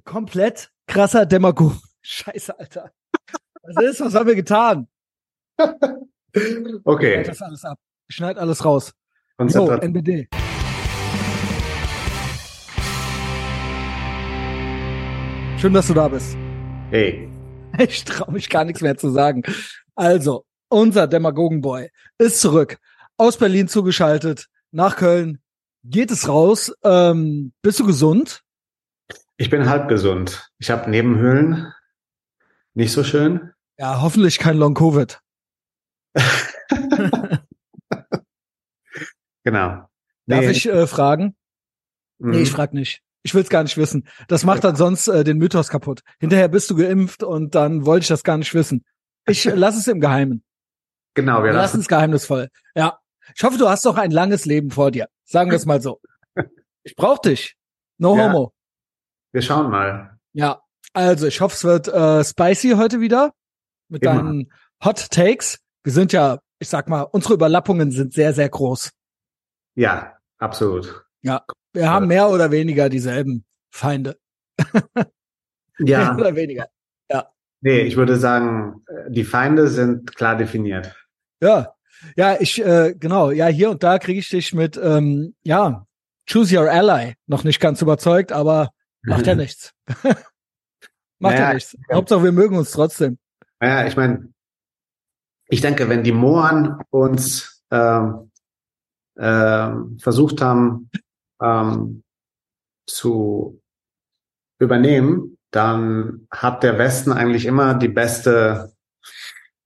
komplett krasser Demagoge. Scheiße, Alter. Was ist? Was haben wir getan? Okay. Schneid das alles ab. Schneid alles raus. Konzentration. NBD. Schön, dass du da bist. Hey. Ich traue mich gar nichts mehr zu sagen. Also, unser Demagogenboy ist zurück. Aus Berlin zugeschaltet. Nach Köln. Geht es raus? Ähm, bist du gesund? Ich bin halb gesund. Ich habe Nebenhöhlen. Nicht so schön. Ja, hoffentlich kein Long Covid. Genau. Darf Nee, ich äh, fragen? Nee, mhm. ich frag nicht. Ich will's gar nicht wissen. Das macht dann sonst äh, den Mythos kaputt. Hinterher bist du geimpft und dann wollte ich das gar nicht wissen. Ich äh, lass es im Geheimen. Genau, wir lassen. es geheimnisvoll. Ja. Ich hoffe, du hast noch ein langes Leben vor dir. Sagen wir es mal so. Ich brauch dich. No Ja. homo. Wir schauen mal. Ja. Also, ich hoffe, es wird äh, spicy heute wieder mit Immer. deinen Hot Takes. Wir sind ja, ich sag mal, unsere Überlappungen sind sehr, sehr groß. Ja, absolut. Wir haben mehr oder weniger dieselben Feinde. Mehr Ja, oder weniger. nee, ich würde sagen, äh, die Feinde sind klar definiert. Ja, ja, ich, äh, genau, ja, hier und da kriege ich dich mit, ähm, ja, Choose Your Ally noch nicht ganz überzeugt, aber macht ja nichts. macht ja Naja, nichts. Hauptsache, wir mögen uns trotzdem. Ja, ich meine, ich denke, wenn die Mohren uns ähm, ähm, versucht haben ähm, zu übernehmen, dann hat der Westen eigentlich immer die beste,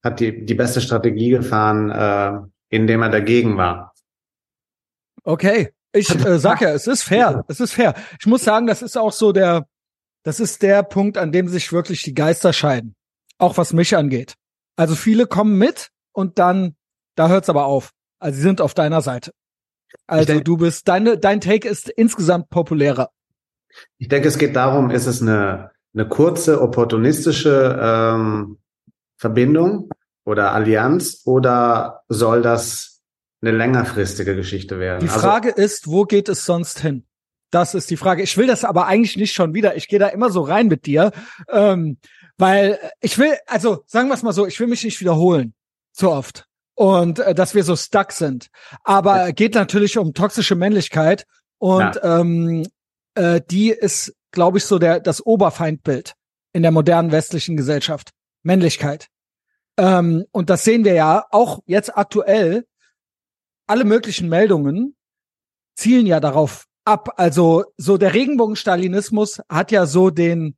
hat die, die beste Strategie gefahren, äh, indem er dagegen war. Okay, ich äh, sag ja, es ist fair, es ist fair. Ich muss sagen, das ist auch so der, das ist der Punkt, an dem sich wirklich die Geister scheiden. Auch was mich angeht. Also viele kommen mit und dann, da hört's aber auf. Also sie sind auf deiner Seite. Also denk- du bist, deine, dein Take ist insgesamt populärer. Ich denke, es geht darum, ist es eine, eine kurze, opportunistische ähm, Verbindung oder Allianz oder soll das eine längerfristige Geschichte werden? Die Also- Frage ist, wo geht es sonst hin? Das ist die Frage. Ich will das aber eigentlich nicht schon wieder. Ich gehe da immer so rein mit dir, ähm, weil ich will, also sagen wir es mal so, ich will mich nicht wiederholen zu oft und äh, dass wir so stuck sind. Aber geht natürlich um toxische Männlichkeit und ähm, äh, die ist, glaube ich, so der das Oberfeindbild in der modernen westlichen Gesellschaft. Männlichkeit. Ähm, und das sehen wir ja auch jetzt aktuell. Alle möglichen Meldungen zielen ja darauf ab. Also so der Regenbogenstalinismus hat ja so den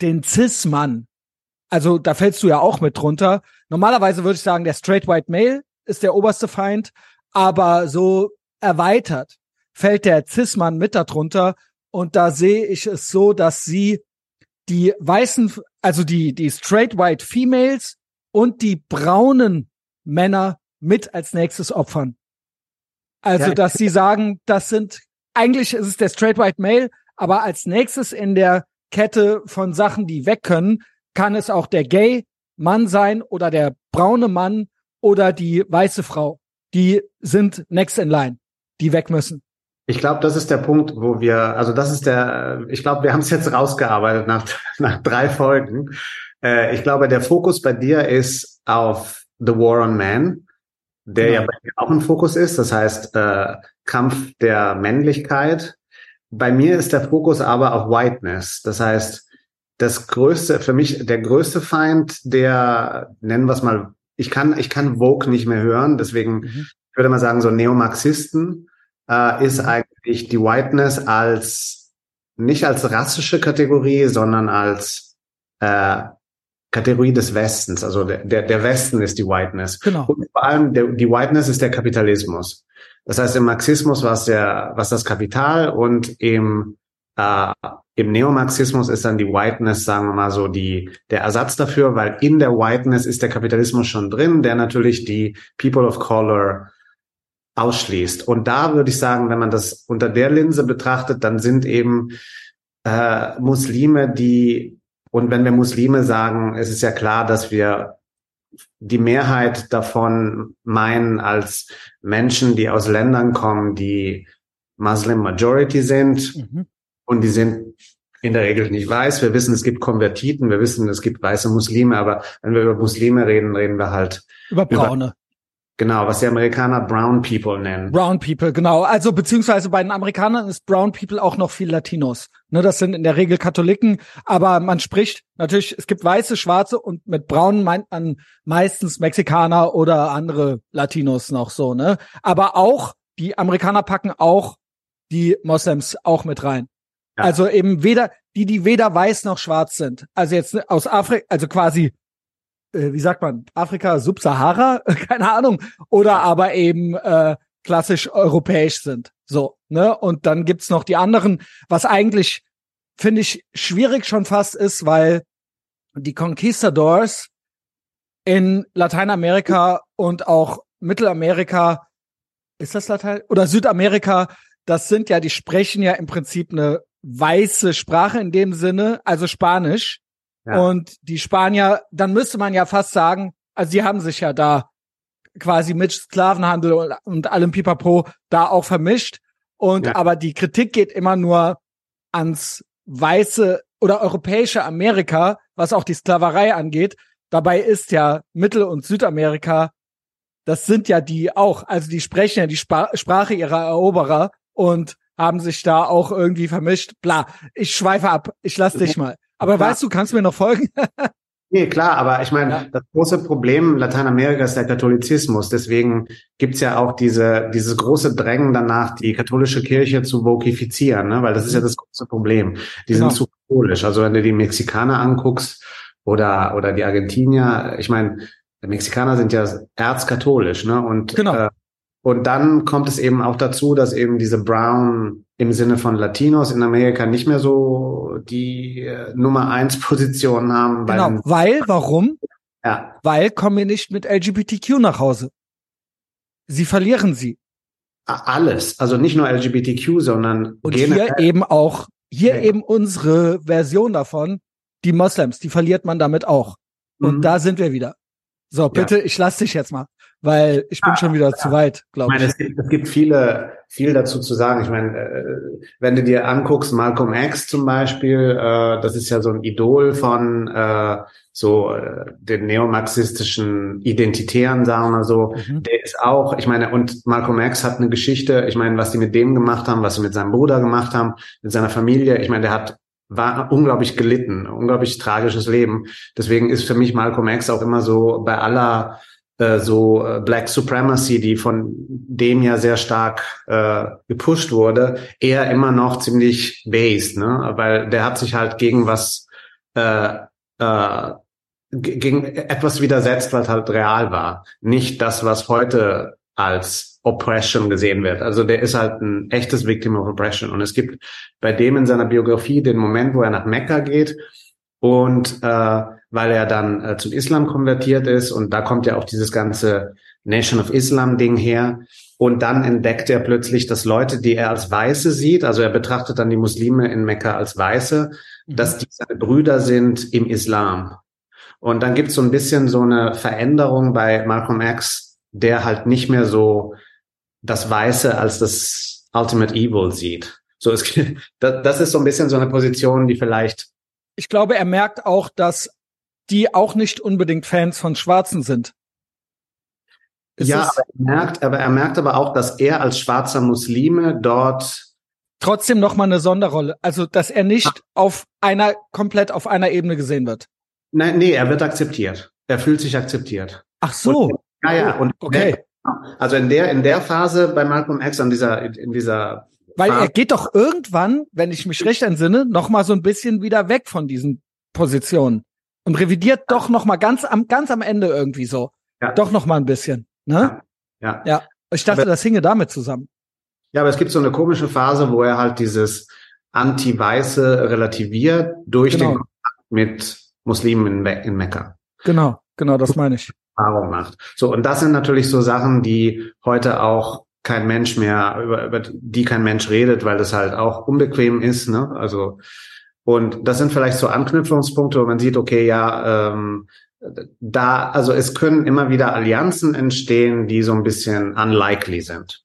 den Cis-Mann. Also da fällst du ja auch mit drunter. Normalerweise würde ich sagen, der Straight White Male ist der oberste Feind, aber so erweitert fällt der Cis-Mann mit darunter. Und da sehe ich es so, dass sie die weißen, also die, die straight white Females und die braunen Männer mit als nächstes opfern. Also, Ja, dass sie sagen, das sind, eigentlich ist es der straight white male, aber als nächstes in der Kette von Sachen, die weg können, kann es auch der gay Mann sein oder der braune Mann oder die weiße Frau. Die sind next in line, die weg müssen. Ich glaube, das ist der Punkt, wo wir, also das ist der, ich glaube, wir haben es jetzt rausgearbeitet nach, nach drei Folgen. Äh, ich glaube, der Fokus bei dir ist auf The War on Man, der Genau. ja bei dir auch ein Fokus ist, das heißt äh, Kampf der Männlichkeit. Bei mir ist der Fokus aber auf Whiteness, das heißt, das größte, für mich der größte Feind, der, nennen wir es mal, ich kann, ich kann Vogue nicht mehr hören, deswegen Mhm. ich würde mal sagen, so Neomarxisten, äh, ist eigentlich die Whiteness als nicht als rassische Kategorie, sondern als äh, Kategorie des Westens. Also der, der, der Westen ist die Whiteness. Genau. Und vor allem der, die Whiteness ist der Kapitalismus. Das heißt, im Marxismus war es der, was das Kapital und im, äh, im Neomarxismus ist dann die Whiteness, sagen wir mal so, die, der Ersatz dafür, weil in der Whiteness ist der Kapitalismus schon drin, der natürlich die People of Color ausschließt. Und da würde ich sagen, wenn man das unter der Linse betrachtet, dann sind eben äh, Muslime, die, und wenn wir Muslime sagen, es ist ja klar, dass wir die Mehrheit davon meinen als Menschen, die aus Ländern kommen, die Muslim Majority sind Mhm. und die sind in der Regel nicht weiß. Wir wissen, es gibt Konvertiten, wir wissen, es gibt weiße Muslime, aber wenn wir über Muslime reden, reden wir halt über Braune. Genau, was die Amerikaner Brown People nennen. Brown People, genau. Also beziehungsweise bei den Amerikanern ist Brown People auch noch viel Latinos. Ne, das sind in der Regel Katholiken, aber man spricht natürlich, es gibt weiße, schwarze und mit Braunen meint man meistens Mexikaner oder andere Latinos noch so, ne? Aber auch, die Amerikaner packen auch die Moslems auch mit rein. Ja. Also eben weder, die, die weder weiß noch schwarz sind. Also jetzt aus Afrika, also quasi, äh, wie sagt man, Afrika, Subsahara, keine Ahnung, oder aber eben äh, klassisch europäisch sind. So, ne? Und dann gibt's noch die anderen, was eigentlich, finde ich, schwierig schon fast ist, weil die Conquistadors in Lateinamerika und auch Mittelamerika, ist das Latein? Oder Südamerika, das sind ja, die sprechen ja im Prinzip eine weiße Sprache in dem Sinne, also Spanisch. Ja. Und die Spanier, dann müsste man ja fast sagen, also sie haben sich ja da quasi mit Sklavenhandel und, und allem Pipapo da auch vermischt. Und ja. aber die Kritik geht immer nur ans weiße oder europäische Amerika, was auch die Sklaverei angeht. Dabei ist ja Mittel- und Südamerika, das sind ja die auch, also die sprechen ja die Sp Sprache ihrer Eroberer und haben sich da auch irgendwie vermischt. Bla, ich schweife ab. Ich lass dich mal. Aber Klar. weißt du, kannst du mir noch folgen? nee, klar, aber ich meine, ja. das große Problem Lateinamerika ist der Katholizismus. Deswegen gibt's ja auch diese, dieses große Drängen danach, die katholische Kirche zu vokifizieren, ne? weil das ist ja das große Problem. Die genau. sind zu katholisch. Also wenn du die Mexikaner anguckst oder, oder die Argentinier, ich meine, Mexikaner sind ja erzkatholisch, ne? Und genau. äh, und dann kommt es eben auch dazu, dass eben diese Brown im Sinne von Latinos in Amerika nicht mehr so die äh, Nummer eins Position haben. Genau, weil, warum? Ja. Weil kommen wir nicht mit LGBTQ nach Hause. Sie verlieren sie. Alles, also nicht nur LGBTQ, sondern und hier eben auch, hier ja. eben unsere Version davon, die Moslems, die verliert man damit auch. Und mhm. da sind wir wieder. So, bitte, ja. ich lass dich jetzt mal weil ich bin ah, schon wieder ja. zu weit, glaube ich. Meine, es, gibt, es gibt viele, viel dazu zu sagen. Ich meine, äh, wenn du dir anguckst, Malcolm X zum Beispiel, äh, das ist ja so ein Idol von äh, so äh, den neomarxistischen Identitären, sagen wir so. Mhm. Der ist auch, ich meine, und Malcolm X hat eine Geschichte, ich meine, was die mit dem gemacht haben, was sie mit seinem Bruder gemacht haben, mit seiner Familie, ich meine, der hat war unglaublich gelitten, unglaublich tragisches Leben. Deswegen ist für mich Malcolm X auch immer so bei aller äh, so äh, Black Supremacy, die von dem ja sehr stark äh, gepusht wurde, eher immer noch ziemlich based, ne? Weil der hat sich halt gegen was äh, äh, gegen etwas widersetzt, was halt real war. Nicht das, was heute als Oppression gesehen wird. Also der ist halt ein echtes Victim of Oppression. Und es gibt bei dem in seiner Biografie den Moment, wo er nach Mekka geht und äh, weil er dann äh, zum Islam konvertiert ist und da kommt ja auch dieses ganze Nation of Islam Ding her. Und dann entdeckt er plötzlich, dass Leute, die er als Weiße sieht, also er betrachtet dann die Muslime in Mekka als Weiße, mhm. dass die seine Brüder sind im Islam. Und dann gibt es so ein bisschen so eine Veränderung bei Malcolm X, der halt nicht mehr so das Weiße als das Ultimate Evil sieht. So, es, das ist so ein bisschen so eine Position, die vielleicht. Ich glaube, er merkt auch, dass die auch nicht unbedingt Fans von Schwarzen sind. Ist ja, aber er, merkt, aber er merkt aber auch, dass er als schwarzer Muslime dort trotzdem noch mal eine Sonderrolle, also dass er nicht Ach. auf einer komplett auf einer Ebene gesehen wird. Nein, nee, er wird akzeptiert. Er fühlt sich akzeptiert. Ach so. Und, ja, ja. Und okay. Der, also in der in der Phase bei Malcolm X an dieser in dieser weil Phase, er geht doch irgendwann, wenn ich mich recht entsinne, noch mal so ein bisschen wieder weg von diesen Positionen und revidiert doch noch mal ganz am ganz am Ende irgendwie so. Ja. Doch noch mal ein bisschen, ne? Ja. Ja. ja. Ich dachte, aber, das hinge damit zusammen. Ja, aber es gibt so eine komische Phase, wo er halt dieses Anti-Weiße relativiert durch genau. den Kontakt mit Muslimen in, Me in Mekka. Genau, genau, das meine ich. Erfahrung macht. So, und das sind natürlich so Sachen, die heute auch kein Mensch mehr, über, über die kein Mensch redet, weil das halt auch unbequem ist, ne? Also und das sind vielleicht so Anknüpfungspunkte, wo man sieht, okay, ja, ähm, da, also es können immer wieder Allianzen entstehen, die so ein bisschen unlikely sind.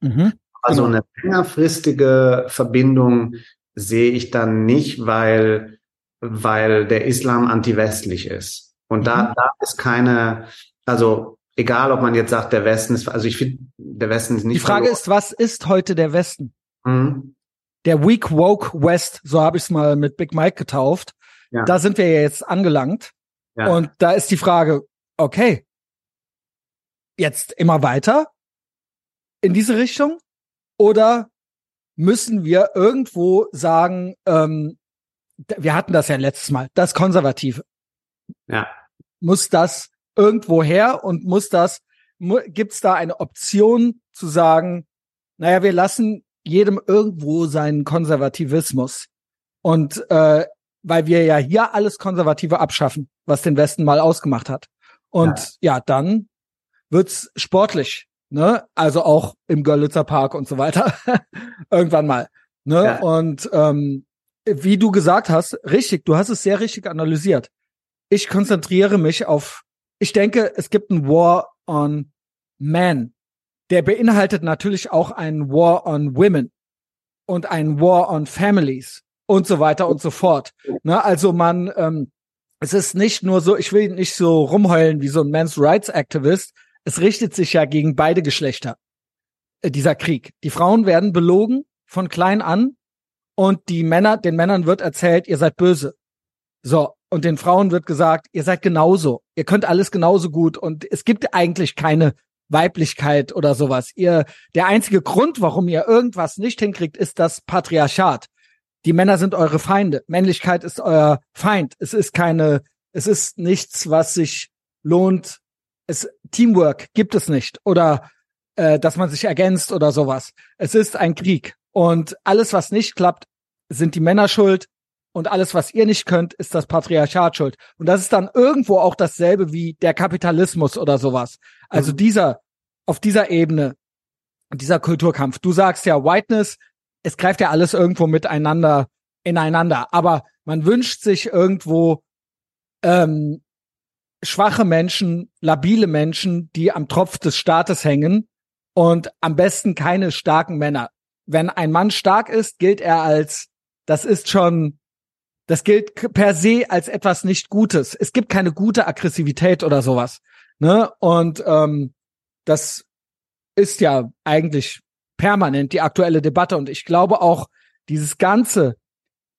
Mhm. Also genau. eine längerfristige Verbindung sehe ich dann nicht, weil, weil der Islam anti-westlich ist. Und mhm. da, da ist keine, also egal, ob man jetzt sagt, der Westen ist, also ich finde, der Westen ist nicht. Die Frage verloren. ist, was ist heute der Westen? Mhm. Der Weak Woke West, so habe ich es mal mit Big Mike getauft. Ja. Da sind wir ja jetzt angelangt. Ja. Und da ist die Frage, okay, jetzt immer weiter in diese Richtung? Oder müssen wir irgendwo sagen, ähm, wir hatten das ja letztes Mal, das Konservative. Ja. Muss das irgendwo her und muss das, mu gibt's da eine Option zu sagen, naja, wir lassen jedem irgendwo seinen Konservativismus. Und äh, weil wir ja hier alles Konservative abschaffen, was den Westen mal ausgemacht hat. Und ja, ja dann wird's sportlich, ne? Also auch im Görlitzer Park und so weiter. Irgendwann mal. Ne? Ja. Und ähm, wie du gesagt hast, richtig, du hast es sehr richtig analysiert. Ich konzentriere mich auf, ich denke, es gibt ein War on Men. Der beinhaltet natürlich auch einen War on Women und einen War on Families und so weiter und so fort. Ne? Also man, ähm, es ist nicht nur so, ich will nicht so rumheulen wie so ein Men's Rights Activist. Es richtet sich ja gegen beide Geschlechter, äh, dieser Krieg. Die Frauen werden belogen von klein an und die Männer, den Männern wird erzählt, ihr seid böse. So. Und den Frauen wird gesagt, ihr seid genauso. Ihr könnt alles genauso gut und es gibt eigentlich keine Weiblichkeit oder sowas. Ihr, der einzige Grund, warum ihr irgendwas nicht hinkriegt, ist das Patriarchat. Die Männer sind eure Feinde. Männlichkeit ist euer Feind. Es ist keine, es ist nichts, was sich lohnt. Es, Teamwork gibt es nicht oder äh, dass man sich ergänzt oder sowas. Es ist ein Krieg und alles, was nicht klappt, sind die Männer schuld und alles, was ihr nicht könnt, ist das Patriarchat schuld. Und das ist dann irgendwo auch dasselbe wie der Kapitalismus oder sowas. Also mhm. dieser, auf dieser Ebene, dieser Kulturkampf. Du sagst ja Whiteness, es greift ja alles irgendwo miteinander ineinander. Aber man wünscht sich irgendwo ähm, schwache Menschen, labile Menschen, die am Tropf des Staates hängen und am besten keine starken Männer. Wenn ein Mann stark ist, gilt er als, das ist schon das gilt per se als etwas nicht Gutes. Es gibt keine gute Aggressivität oder sowas. Ne? Und ähm, das ist ja eigentlich permanent die aktuelle Debatte. Und ich glaube auch, dieses ganze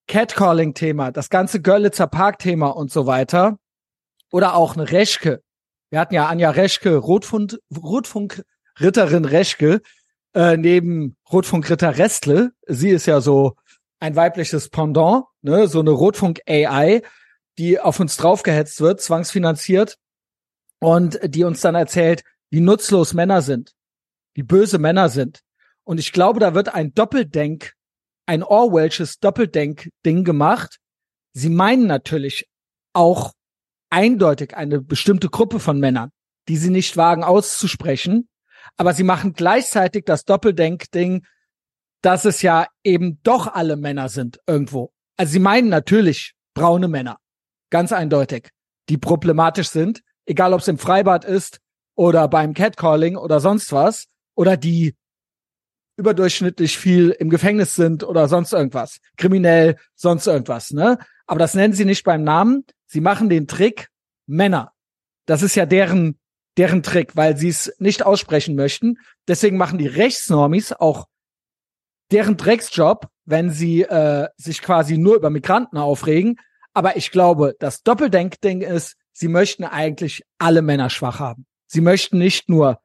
Catcalling-Thema, das ganze Görlitzer Park-Thema und so weiter, oder auch eine Reschke. Wir hatten ja Anja Reschke, Rotfunk, Rotfunkritterin Reschke, äh, neben Rotfunkritter Restle. Sie ist ja so ein weibliches Pendant, ne, so eine Rotfunk-AI, die auf uns draufgehetzt wird, zwangsfinanziert und die uns dann erzählt, wie nutzlos Männer sind, wie böse Männer sind. Und ich glaube, da wird ein Doppeldenk, ein Orwellsches Doppeldenk-Ding gemacht. Sie meinen natürlich auch eindeutig eine bestimmte Gruppe von Männern, die sie nicht wagen auszusprechen, aber sie machen gleichzeitig das Doppeldenk-Ding dass es ja eben doch alle Männer sind irgendwo. Also sie meinen natürlich braune Männer, ganz eindeutig, die problematisch sind, egal ob es im Freibad ist oder beim Catcalling oder sonst was, oder die überdurchschnittlich viel im Gefängnis sind oder sonst irgendwas, kriminell, sonst irgendwas, ne? Aber das nennen sie nicht beim Namen. Sie machen den Trick Männer. Das ist ja deren deren Trick, weil sie es nicht aussprechen möchten. Deswegen machen die Rechtsnormis auch deren Drecksjob, wenn sie äh, sich quasi nur über Migranten aufregen. Aber ich glaube, das Doppeldenkding ist, sie möchten eigentlich alle Männer schwach haben. Sie möchten nicht nur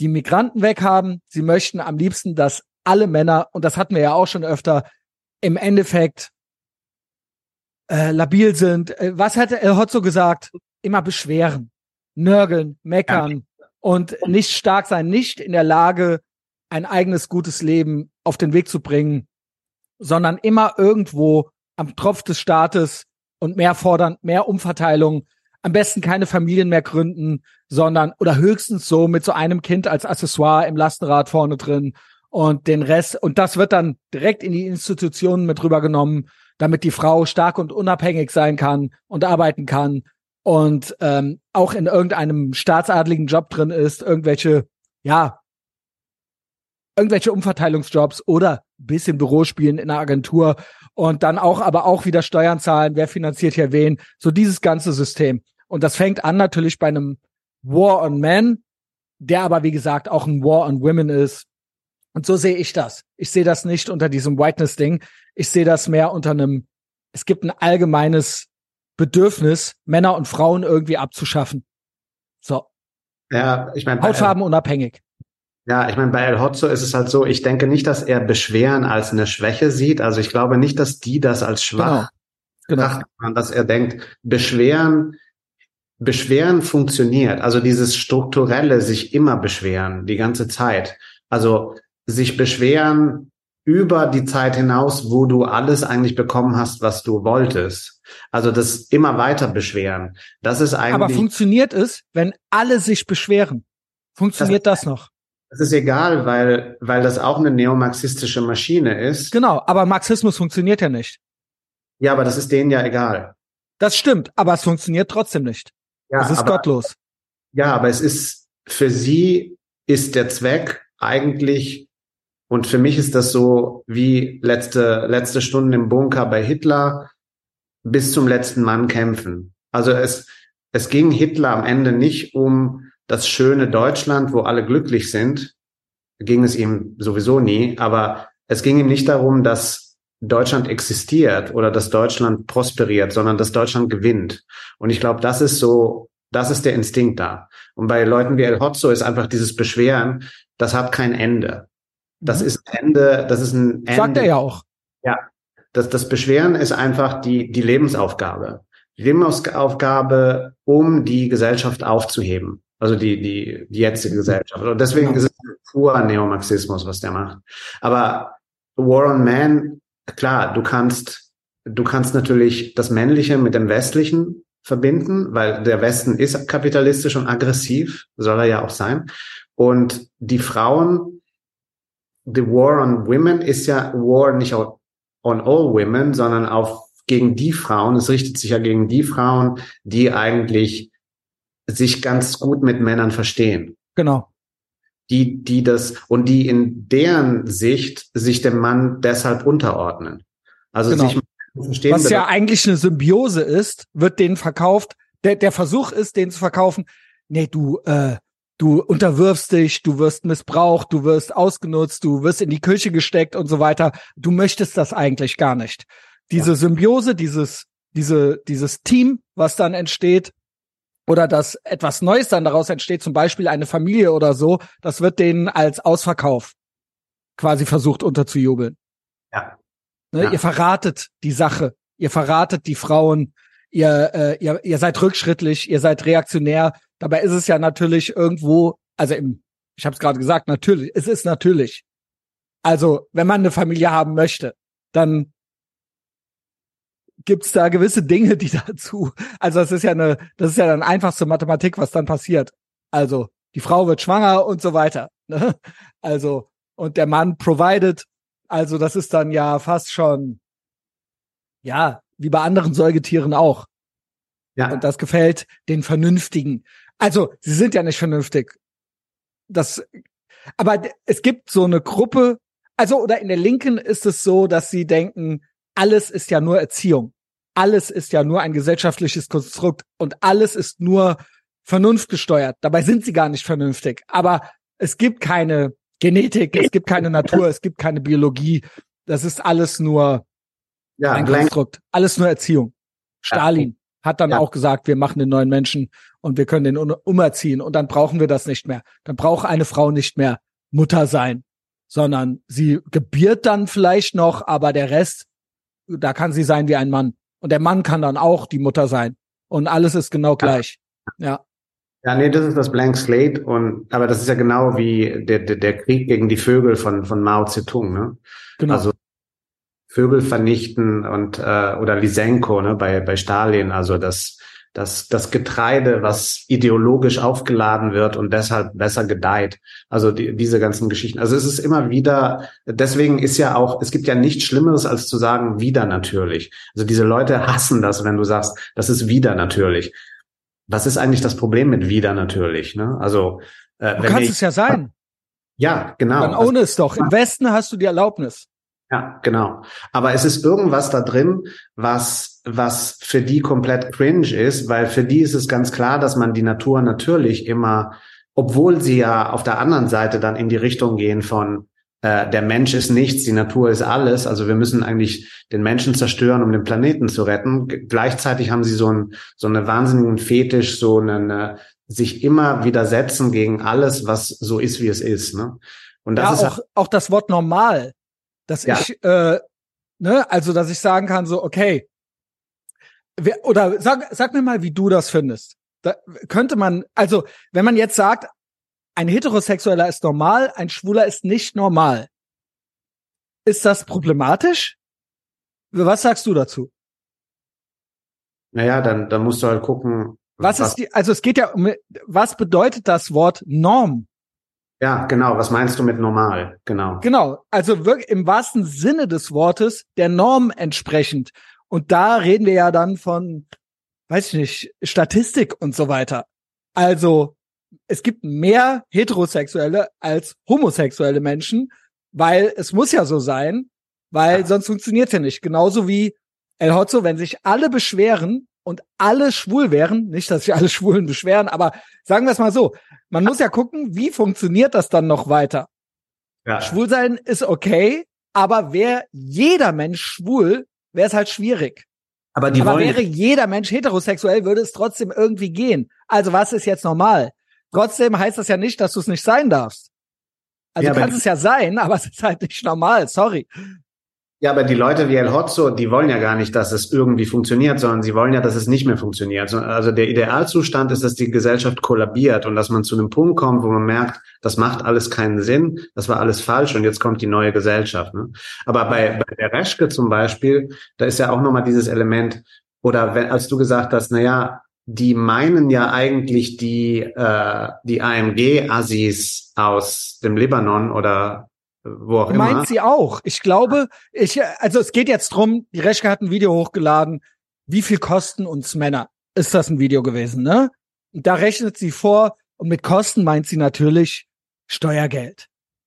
die Migranten weghaben, sie möchten am liebsten, dass alle Männer, und das hatten wir ja auch schon öfter, im Endeffekt äh, labil sind. Äh, was hat El Hotzo gesagt? Immer beschweren, nörgeln, meckern ja. und nicht stark sein, nicht in der Lage, ein eigenes gutes Leben auf den Weg zu bringen, sondern immer irgendwo am Tropf des Staates und mehr fordern, mehr Umverteilung, am besten keine Familien mehr gründen, sondern oder höchstens so mit so einem Kind als Accessoire im Lastenrad vorne drin und den Rest und das wird dann direkt in die Institutionen mit rübergenommen, damit die Frau stark und unabhängig sein kann und arbeiten kann und ähm, auch in irgendeinem staatsadligen Job drin ist, irgendwelche ja irgendwelche Umverteilungsjobs oder bisschen Bürospielen in einer Agentur Und dann auch, aber auch wieder Steuern zahlen, wer finanziert hier wen, so dieses ganze System. Und das fängt an natürlich bei einem War on Men, der aber wie gesagt auch ein War on Women ist. Und so sehe ich das. Ich sehe das nicht unter diesem Whiteness-Ding. Ich sehe das mehr unter einem, es gibt ein allgemeines Bedürfnis, Männer und Frauen irgendwie abzuschaffen. So. Ja, ich meine, Hautfarben unabhängig. Ja, ich meine, bei El Hotzo ist es halt so, ich denke nicht, dass er Beschweren als eine Schwäche sieht. Also ich glaube nicht, dass die das als schwach Genau. betrachten, sondern dass er denkt, Beschweren, Beschweren funktioniert. Also dieses strukturelle sich immer beschweren, die ganze Zeit. Also sich beschweren über die Zeit hinaus, wo du alles eigentlich bekommen hast, was du wolltest. Also das immer weiter beschweren. Das ist eigentlich. Aber funktioniert es, wenn alle sich beschweren? Funktioniert das, noch? Das ist egal, weil, weil das auch eine neomarxistische Maschine ist. Genau, aber Marxismus funktioniert ja nicht. Ja, aber das ist denen ja egal. Das stimmt, aber es funktioniert trotzdem nicht. Ja, es ist aber, gottlos. Ja, aber es ist, für sie ist der Zweck eigentlich, und für mich ist das so wie letzte, letzte Stunden im Bunker bei Hitler, bis zum letzten Mann kämpfen. Also es, es ging Hitler am Ende nicht um das schöne Deutschland, wo alle glücklich sind, ging es ihm sowieso nie, aber es ging ihm nicht darum, dass Deutschland existiert oder dass Deutschland prosperiert, sondern dass Deutschland gewinnt. Und ich glaube, das ist so, das ist der Instinkt da. Und bei Leuten wie El Hotzo ist einfach dieses Beschweren, das hat kein Ende. Das Mhm. ist ein Ende, das ist ein Ende. Sagt er ja auch. Ja, das, das Beschweren ist einfach die, die Lebensaufgabe. Die Lebensaufgabe, um die Gesellschaft aufzuheben. Also die, die, die jetzige Gesellschaft. Und deswegen Genau. ist es purer Neomarxismus, was der macht. Aber War on Man, klar, du kannst, du kannst natürlich das Männliche mit dem Westlichen verbinden, weil der Westen ist kapitalistisch und aggressiv, soll er ja auch sein. Und die Frauen, the war on women ist ja war nicht on all women, sondern auf gegen die Frauen. Es richtet sich ja gegen die Frauen, die eigentlich sich ganz gut mit Männern verstehen. Genau. Die, die das und die in deren Sicht sich dem Mann deshalb unterordnen. Also Genau. sich verstehen. Was ja eigentlich eine Symbiose ist, wird denen verkauft. Der, der Versuch ist, denen zu verkaufen, nee, du, äh, du unterwirfst dich, du wirst missbraucht, du wirst ausgenutzt, du wirst in die Küche gesteckt und so weiter. Du möchtest das eigentlich gar nicht. Diese Symbiose, dieses, diese, dieses Team, was dann entsteht, oder dass etwas Neues dann daraus entsteht, zum Beispiel eine Familie oder so, das wird denen als Ausverkauf quasi versucht unterzujubeln. Ja. Ne? Ja. Ihr verratet die Sache, ihr verratet die Frauen, ihr, äh, ihr, ihr seid rückschrittlich, ihr seid reaktionär. Dabei ist es ja natürlich irgendwo, also im, ich habe es gerade gesagt, natürlich, es ist natürlich. Also, wenn man eine Familie haben möchte, dann gibt's da gewisse Dinge, die dazu, also das ist ja eine, das ist ja dann einfachste Mathematik, was dann passiert. Also, die Frau wird schwanger und so weiter. Ne? Also, und der Mann provided, also das ist dann ja fast schon, ja, wie bei anderen Säugetieren auch. Ja. Und das gefällt den Vernünftigen. Also, sie sind ja nicht vernünftig. Das, aber es gibt so eine Gruppe, also, oder in der Linken ist es so, dass sie denken, alles ist ja nur Erziehung. Alles ist ja nur ein gesellschaftliches Konstrukt und alles ist nur vernunftgesteuert. Dabei sind sie gar nicht vernünftig. Aber es gibt keine Genetik, es gibt keine Natur, es gibt keine Biologie. Das ist alles nur ja, ein Konstrukt. Alles nur Erziehung. Stalin hat dann Ja. auch gesagt, wir machen den neuen Menschen und wir können den umerziehen und dann brauchen wir das nicht mehr. Dann braucht eine Frau nicht mehr Mutter sein, sondern sie gebiert dann vielleicht noch, aber der Rest, da kann sie sein wie ein Mann. Und der Mann kann dann auch die Mutter sein. Und alles ist genau gleich. Ja, Ja, nee, das ist das Blank Slate und aber das ist ja genau wie der, der, der Krieg gegen die Vögel von von Mao Zedong, ne? genau. Also Vögel vernichten und äh, oder Lysenko, ne, bei bei Stalin, also das das das Getreide, was ideologisch aufgeladen wird und deshalb besser gedeiht. Also die, diese ganzen Geschichten. Also es ist immer wieder. Deswegen ist ja auch es gibt ja nichts Schlimmeres als zu sagen wieder natürlich. Also diese Leute hassen das, wenn du sagst, das ist wieder natürlich. Was ist eigentlich das Problem mit wieder natürlich? Ne? Also äh, du kannst ich, es ja sein. ja genau. Dann ohne es doch. Im Westen hast du die Erlaubnis. Ja, genau. Aber es ist irgendwas da drin, was, was für die komplett cringe ist, weil für die ist es ganz klar, dass man die Natur natürlich immer, obwohl sie ja auf der anderen Seite dann in die Richtung gehen von, äh, der Mensch ist nichts, die Natur ist alles. Also wir müssen eigentlich den Menschen zerstören, um den Planeten zu retten. Gleichzeitig haben sie so, ein, so eine wahnsinnigen Fetisch, so einen, äh, sich immer widersetzen gegen alles, was so ist, wie es ist. Ne? Und das ja, ist auch, auch das Wort normal dass ja. ich, äh, ne, also dass ich sagen kann, so, okay, oder sag, sag mir mal, wie du das findest. Da könnte man, also wenn man jetzt sagt, ein Heterosexueller ist normal, ein Schwuler ist nicht normal, ist das problematisch? Was sagst du dazu? Naja, dann, dann musst du halt gucken. Was, was ist die, also es geht ja um, was bedeutet das Wort Norm? Ja, genau. Was meinst du mit normal? Genau. Genau. Also wirklich im wahrsten Sinne des Wortes der Norm entsprechend. Und da reden wir ja dann von, weiß ich nicht, Statistik und so weiter. Also es gibt mehr heterosexuelle als homosexuelle Menschen, weil es muss ja so sein, weil ja. sonst funktioniert's ja nicht. Genauso wie El Hotzo, wenn sich alle beschweren und alle schwul wären, nicht, dass sich alle Schwulen beschweren, aber sagen wir es mal so, man muss ja gucken, wie funktioniert das dann noch weiter. Ja. Schwulsein ist okay, aber wäre jeder Mensch schwul, wäre es halt schwierig. Aber, die aber wollen wäre jeder Mensch heterosexuell, würde es trotzdem irgendwie gehen. Also was ist jetzt normal? Trotzdem heißt das ja nicht, dass du es nicht sein darfst. Also ja, kannst es ja sein, aber es ist halt nicht normal. Sorry. Ja, aber die Leute wie El Hotzo, die wollen ja gar nicht, dass es irgendwie funktioniert, sondern sie wollen ja, dass es nicht mehr funktioniert. Also der Idealzustand ist, dass die Gesellschaft kollabiert und dass man zu einem Punkt kommt, wo man merkt, das macht alles keinen Sinn, das war alles falsch und jetzt kommt die neue Gesellschaft. Ne? Aber bei, bei der Reschke zum Beispiel, da ist ja auch nochmal dieses Element, oder wenn, als du gesagt hast, na ja, die meinen ja eigentlich die, äh, die AMG-Assis aus dem Libanon oder wo auch. Meint sie auch. Ich glaube, ich, also es geht jetzt drum, die Reschke hat ein Video hochgeladen, wie viel kosten uns Männer? Ist das ein Video gewesen, ne? Und da rechnet sie vor, und mit Kosten meint sie natürlich Steuergeld.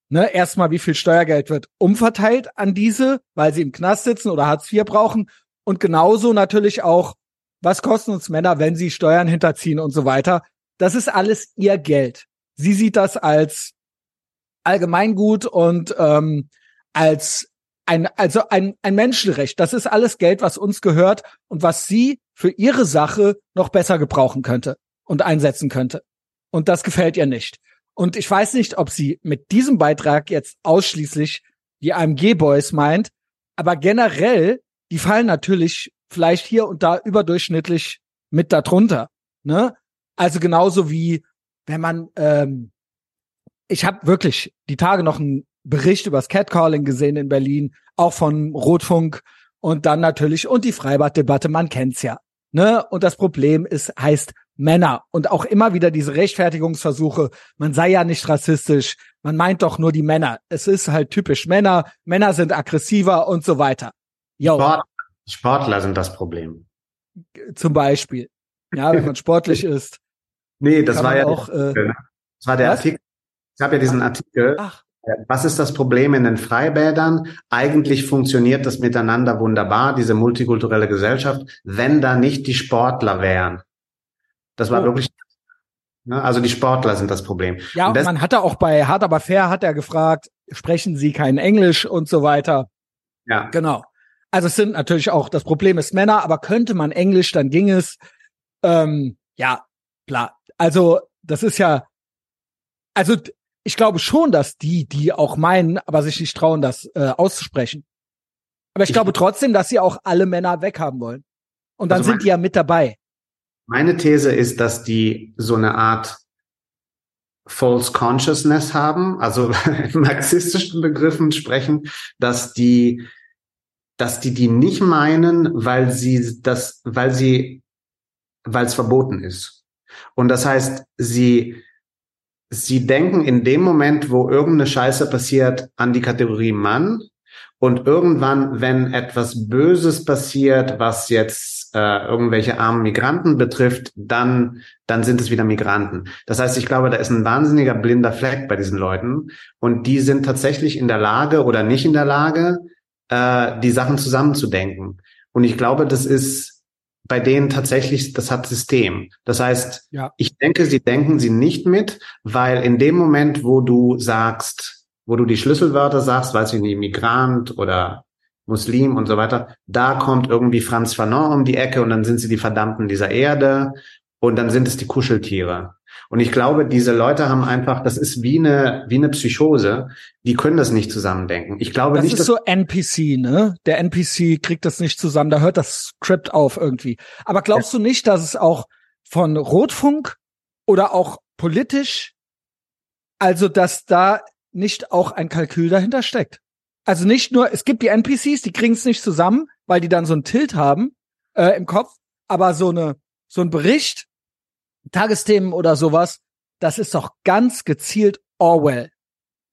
Ne, erstmal, wie viel Steuergeld wird umverteilt an diese, weil sie im Knast sitzen oder Hartz IV brauchen. Und genauso natürlich auch, was kosten uns Männer, wenn sie Steuern hinterziehen und so weiter. Das ist alles ihr Geld. Sie sieht das als Allgemeingut und ähm, als ein, also ein, ein Menschenrecht. Das ist alles Geld, was uns gehört und was sie für ihre Sache noch besser gebrauchen könnte und einsetzen könnte. Und das gefällt ihr nicht. Und ich weiß nicht, ob sie mit diesem Beitrag jetzt ausschließlich die AMG Boys meint, aber generell, die fallen natürlich vielleicht hier und da überdurchschnittlich mit darunter. Ne? Also genauso wie wenn man ähm, ich habe wirklich die Tage noch einen Bericht über das Catcalling gesehen in Berlin, auch von Rotfunk und dann natürlich und die Freibaddebatte, man kennt's ja. Ne? Und das Problem ist, heißt Männer und auch immer wieder diese Rechtfertigungsversuche, man sei ja nicht rassistisch, man meint doch nur die Männer. Es ist halt typisch Männer, Männer sind aggressiver und so weiter. Yo. Sport, Sportler sind das Problem. Zum Beispiel. Ja, wenn man sportlich ist. Nee, das war ja auch, äh, das war der was? Artikel ich habe ja diesen Artikel. Ach. Äh, was ist das Problem in den Freibädern? Eigentlich funktioniert das miteinander wunderbar, diese multikulturelle Gesellschaft, wenn da nicht die Sportler wären. Das war oh. wirklich, ne? also die Sportler sind das Problem. Ja, und das, man hatte auch bei Hard aber fair hat er gefragt, sprechen Sie kein Englisch und so weiter. Ja. Genau. Also es sind natürlich auch, das Problem ist Männer, aber könnte man Englisch, dann ging es. Ähm, ja, klar. Also das ist ja, also ich glaube schon, dass die, die auch meinen, aber sich nicht trauen, das äh, auszusprechen. Aber ich, ich glaube trotzdem, dass sie auch alle Männer weghaben wollen. Und dann also sind die ja mit dabei. Meine These ist, dass die so eine Art False Consciousness haben, also in marxistischen Begriffen sprechen, dass die, dass die die nicht meinen, weil sie das, weil sie, weil es verboten ist. Und das heißt, sie sie denken in dem Moment, wo irgendeine Scheiße passiert, an die Kategorie Mann. Und irgendwann, wenn etwas Böses passiert, was jetzt äh, irgendwelche armen Migranten betrifft, dann, dann sind es wieder Migranten. Das heißt, ich glaube, da ist ein wahnsinniger blinder Fleck bei diesen Leuten. Und die sind tatsächlich in der Lage oder nicht in der Lage, äh, die Sachen zusammenzudenken. Und ich glaube, das ist bei denen tatsächlich, das hat System. Das heißt, ja. ich denke, sie denken sie nicht mit, weil in dem Moment, wo du sagst, wo du die Schlüsselwörter sagst, weiß ich nicht, Migrant oder Muslim und so weiter, da kommt irgendwie Franz Fanon um die Ecke und dann sind sie die Verdammten dieser Erde und dann sind es die Kuscheltiere. Und ich glaube, diese Leute haben einfach, das ist wie eine, wie eine Psychose, die können das nicht zusammendenken. Ich glaube das nicht. Das ist so NPC, ne? Der NPC kriegt das nicht zusammen, da hört das Skript auf irgendwie. Aber glaubst ja. du nicht, dass es auch von Rotfunk oder auch politisch, also dass da nicht auch ein Kalkül dahinter steckt? Also nicht nur, es gibt die NPCs, die kriegen es nicht zusammen, weil die dann so ein Tilt haben äh, im Kopf, aber so eine so ein Bericht Tagesthemen oder sowas, das ist doch ganz gezielt Orwell.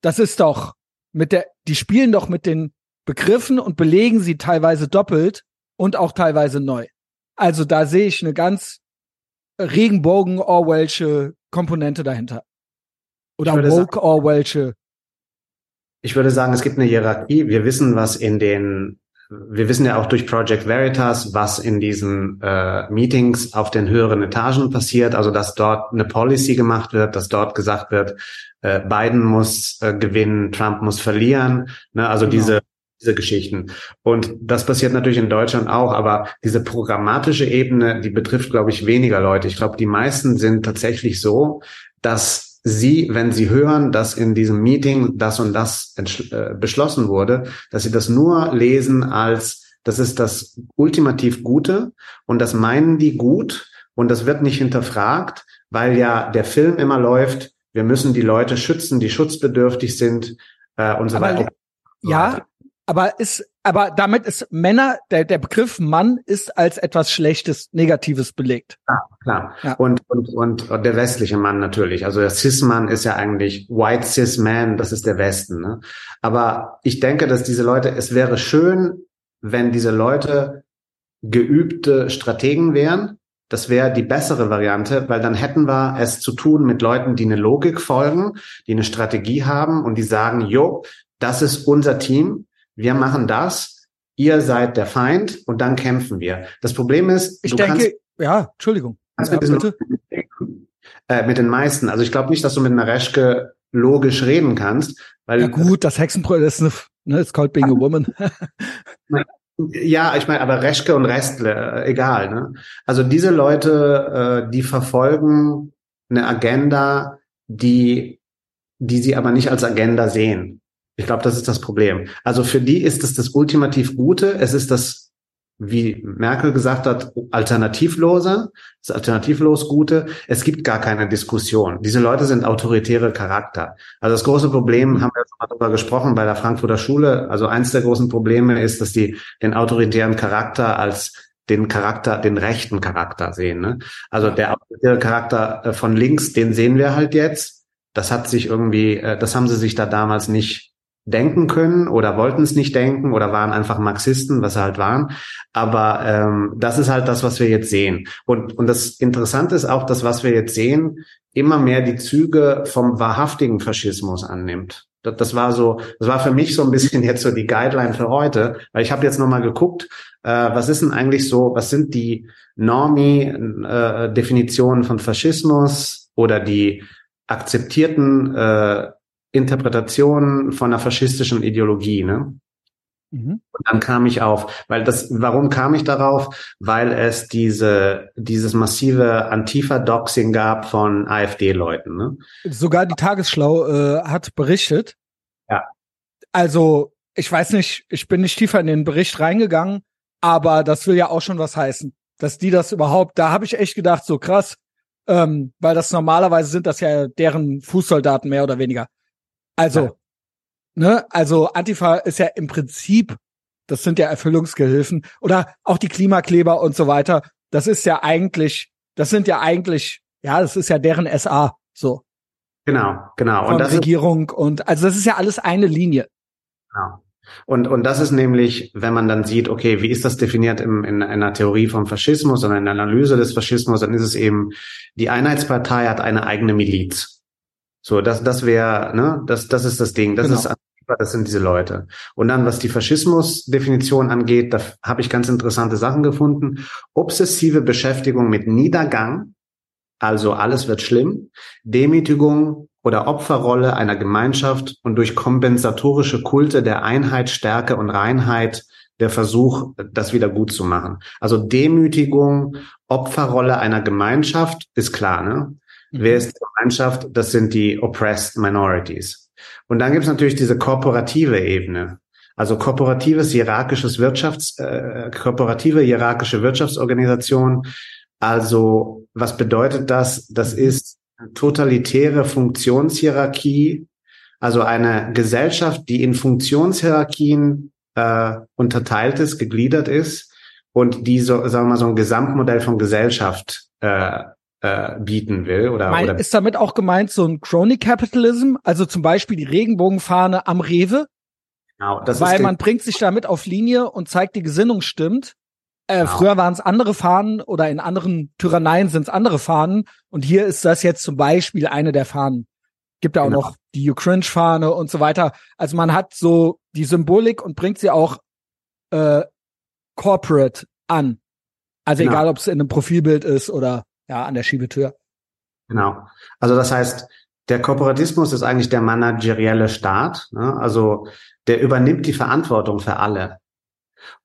Das ist doch mit der, die spielen doch mit den Begriffen und belegen sie teilweise doppelt und auch teilweise neu. Also da sehe ich eine ganz Regenbogen-Orwellsche Komponente dahinter. Oder Woke-Orwellsche. Ich würde sagen, es gibt eine Hierarchie. Wir wissen, was in den wir wissen ja auch durch Project Veritas, was in diesen äh, Meetings auf den höheren Etagen passiert, also dass dort eine Policy gemacht wird, dass dort gesagt wird, äh, Biden muss äh, gewinnen, Trump muss verlieren, ne? also genau. diese diese Geschichten. Und das passiert natürlich in Deutschland auch, aber diese programmatische Ebene, die betrifft, glaube ich, weniger Leute. Ich glaube, die meisten sind tatsächlich so, dass Sie, wenn Sie hören, dass in diesem Meeting das und das äh, beschlossen wurde, dass Sie das nur lesen als, das ist das ultimativ Gute und das meinen die gut und das wird nicht hinterfragt, weil ja der Film immer läuft, wir müssen die Leute schützen, die schutzbedürftig sind äh, und so Aber, weiter. Ja, aber ist, aber damit ist Männer, der, der Begriff Mann ist als etwas Schlechtes, Negatives belegt. Ja, klar. Ja. Und, und, und, und der westliche Mann natürlich. Also der Cis-Mann ist ja eigentlich White Cis-Man, das ist der Westen. Ne? Aber ich denke, dass diese Leute, es wäre schön, wenn diese Leute geübte Strategen wären. Das wäre die bessere Variante, weil dann hätten wir es zu tun mit Leuten, die eine Logik folgen, die eine Strategie haben und die sagen, jo, das ist unser Team wir machen das, ihr seid der Feind und dann kämpfen wir. Das Problem ist, ich denke, kannst, ja, Entschuldigung. Ja, mit, diesen, äh, mit den meisten. Also ich glaube nicht, dass du mit einer Reschke logisch reden kannst, weil ja gut, das Hexenprojekt ist eine, ne, it's called being a woman. ja, ich meine, aber Reschke und Restle, äh, egal. Ne? Also diese Leute, äh, die verfolgen eine Agenda, die die sie aber nicht als Agenda sehen. Ich glaube, das ist das Problem. Also für die ist es das ultimativ Gute. Es ist das, wie Merkel gesagt hat, alternativlose, das alternativlos Gute. Es gibt gar keine Diskussion. Diese Leute sind autoritäre Charakter. Also das große Problem, haben wir jetzt mal darüber gesprochen, bei der Frankfurter Schule. Also eins der großen Probleme ist, dass die den autoritären Charakter als den Charakter, den rechten Charakter sehen. Ne? Also der autoritäre Charakter äh, von links, den sehen wir halt jetzt. Das hat sich irgendwie, äh, das haben sie sich da damals nicht denken können oder wollten es nicht denken oder waren einfach Marxisten, was sie halt waren. Aber ähm, das ist halt das, was wir jetzt sehen. Und, und das Interessante ist auch, dass was wir jetzt sehen, immer mehr die Züge vom wahrhaftigen Faschismus annimmt. Das, das war so, das war für mich so ein bisschen jetzt so die Guideline für heute, weil ich habe jetzt nochmal geguckt, äh, was ist denn eigentlich so, was sind die Normi-Definitionen äh, von Faschismus oder die akzeptierten äh, Interpretation von einer faschistischen Ideologie, ne? Mhm. Und dann kam ich auf, weil das, warum kam ich darauf? Weil es diese, dieses massive Antifa-Doxing gab von AfD-Leuten. Ne? Sogar die Tagesschlau äh, hat berichtet. Ja. Also, ich weiß nicht, ich bin nicht tiefer in den Bericht reingegangen, aber das will ja auch schon was heißen, dass die das überhaupt, da habe ich echt gedacht, so krass, ähm, weil das normalerweise sind das ja deren Fußsoldaten mehr oder weniger. Also, ja. ne, also Antifa ist ja im Prinzip, das sind ja Erfüllungsgehilfen oder auch die Klimakleber und so weiter. Das ist ja eigentlich, das sind ja eigentlich, ja, das ist ja deren SA, so. Genau, genau. Von und das Regierung ist, und also das ist ja alles eine Linie. Genau. Und, und das ist nämlich, wenn man dann sieht, okay, wie ist das definiert im, in einer Theorie vom Faschismus oder in einer Analyse des Faschismus, dann ist es eben, die Einheitspartei hat eine eigene Miliz. So, das, das wäre, ne, das, das ist das Ding. Das genau. ist das sind diese Leute. Und dann, was die Faschismus-Definition angeht, da habe ich ganz interessante Sachen gefunden. Obsessive Beschäftigung mit Niedergang, also alles wird schlimm, Demütigung oder Opferrolle einer Gemeinschaft und durch kompensatorische Kulte der Einheit, Stärke und Reinheit der Versuch, das wieder gut zu machen. Also Demütigung, Opferrolle einer Gemeinschaft ist klar, ne? Mhm. Wer ist die Gemeinschaft? Das sind die oppressed minorities. Und dann gibt es natürlich diese korporative Ebene. Also korporatives hierarchisches Wirtschafts, äh, korporative hierarchische Wirtschaftsorganisation. Also was bedeutet das? Das mhm. ist totalitäre Funktionshierarchie, also eine Gesellschaft, die in Funktionshierarchien äh, unterteilt ist, gegliedert ist und die so, sagen wir mal, so ein Gesamtmodell von Gesellschaft äh, äh, bieten will oder, mein, oder ist damit auch gemeint so ein Crony Capitalism, also zum Beispiel die Regenbogenfahne am Rewe, genau, das weil ist man bringt sich damit auf Linie und zeigt, die Gesinnung stimmt. Äh, Genau. Früher waren es andere Fahnen oder in anderen Tyranneien sind es andere Fahnen und hier ist das jetzt zum Beispiel eine der Fahnen. Gibt ja auch Genau. noch die Ukraine-Fahne und so weiter. Also man hat so die Symbolik und bringt sie auch äh, corporate an. Also Genau. egal, ob es in einem Profilbild ist oder ja an der Schiebetür. Genau. Also das heißt, der Korporatismus ist eigentlich der managerielle Staat. Ne? Also der übernimmt die Verantwortung für alle.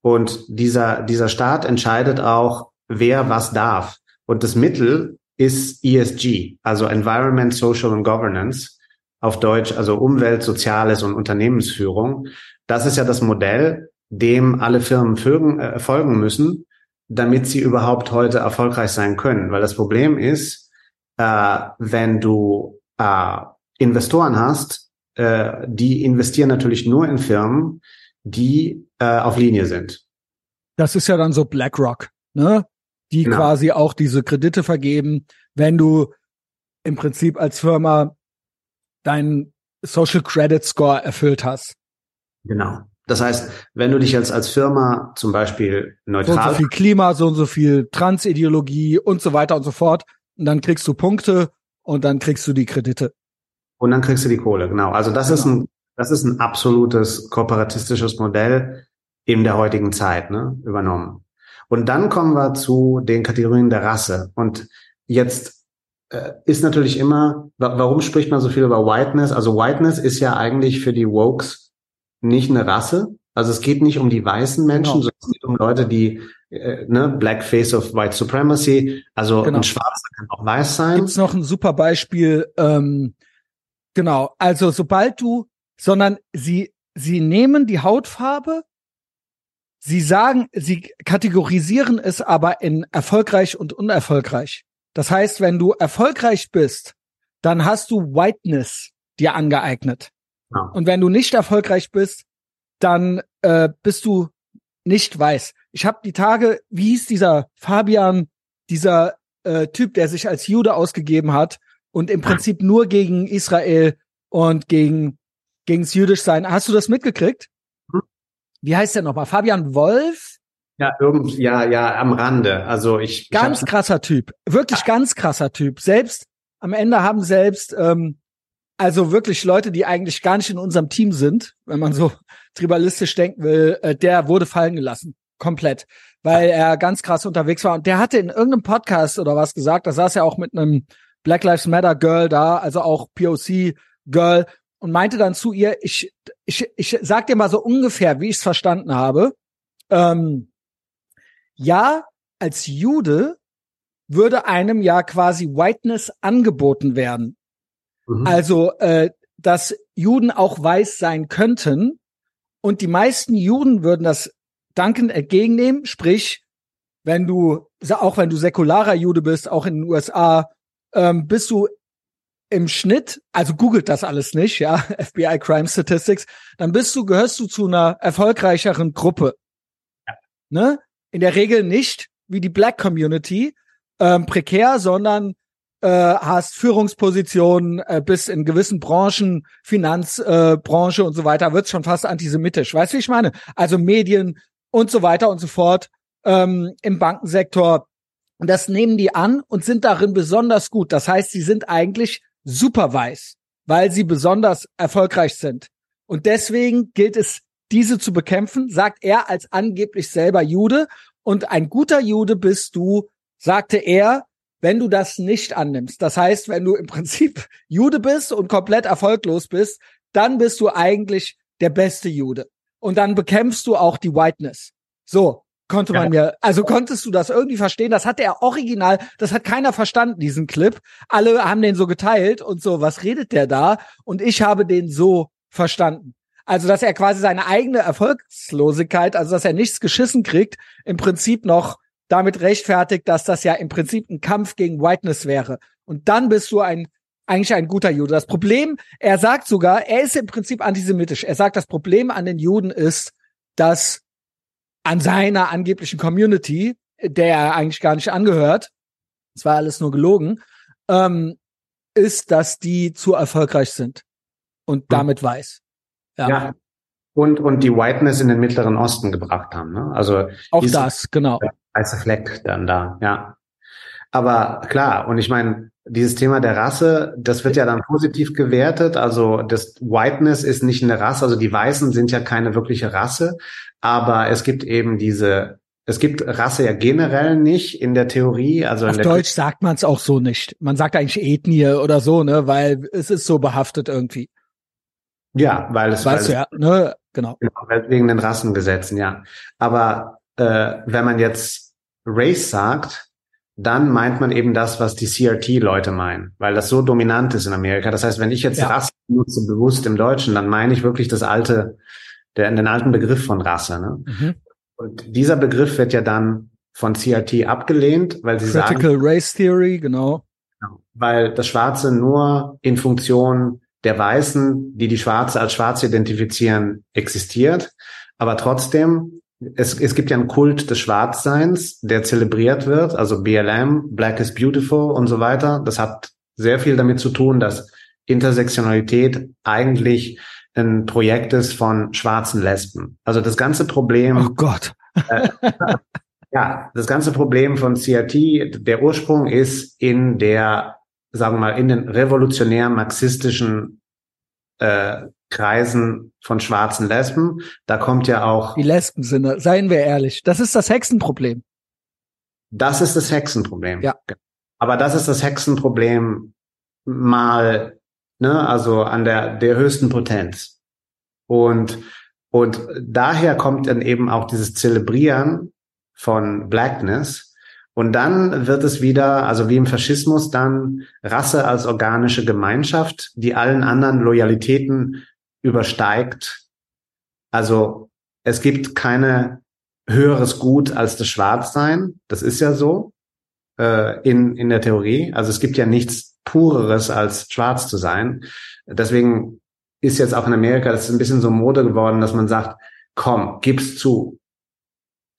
Und dieser, dieser Staat entscheidet auch, wer was darf. Und das Mittel ist ESG, also Environment, Social and Governance, auf Deutsch, also Umwelt, Soziales und Unternehmensführung. Das ist ja das Modell, dem alle Firmen äh, folgen müssen, damit sie überhaupt heute erfolgreich sein können. Weil das Problem ist, äh, wenn du äh, Investoren hast, äh, die investieren natürlich nur in Firmen, die äh, auf Linie sind. Das ist ja dann so BlackRock, ne? Die Genau. quasi auch diese Kredite vergeben, wenn du im Prinzip als Firma deinen Social Credit Score erfüllt hast. Genau. Das heißt, wenn du dich jetzt als Firma zum Beispiel So und neutral so viel Klima, so und so viel Transideologie und so weiter und so fort. Und dann kriegst du Punkte und dann kriegst du die Kredite. und dann kriegst du die Kohle, genau. Also das ist ein, das ist ein absolutes kooperatistisches Modell in der heutigen Zeit, ne, übernommen. Und dann kommen wir zu den Kategorien der Rasse. Und jetzt äh, ist natürlich immer, wa warum spricht man so viel über Whiteness? Also Whiteness ist ja eigentlich für die Wokes nicht eine Rasse. Also es geht nicht um die weißen Menschen, Genau. sondern es geht um Leute, die äh, ne, Black Face of White Supremacy. Also Genau. ein Schwarzer kann auch weiß sein. Gibt's noch ein super Beispiel? Ähm, genau, also sobald du, sondern sie sie nehmen die Hautfarbe, sie sagen, sie kategorisieren es aber in erfolgreich und unerfolgreich. Das heißt, wenn du erfolgreich bist, dann hast du Whiteness dir angeeignet. Und wenn du nicht erfolgreich bist, dann äh, bist du nicht weiß. Ich habe die Tage, wie hieß dieser Fabian, dieser äh, Typ, der sich als Jude ausgegeben hat und im Prinzip nur gegen Israel und gegen gegens Jüdischsein. Hast du das mitgekriegt? Mhm. Wie heißt der nochmal? Fabian Wolf? Ja, irgend, ja, ja, am Rande. Also ich, Ganz ich krasser Typ. Wirklich ganz krasser Typ. Selbst am Ende haben selbst ähm, also wirklich Leute, die eigentlich gar nicht in unserem Team sind, wenn man so tribalistisch denken will, äh, der wurde fallen gelassen. Komplett. Weil er ganz krass unterwegs war. Und der hatte in irgendeinem Podcast oder was gesagt, da saß er auch mit einem Black Lives Matter Girl da, also auch POC Girl, und meinte dann zu ihr, ich, ich, ich sag dir mal so ungefähr, wie ich es verstanden habe. Ähm, ja, als Jude würde einem ja quasi Whiteness angeboten werden. Mhm. Also, äh, dass Juden auch weiß sein könnten. Und die meisten Juden würden das dankend entgegennehmen. Sprich, wenn du, auch wenn du säkularer Jude bist, auch in den USA, ähm, bist du im Schnitt, also googelt das alles nicht, ja, FBI Crime Statistics, dann bist du, gehörst du zu einer erfolgreicheren Gruppe. Ne? In der Regel nicht wie die Black Community, ähm, prekär, sondern äh, hast Führungspositionen, äh, bist in gewissen Branchen, Finanzbranche äh, und so weiter, wird's schon fast antisemitisch. Weißt du, wie ich meine? Also Medien und so weiter und so fort ähm, im Bankensektor. Und das nehmen die an und sind darin besonders gut. Das heißt, sie sind eigentlich super weiß, weil sie besonders erfolgreich sind. Und deswegen gilt es, diese zu bekämpfen, sagt er als angeblich selber Jude. Und ein guter Jude bist du, sagte er, wenn du das nicht annimmst. Das heißt, wenn du im Prinzip Jude bist und komplett erfolglos bist, dann bist du eigentlich der beste Jude. Und dann bekämpfst du auch die Whiteness. So, konnte man ja. mir, also konntest du das irgendwie verstehen? Das hat er original, das hat keiner verstanden, diesen Clip. Alle haben den so geteilt und so, was redet der da? Und ich habe den so verstanden. Also, dass er quasi seine eigene Erfolgslosigkeit, also dass er nichts geschissen kriegt, im Prinzip noch damit rechtfertigt, dass das ja im Prinzip ein Kampf gegen Whiteness wäre. Und dann bist du ein eigentlich ein guter Jude. Das Problem, er sagt sogar, er ist im Prinzip antisemitisch. Er sagt, das Problem an den Juden ist, dass an seiner angeblichen Community, der er eigentlich gar nicht angehört, es war alles nur gelogen, ähm, ist, dass die zu erfolgreich sind und hm. damit weiß. Ja. ja. Und, und die Whiteness in den Mittleren Osten gebracht haben. Ne? Also auch das, genau. Weiße Fleck dann da, ja. Aber klar, und ich meine, dieses Thema der Rasse, das wird ja dann positiv gewertet. Also das Whiteness ist nicht eine Rasse, also die Weißen sind ja keine wirkliche Rasse, aber es gibt eben diese, es gibt Rasse ja generell nicht in der Theorie. Also auf Deutsch K sagt man es auch so nicht. Man sagt eigentlich Ethnie oder so, ne, weil es ist so behaftet irgendwie. Ja, weil es weißt weil du ja, ne, genau. genau wegen den Rassengesetzen, ja. Aber äh, wenn man jetzt Race sagt, dann meint man eben das, was die CRT-Leute meinen, weil das so dominant ist in Amerika. Das heißt, wenn ich jetzt ja. Rasse nutze bewusst im Deutschen, dann meine ich wirklich das alte, der, den alten Begriff von Rasse. Ne? Mhm. Und dieser Begriff wird ja dann von CRT abgelehnt, weil sie Critical sagen. Critical Race Theory, genau. genau. Weil das Schwarze nur in Funktion der Weißen, die die Schwarze als Schwarze identifizieren, existiert. Aber trotzdem es, es gibt ja einen Kult des Schwarzseins, der zelebriert wird, also BLM, Black is Beautiful und so weiter. Das hat sehr viel damit zu tun, dass Intersektionalität eigentlich ein Projekt ist von schwarzen Lesben. Also das ganze Problem. Oh Gott. äh, ja, das ganze Problem von CRT, der Ursprung ist in der, sagen wir mal, in den revolutionären marxistischen äh, Kreisen von schwarzen Lesben. Da kommt ja auch. Die Lesben sind, seien wir ehrlich, das ist das Hexenproblem. Das ist das Hexenproblem. Ja. Aber das ist das Hexenproblem mal, ne, also an der, der höchsten Potenz. Und, und daher kommt dann eben auch dieses Zelebrieren von Blackness. Und dann wird es wieder, also wie im Faschismus, dann Rasse als organische Gemeinschaft, die allen anderen Loyalitäten übersteigt. Also es gibt keine höheres Gut als das Schwarzsein. Das ist ja so äh, in, in der Theorie. Also es gibt ja nichts Pureres als schwarz zu sein. Deswegen ist jetzt auch in Amerika, das ist ein bisschen so Mode geworden, dass man sagt, komm, gib's zu.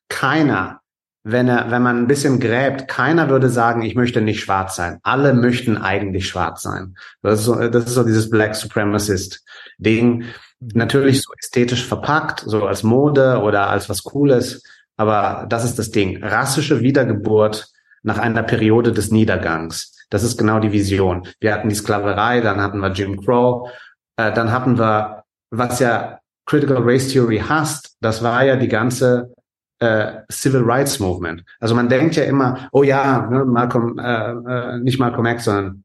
Keiner, wenn er, wenn man ein bisschen gräbt, keiner würde sagen, ich möchte nicht schwarz sein. Alle möchten eigentlich schwarz sein. Das ist so, das ist so dieses Black Supremacist Ding. Natürlich so ästhetisch verpackt, so als Mode oder als was Cooles. Aber das ist das Ding. Rassische Wiedergeburt nach einer Periode des Niedergangs. Das ist genau die Vision. Wir hatten die Sklaverei, dann hatten wir Jim Crow, äh, dann hatten wir, was ja Critical Race Theory hasst, das war ja die ganze äh, Civil Rights Movement. Also man denkt ja immer, oh ja, ne, Malcolm, äh, äh, nicht Malcolm X, sondern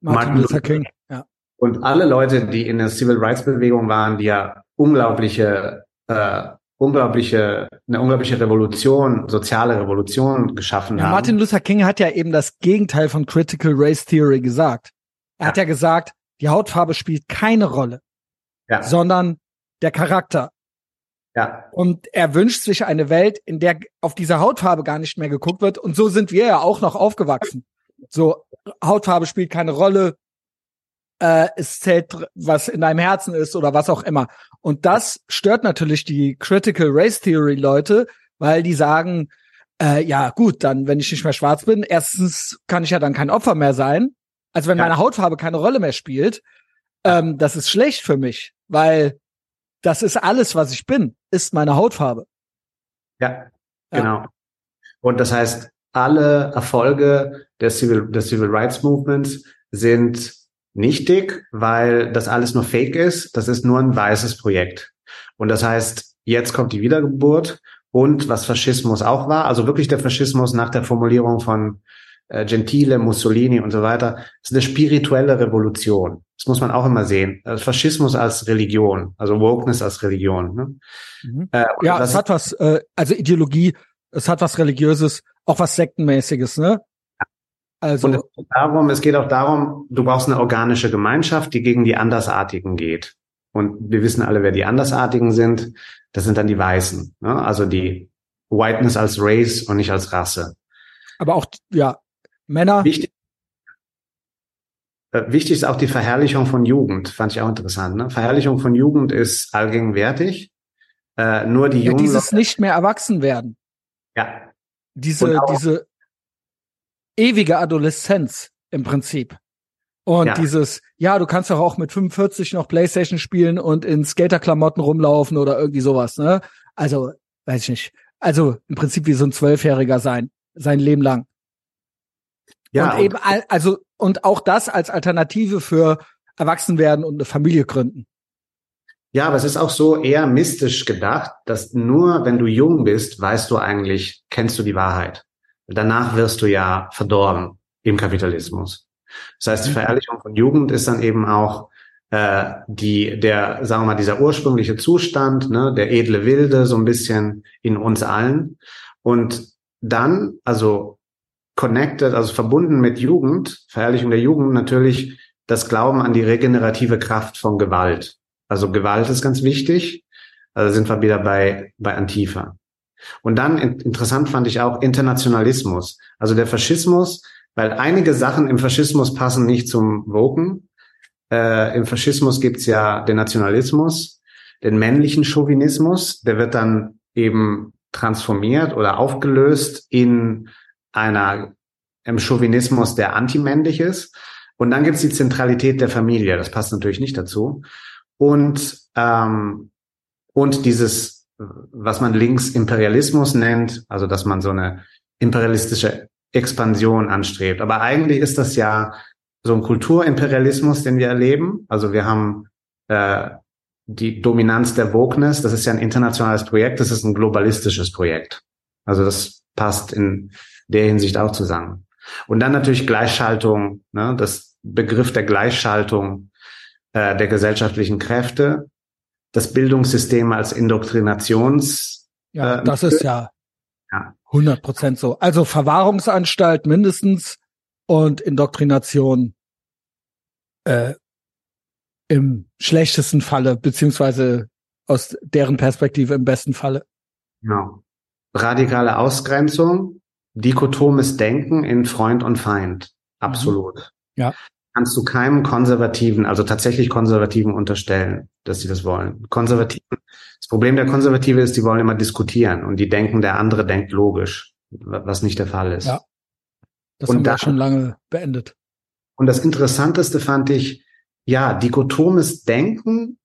Martin, Luther King. Ja. Und alle Leute, die in der Civil Rights Bewegung waren, die ja unglaubliche, äh, unglaubliche, eine unglaubliche Revolution, soziale Revolution geschaffen ja, haben. Martin Luther King hat ja eben das Gegenteil von Critical Race Theory gesagt. Er ja. hat ja gesagt, die Hautfarbe spielt keine Rolle, sondern der Charakter. Ja. Und er wünscht sich eine Welt, in der auf diese Hautfarbe gar nicht mehr geguckt wird. Und so sind wir ja auch noch aufgewachsen. So, Hautfarbe spielt keine Rolle, äh, es zählt, was in deinem Herzen ist oder was auch immer. Und das stört natürlich die Critical Race Theory Leute, weil die sagen, äh, ja gut, dann, wenn ich nicht mehr schwarz bin, erstens kann ich ja dann kein Opfer mehr sein. Also wenn ja. meine Hautfarbe keine Rolle mehr spielt, ähm, das ist schlecht für mich, weil das ist alles, was ich bin, ist meine Hautfarbe. Ja, genau. Ja. Und das heißt, alle Erfolge der Civil, des Civil Rights Movements sind nichtig, weil das alles nur Fake ist. Das ist nur ein weißes Projekt. Und das heißt, jetzt kommt die Wiedergeburt und was Faschismus auch war, also wirklich der Faschismus nach der Formulierung von äh, Gentile, Mussolini und so weiter, ist eine spirituelle Revolution. Das muss man auch immer sehen. Also Faschismus als Religion, also Wokeness als Religion. Ne? Mhm. Äh, ja, es hat was, äh, also Ideologie, es hat was Religiöses, auch was Sektenmäßiges, ne? Also und es geht, darum, es geht auch darum, du brauchst eine organische Gemeinschaft, die gegen die Andersartigen geht. Und wir wissen alle, wer die Andersartigen sind. Das sind dann die Weißen. Ne? Also die Whiteness als Race und nicht als Rasse. Aber auch, ja, Männer. Wichtig, äh, wichtig ist auch die Verherrlichung von Jugend. Fand ich auch interessant. Ne? Verherrlichung von Jugend ist allgegenwärtig. Äh, nur die ja, Jungen. Dieses nicht mehr erwachsen werden. Ja. Diese, diese ewige Adoleszenz im Prinzip. Und ja. dieses, ja, du kannst doch auch mit 45 noch Playstation spielen und in Skaterklamotten rumlaufen oder irgendwie sowas, ne? Also, weiß ich nicht. Also im Prinzip wie so ein Zwölfjähriger sein, sein Leben lang. Ja. Und eben, also, und auch das als Alternative für Erwachsenwerden und eine Familie gründen. Ja, aber es ist auch so eher mystisch gedacht, dass nur wenn du jung bist, weißt du eigentlich, kennst du die Wahrheit. Danach wirst du ja verdorben im Kapitalismus. Das heißt, die mhm. Verherrlichung von Jugend ist dann eben auch äh, die, der, sagen wir mal, dieser ursprüngliche Zustand, ne, der edle Wilde, so ein bisschen in uns allen. Und dann, also connected, also verbunden mit Jugend, Verherrlichung der Jugend, natürlich das Glauben an die regenerative Kraft von Gewalt. Also Gewalt ist ganz wichtig. Also sind wir wieder bei, bei Antifa. Und dann interessant fand ich auch Internationalismus. Also der Faschismus, weil einige Sachen im Faschismus passen nicht zum Woken. Äh, Im Faschismus gibt's ja den Nationalismus, den männlichen Chauvinismus, der wird dann eben transformiert oder aufgelöst in einer im Chauvinismus, der antimännlich ist. Und dann gibt's die Zentralität der Familie. Das passt natürlich nicht dazu. Und ähm, und dieses was man links Imperialismus nennt, also dass man so eine imperialistische Expansion anstrebt. Aber eigentlich ist das ja so ein Kulturimperialismus, den wir erleben. Also wir haben äh, die Dominanz der Wokeness, das ist ja ein internationales Projekt, das ist ein globalistisches Projekt. Also das passt in der Hinsicht auch zusammen. Und dann natürlich Gleichschaltung, ne, das Begriff der Gleichschaltung äh, der gesellschaftlichen Kräfte das Bildungssystem als Indoktrinations. Ja, äh, das ist ja, ja 100 Prozent so. Also Verwahrungsanstalt mindestens und Indoktrination äh, im schlechtesten Falle, beziehungsweise aus deren Perspektive im besten Falle. Genau. Radikale Ausgrenzung, dichotomes Denken in Freund und Feind. Mhm. Absolut. Ja kannst du keinem Konservativen, also tatsächlich Konservativen unterstellen, dass sie das wollen. Konservativen, das Problem der Konservative ist, die wollen immer diskutieren und die denken, der andere denkt logisch, was nicht der Fall ist. Ja. Das und haben wir schon lange beendet. Und das Interessanteste fand ich, ja, dichotomes Denken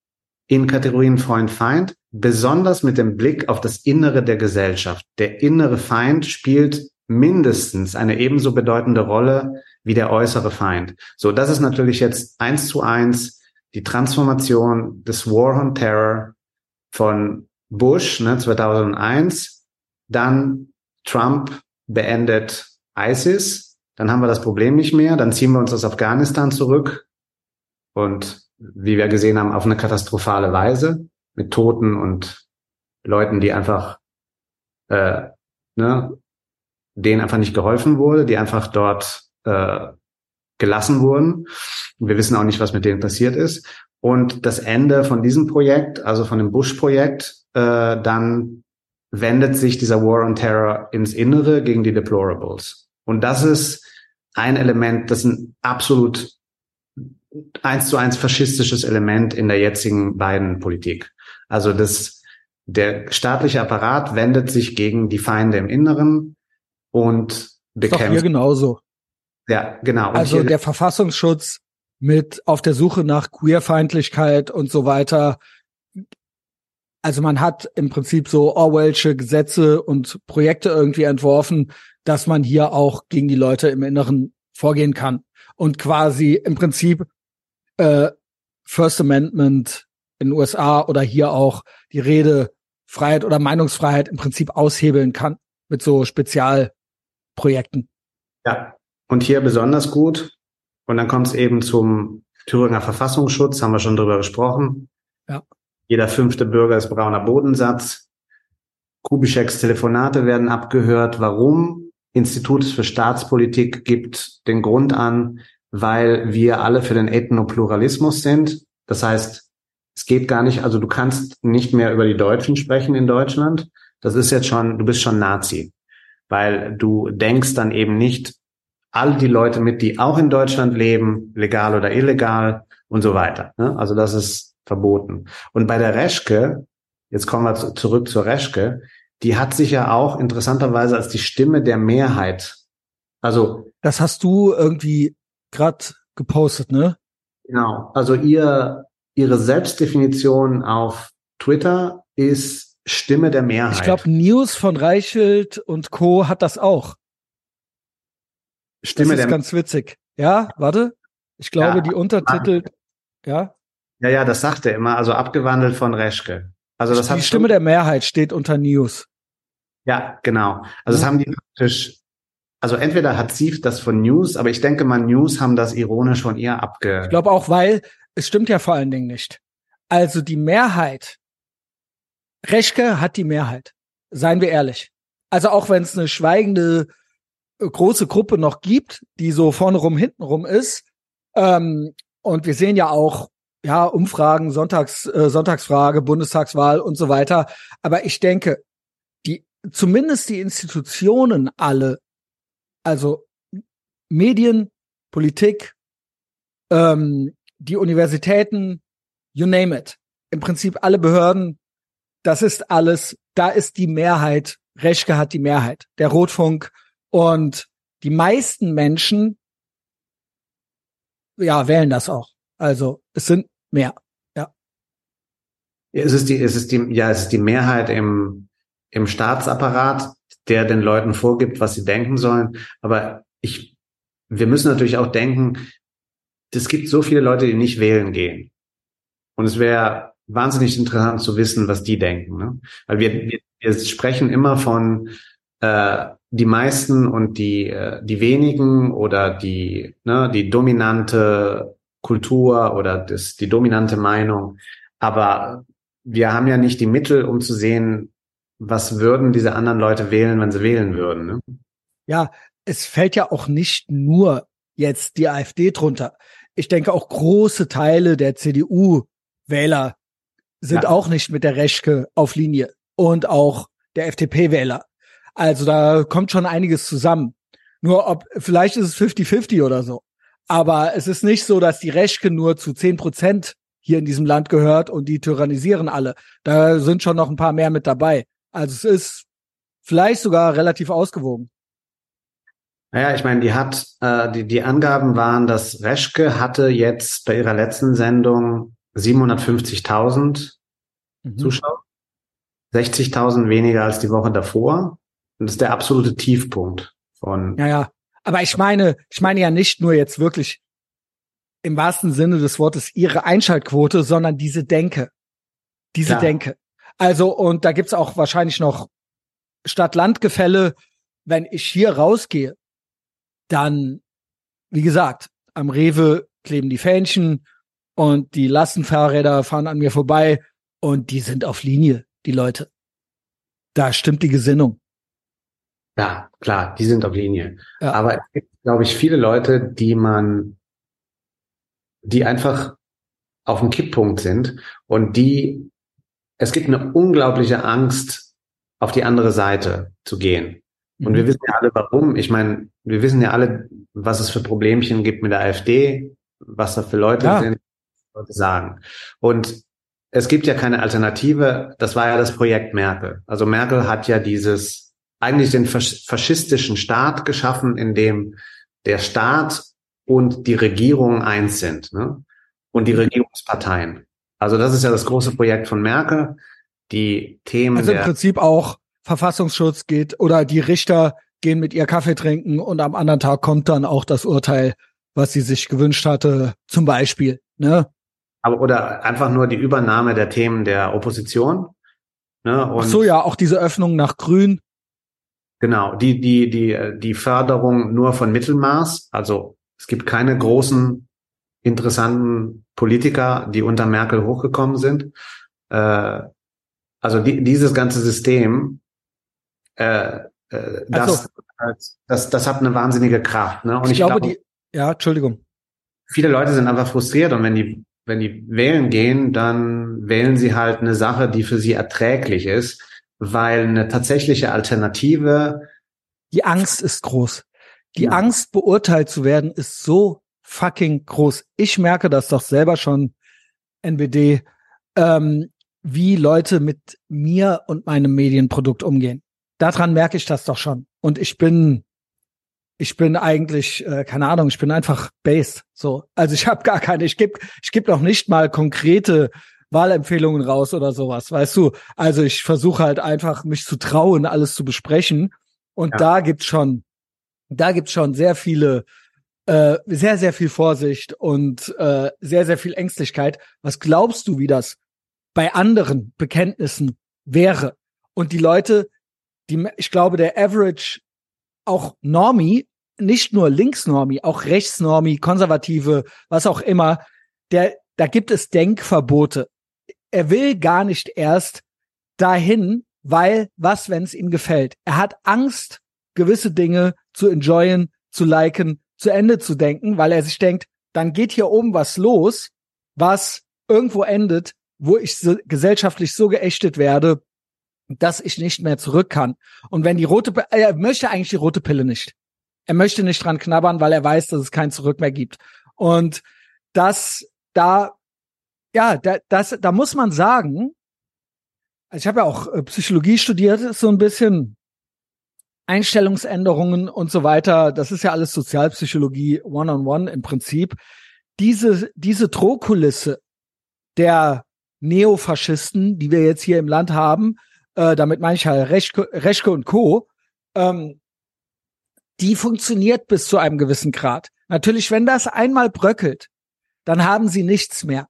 in Kategorien Freund-Feind, besonders mit dem Blick auf das Innere der Gesellschaft. Der innere Feind spielt mindestens eine ebenso bedeutende Rolle wie der äußere Feind. So, das ist natürlich jetzt eins zu eins die Transformation des War on Terror von Bush ne, 2001, dann Trump beendet ISIS, dann haben wir das Problem nicht mehr, dann ziehen wir uns aus Afghanistan zurück und wie wir gesehen haben, auf eine katastrophale Weise mit Toten und Leuten, die einfach äh, ne, denen einfach nicht geholfen wurde, die einfach dort äh, gelassen wurden. Wir wissen auch nicht, was mit denen passiert ist. Und das Ende von diesem Projekt, also von dem Bush-Projekt, äh, dann wendet sich dieser War on Terror ins Innere gegen die Deplorables. Und das ist ein Element, das ist ein absolut eins zu eins faschistisches Element in der jetzigen beiden Politik. Also das, der staatliche Apparat wendet sich gegen die Feinde im Inneren und bekämpft. Doch hier genauso. Ja, genau. Und also der Verfassungsschutz mit auf der Suche nach Queerfeindlichkeit und so weiter. Also man hat im Prinzip so Orwellsche Gesetze und Projekte irgendwie entworfen, dass man hier auch gegen die Leute im Inneren vorgehen kann und quasi im Prinzip äh, First Amendment in den USA oder hier auch die Redefreiheit oder Meinungsfreiheit im Prinzip aushebeln kann mit so Spezialprojekten. Ja, und hier besonders gut. Und dann kommt es eben zum Thüringer Verfassungsschutz, haben wir schon drüber gesprochen. Ja. Jeder fünfte Bürger ist brauner Bodensatz. Kubischeks Telefonate werden abgehört. Warum? Institut für Staatspolitik gibt den Grund an, weil wir alle für den Ethnopluralismus sind. Das heißt, es geht gar nicht, also du kannst nicht mehr über die Deutschen sprechen in Deutschland. Das ist jetzt schon, du bist schon Nazi, weil du denkst dann eben nicht all die Leute mit, die auch in Deutschland leben, legal oder illegal und so weiter. Ne? Also das ist verboten. Und bei der Reschke, jetzt kommen wir zurück zur Reschke, die hat sich ja auch interessanterweise als die Stimme der Mehrheit. Also das hast du irgendwie gerade gepostet, ne? Genau. Also ihr ihre Selbstdefinition auf Twitter ist Stimme der Mehrheit. Ich glaube, News von Reichelt und Co. hat das auch. Stimme das ist der ganz witzig. Ja, warte. Ich glaube, ja, die Untertitel, ja. Ja, ja, das sagt er immer, also abgewandelt von Reschke. Also das die hat Stimme der Mehrheit steht unter News. Ja, genau. Also das haben die praktisch, also entweder hat Sief das von News, aber ich denke mal, News haben das ironisch von ihr abge. Ich glaube auch, weil es stimmt ja vor allen Dingen nicht. Also die Mehrheit, Reschke hat die Mehrheit. Seien wir ehrlich. Also auch wenn es eine schweigende äh, große Gruppe noch gibt, die so vorne rum, hinten rum ist. Ähm, und wir sehen ja auch, ja, Umfragen, Sonntags, äh, Sonntagsfrage, Bundestagswahl und so weiter. Aber ich denke, die, zumindest die Institutionen alle, also Medien, Politik, ähm, die Universitäten, you name it. Im Prinzip alle Behörden, das ist alles, da ist die Mehrheit, Reschke hat die Mehrheit. Der Rotfunk, und die meisten Menschen, ja, wählen das auch. Also es sind mehr. Ja. Es ist die, es ist die, ja, es ist die Mehrheit im, im Staatsapparat, der den Leuten vorgibt, was sie denken sollen. Aber ich, wir müssen natürlich auch denken, es gibt so viele Leute, die nicht wählen gehen. Und es wäre wahnsinnig interessant zu wissen, was die denken. Ne? Weil wir, wir, wir sprechen immer von äh, die meisten und die, äh, die wenigen oder die, ne, die dominante Kultur oder das, die dominante Meinung. Aber wir haben ja nicht die Mittel, um zu sehen, was würden diese anderen Leute wählen, wenn sie wählen würden. Ne? Ja, es fällt ja auch nicht nur jetzt die AfD drunter. Ich denke auch große Teile der CDU-Wähler sind ja. auch nicht mit der Reschke auf Linie und auch der FDP-Wähler. Also da kommt schon einiges zusammen. Nur ob, vielleicht ist es 50-50 oder so. Aber es ist nicht so, dass die Reschke nur zu 10 Prozent hier in diesem Land gehört und die tyrannisieren alle. Da sind schon noch ein paar mehr mit dabei. Also es ist vielleicht sogar relativ ausgewogen. Naja, ich meine, die hat, äh, die, die Angaben waren, dass Reschke hatte jetzt bei ihrer letzten Sendung 750.000 mhm. Zuschauer, 60.000 weniger als die Woche davor. Und das ist der absolute Tiefpunkt von. Ja, ja. Aber ich meine, ich meine ja nicht nur jetzt wirklich im wahrsten Sinne des Wortes ihre Einschaltquote, sondern diese Denke. Diese ja. Denke. Also, und da gibt's auch wahrscheinlich noch Stadt-Land-Gefälle. Wenn ich hier rausgehe, dann, wie gesagt, am Rewe kleben die Fähnchen und die Lastenfahrräder fahren an mir vorbei und die sind auf Linie, die Leute. Da stimmt die Gesinnung. Ja, klar, die sind auf Linie. Ja. Aber es gibt, glaube ich, viele Leute, die man, die einfach auf dem Kipppunkt sind und die, es gibt eine unglaubliche Angst, auf die andere Seite zu gehen. Und mhm. wir wissen ja alle warum. Ich meine, wir wissen ja alle, was es für Problemchen gibt mit der AfD, was da für Leute ja. sind, sagen. Und es gibt ja keine Alternative. Das war ja das Projekt Merkel. Also Merkel hat ja dieses eigentlich den faschistischen Staat geschaffen, in dem der Staat und die Regierung eins sind ne? und die Regierungsparteien. Also das ist ja das große Projekt von Merkel. Die Themen. Also im Prinzip auch Verfassungsschutz geht oder die Richter gehen mit ihr Kaffee trinken und am anderen Tag kommt dann auch das Urteil, was sie sich gewünscht hatte, zum Beispiel. Ne? Aber oder einfach nur die Übernahme der Themen der Opposition. Ne? Und Ach so, ja, auch diese Öffnung nach Grün. Genau, die, die, die, die Förderung nur von Mittelmaß. Also es gibt keine großen, interessanten Politiker, die unter Merkel hochgekommen sind. Äh, also die, dieses ganze System, äh, äh, das, also, das, das hat eine wahnsinnige Kraft. Ne? Und ich, ich glaube, glaube, die, ja, Entschuldigung. Viele Leute sind einfach frustriert und wenn die, wenn die wählen gehen, dann wählen sie halt eine Sache, die für sie erträglich ist, weil eine tatsächliche Alternative. Die Angst ist groß. Die ja. Angst, beurteilt zu werden, ist so fucking groß. Ich merke das doch selber schon, NBD, ähm, wie Leute mit mir und meinem Medienprodukt umgehen. Daran merke ich das doch schon. Und ich bin, ich bin eigentlich, äh, keine Ahnung, ich bin einfach based. So, also ich habe gar keine. Ich gebe, ich gebe noch nicht mal konkrete Wahlempfehlungen raus oder sowas, weißt du? Also ich versuche halt einfach, mich zu trauen, alles zu besprechen. Und ja. da gibt's schon, da gibt's schon sehr viele, äh, sehr, sehr viel Vorsicht und äh, sehr, sehr viel Ängstlichkeit. Was glaubst du, wie das bei anderen Bekenntnissen wäre? Und die Leute, die, ich glaube, der Average, auch Normie, nicht nur Linksnormie, auch Rechtsnormie, Konservative, was auch immer, der, da gibt es Denkverbote. Er will gar nicht erst dahin, weil was, wenn es ihm gefällt? Er hat Angst, gewisse Dinge zu enjoyen, zu liken, zu Ende zu denken, weil er sich denkt, dann geht hier oben was los, was irgendwo endet, wo ich so, gesellschaftlich so geächtet werde, dass ich nicht mehr zurück kann. Und wenn die rote, er möchte eigentlich die rote Pille nicht. Er möchte nicht dran knabbern, weil er weiß, dass es kein Zurück mehr gibt. Und das, da, ja, da, das, da muss man sagen, also ich habe ja auch äh, Psychologie studiert, so ein bisschen Einstellungsänderungen und so weiter. Das ist ja alles Sozialpsychologie one-on-one -on -one im Prinzip. Diese, diese Drohkulisse der Neofaschisten, die wir jetzt hier im Land haben, äh, damit meine ich halt Reschke, Reschke und Co., ähm, die funktioniert bis zu einem gewissen Grad. Natürlich, wenn das einmal bröckelt, dann haben sie nichts mehr.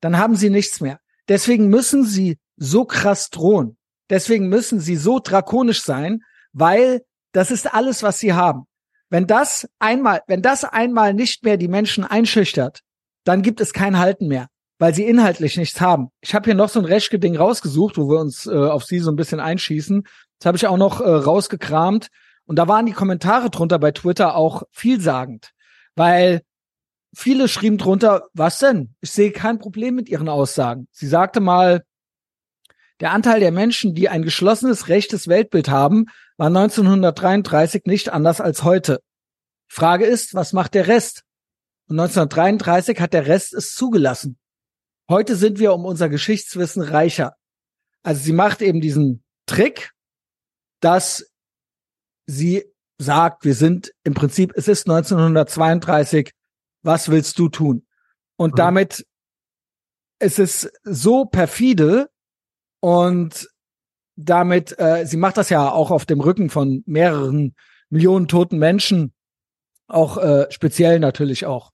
Dann haben sie nichts mehr. Deswegen müssen sie so krass drohen. Deswegen müssen sie so drakonisch sein, weil das ist alles, was sie haben. Wenn das einmal, wenn das einmal nicht mehr die Menschen einschüchtert, dann gibt es kein Halten mehr weil sie inhaltlich nichts haben. Ich habe hier noch so ein Reschke-Ding rausgesucht, wo wir uns äh, auf sie so ein bisschen einschießen. Das habe ich auch noch äh, rausgekramt. Und da waren die Kommentare drunter bei Twitter auch vielsagend, weil viele schrieben drunter, was denn? Ich sehe kein Problem mit ihren Aussagen. Sie sagte mal, der Anteil der Menschen, die ein geschlossenes rechtes Weltbild haben, war 1933 nicht anders als heute. Frage ist, was macht der Rest? Und 1933 hat der Rest es zugelassen. Heute sind wir um unser Geschichtswissen reicher. Also sie macht eben diesen Trick, dass sie sagt, wir sind im Prinzip, es ist 1932, was willst du tun? Und mhm. damit es ist so perfide und damit, äh, sie macht das ja auch auf dem Rücken von mehreren Millionen toten Menschen, auch äh, speziell natürlich auch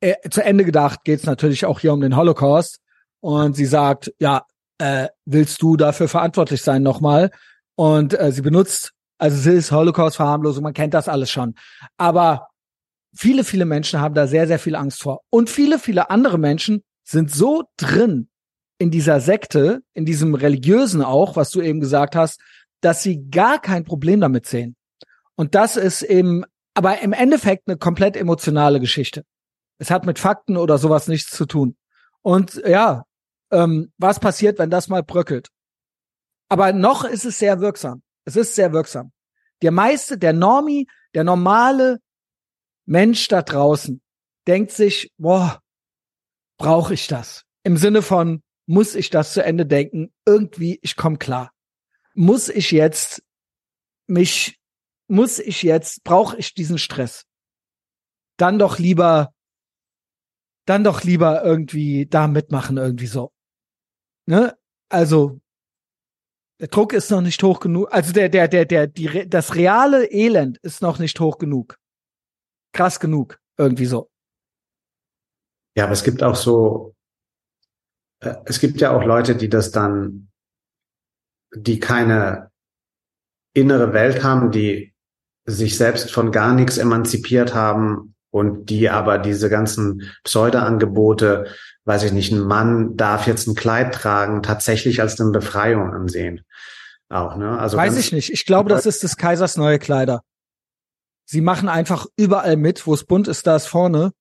äh, zu Ende gedacht geht es natürlich auch hier um den Holocaust. Und sie sagt, ja, äh, willst du dafür verantwortlich sein nochmal? Und äh, sie benutzt, also sie ist Holocaust-Verharmlosung, man kennt das alles schon. Aber viele, viele Menschen haben da sehr, sehr viel Angst vor. Und viele, viele andere Menschen sind so drin in dieser Sekte, in diesem religiösen auch, was du eben gesagt hast, dass sie gar kein Problem damit sehen. Und das ist eben, aber im Endeffekt eine komplett emotionale Geschichte. Es hat mit Fakten oder sowas nichts zu tun. Und ja, ähm, was passiert, wenn das mal bröckelt? Aber noch ist es sehr wirksam. Es ist sehr wirksam. Der meiste, der Normi, der normale Mensch da draußen denkt sich, boah, brauche ich das? Im Sinne von, muss ich das zu Ende denken? Irgendwie, ich komme klar. Muss ich jetzt mich, muss ich jetzt, brauche ich diesen Stress? Dann doch lieber dann doch lieber irgendwie da mitmachen, irgendwie so. Ne? Also, der Druck ist noch nicht hoch genug. Also der, der, der, der, die, das reale Elend ist noch nicht hoch genug. Krass genug, irgendwie so. Ja, aber es gibt auch so, äh, es gibt ja auch Leute, die das dann, die keine innere Welt haben, die sich selbst von gar nichts emanzipiert haben und die aber diese ganzen Pseudo-Angebote, weiß ich nicht, ein Mann darf jetzt ein Kleid tragen, tatsächlich als eine Befreiung ansehen. Auch, ne? Also weiß ich nicht. Ich glaube, das ist des Kaisers neue Kleider. Sie machen einfach überall mit, wo es bunt ist, da ist vorne.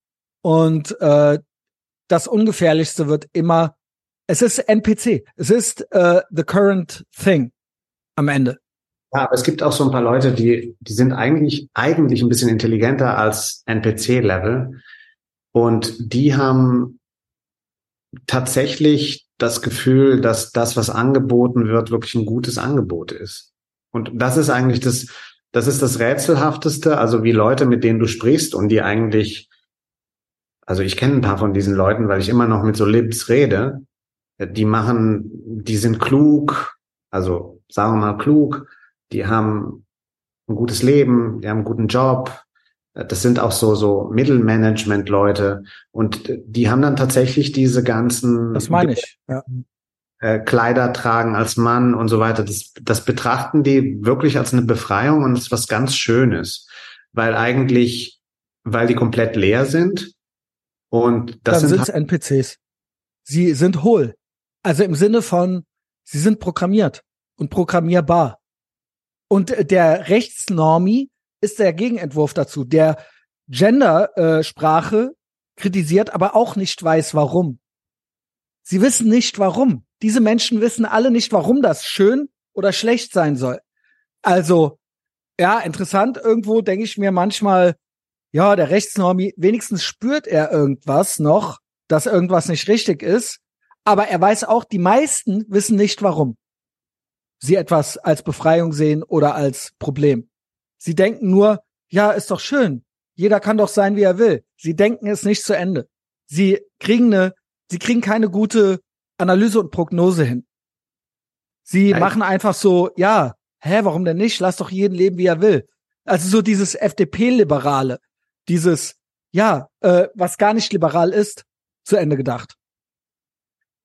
Und äh, das Ungefährlichste wird immer, es ist NPC. Es ist äh, the current thing am Ende. Ja, aber es gibt auch so ein paar Leute, die, die sind eigentlich, eigentlich ein bisschen intelligenter als NPC-Level. Und die haben tatsächlich das Gefühl, dass das, was angeboten wird, wirklich ein gutes Angebot ist. Und das ist eigentlich das, das ist das Rätselhafteste, also wie Leute, mit denen du sprichst und die eigentlich, also ich kenne ein paar von diesen Leuten, weil ich immer noch mit so Libs rede, die machen, die sind klug, also sagen wir mal klug, die haben ein gutes Leben, die haben einen guten Job. Das sind auch so, so Mittelmanagement-Leute. Und die haben dann tatsächlich diese ganzen. Das meine ich, ja. Äh, Kleider tragen als Mann und so weiter. Das, das betrachten die wirklich als eine Befreiung und ist was ganz Schönes. Weil eigentlich, weil die komplett leer sind. Und das dann sind NPCs. Sie sind hohl. Also im Sinne von, sie sind programmiert und programmierbar. Und der Rechtsnormi ist der Gegenentwurf dazu, der Gendersprache äh, kritisiert, aber auch nicht weiß, warum. Sie wissen nicht, warum. Diese Menschen wissen alle nicht, warum das schön oder schlecht sein soll. Also, ja, interessant. Irgendwo denke ich mir manchmal, ja, der Rechtsnormi, wenigstens spürt er irgendwas noch, dass irgendwas nicht richtig ist. Aber er weiß auch, die meisten wissen nicht, warum sie etwas als Befreiung sehen oder als Problem. Sie denken nur, ja, ist doch schön. Jeder kann doch sein, wie er will. Sie denken es nicht zu Ende. Sie kriegen eine, sie kriegen keine gute Analyse und Prognose hin. Sie Nein. machen einfach so, ja, hä, warum denn nicht? Lass doch jeden leben, wie er will. Also so dieses FDP-Liberale, dieses, ja, äh, was gar nicht liberal ist, zu Ende gedacht.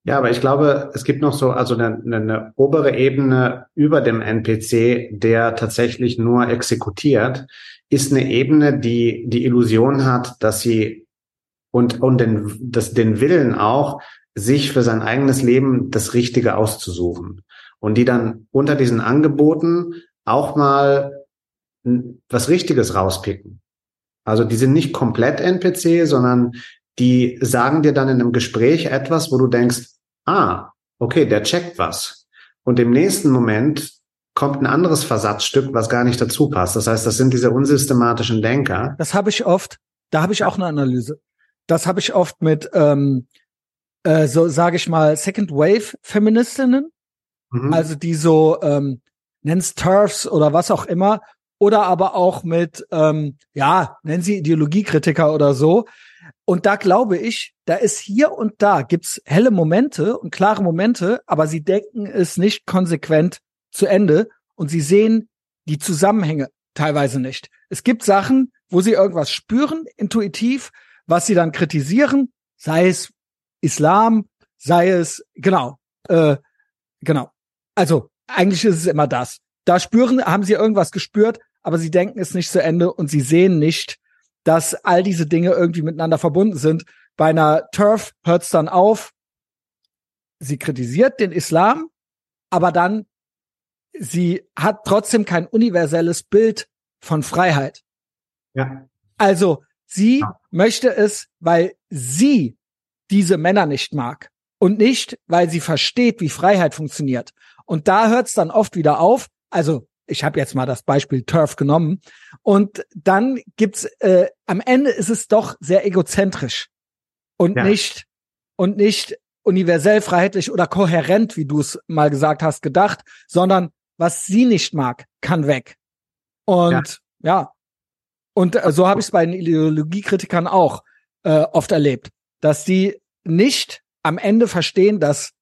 Ja, aber ich glaube, es gibt noch so also eine, eine obere Ebene über dem NPC, der tatsächlich nur exekutiert, ist eine Ebene, die die Illusion hat, dass sie und und den, das, den Willen auch, sich für sein eigenes Leben das Richtige auszusuchen und die dann unter diesen Angeboten auch mal was Richtiges rauspicken. Also die sind nicht komplett NPC, sondern die sagen dir dann in einem Gespräch etwas, wo du denkst, ah, okay, der checkt was. Und im nächsten Moment kommt ein anderes Versatzstück, was gar nicht dazu passt. Das heißt, das sind diese unsystematischen Denker. Das habe ich oft. Da habe ich auch eine Analyse. Das habe ich oft mit, ähm, äh, so sage ich mal, Second Wave Feministinnen, mhm. also die so ähm, nenn's Turfs oder was auch immer, oder aber auch mit, ähm, ja, nennen sie Ideologiekritiker oder so, und da glaube ich, da ist hier und da gibt's helle Momente und klare Momente, aber sie denken es nicht konsequent zu Ende und sie sehen die Zusammenhänge teilweise nicht. Es gibt Sachen, wo sie irgendwas spüren, intuitiv, was sie dann kritisieren, sei es Islam, sei es, genau, äh, genau. Also eigentlich ist es immer das. Da spüren, haben sie irgendwas gespürt, aber sie denken es nicht zu Ende und sie sehen nicht, dass all diese Dinge irgendwie miteinander verbunden sind. Bei einer Turf hört es dann auf, sie kritisiert den Islam, aber dann sie hat trotzdem kein universelles Bild von Freiheit. Ja. Also sie ja. möchte es, weil sie diese Männer nicht mag und nicht, weil sie versteht, wie Freiheit funktioniert. Und da hört es dann oft wieder auf. Also ich habe jetzt mal das Beispiel Turf genommen. Und dann gibt's äh, am Ende ist es doch sehr egozentrisch und ja. nicht und nicht universell freiheitlich oder kohärent, wie du es mal gesagt hast, gedacht, sondern was sie nicht mag, kann weg. Und ja, ja. und äh, so habe ich es bei den Ideologiekritikern auch äh, oft erlebt, dass die nicht am Ende verstehen, dass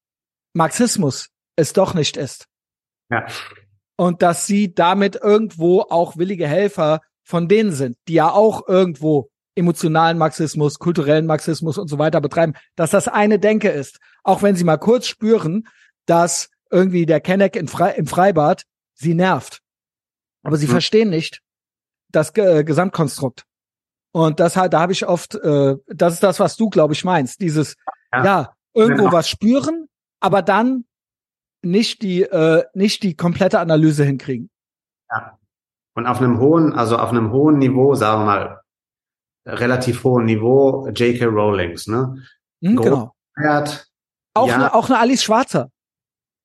Marxismus es doch nicht ist. Ja und dass sie damit irgendwo auch willige Helfer von denen sind, die ja auch irgendwo emotionalen Marxismus, kulturellen Marxismus und so weiter betreiben, dass das eine Denke ist. Auch wenn sie mal kurz spüren, dass irgendwie der Kenneck im, Fre im Freibad sie nervt. Aber sie hm. verstehen nicht das G Gesamtkonstrukt. Und das halt, da habe ich oft, äh, das ist das, was du, glaube ich, meinst. Dieses, ja, ja irgendwo genau. was spüren, aber dann nicht die, äh, nicht die komplette Analyse hinkriegen. Ja. Und auf einem hohen, also auf einem hohen Niveau, sagen wir mal, relativ hohen Niveau, J.K. Rowlings, ne? Mhm, genau. Feiert, auch, ja. eine, auch eine Alice Schwarzer.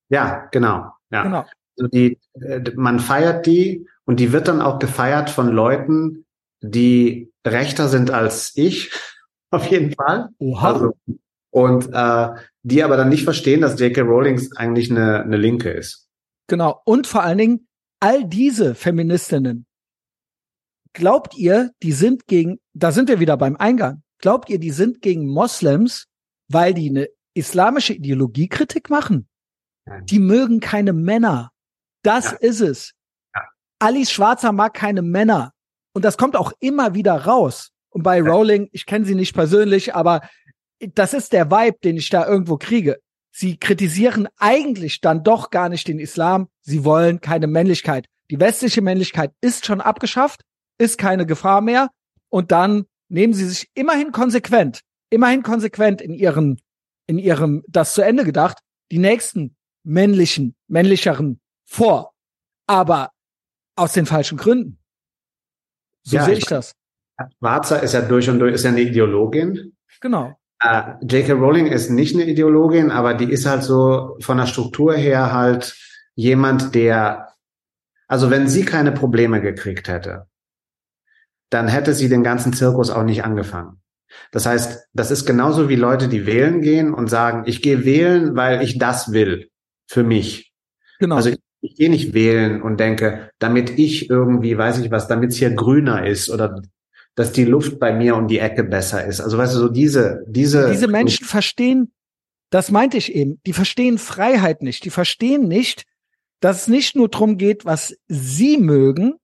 Ja, genau. Ja. Genau. Also die, äh, man feiert die und die wird dann auch gefeiert von Leuten, die rechter sind als ich, auf jeden Fall. Oha. Also, und äh, die aber dann nicht verstehen, dass J.K. Rowling eigentlich eine, eine Linke ist. Genau. Und vor allen Dingen, all diese Feministinnen, glaubt ihr, die sind gegen, da sind wir wieder beim Eingang, glaubt ihr, die sind gegen Moslems, weil die eine islamische Ideologiekritik machen? Nein. Die mögen keine Männer. Das ja. ist es. Ja. Alice Schwarzer mag keine Männer. Und das kommt auch immer wieder raus. Und bei ja. Rowling, ich kenne sie nicht persönlich, aber das ist der Vibe, den ich da irgendwo kriege. Sie kritisieren eigentlich dann doch gar nicht den Islam. Sie wollen keine Männlichkeit. Die westliche Männlichkeit ist schon abgeschafft, ist keine Gefahr mehr. Und dann nehmen sie sich immerhin konsequent, immerhin konsequent in ihren, in ihrem, das zu Ende gedacht, die nächsten männlichen, männlicheren vor. Aber aus den falschen Gründen. So ja, sehe ich, ich das. Schwarzer ist ja durch und durch, ist ja eine Ideologin. Genau. Äh, J.K. Rowling ist nicht eine Ideologin, aber die ist halt so von der Struktur her halt jemand, der, also wenn sie keine Probleme gekriegt hätte, dann hätte sie den ganzen Zirkus auch nicht angefangen. Das heißt, das ist genauso wie Leute, die wählen gehen und sagen, ich gehe wählen, weil ich das will für mich. Genau. Also ich ich gehe nicht wählen und denke, damit ich irgendwie, weiß ich was, damit es hier grüner ist oder dass die Luft bei mir um die Ecke besser ist. Also weißt du, so diese, diese. Diese Menschen verstehen, das meinte ich eben, die verstehen Freiheit nicht. Die verstehen nicht, dass es nicht nur drum geht, was sie mögen.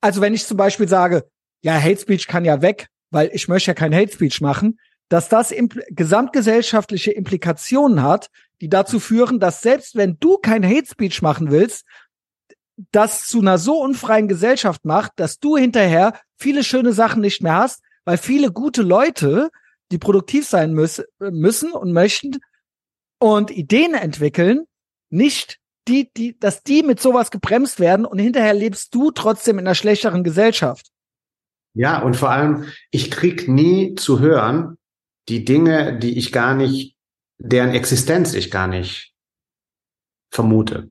Also wenn ich zum Beispiel sage, ja, Hate Speech kann ja weg, weil ich möchte ja kein Hate Speech machen, dass das impl gesamtgesellschaftliche Implikationen hat, die dazu führen, dass selbst wenn du kein Hate Speech machen willst, das zu einer so unfreien Gesellschaft macht, dass du hinterher viele schöne Sachen nicht mehr hast, weil viele gute Leute, die produktiv sein müssen, und möchten und Ideen entwickeln, nicht die, die, dass die mit sowas gebremst werden und hinterher lebst du trotzdem in einer schlechteren Gesellschaft. Ja, und vor allem, ich krieg nie zu hören, die Dinge, die ich gar nicht, deren Existenz ich gar nicht vermute.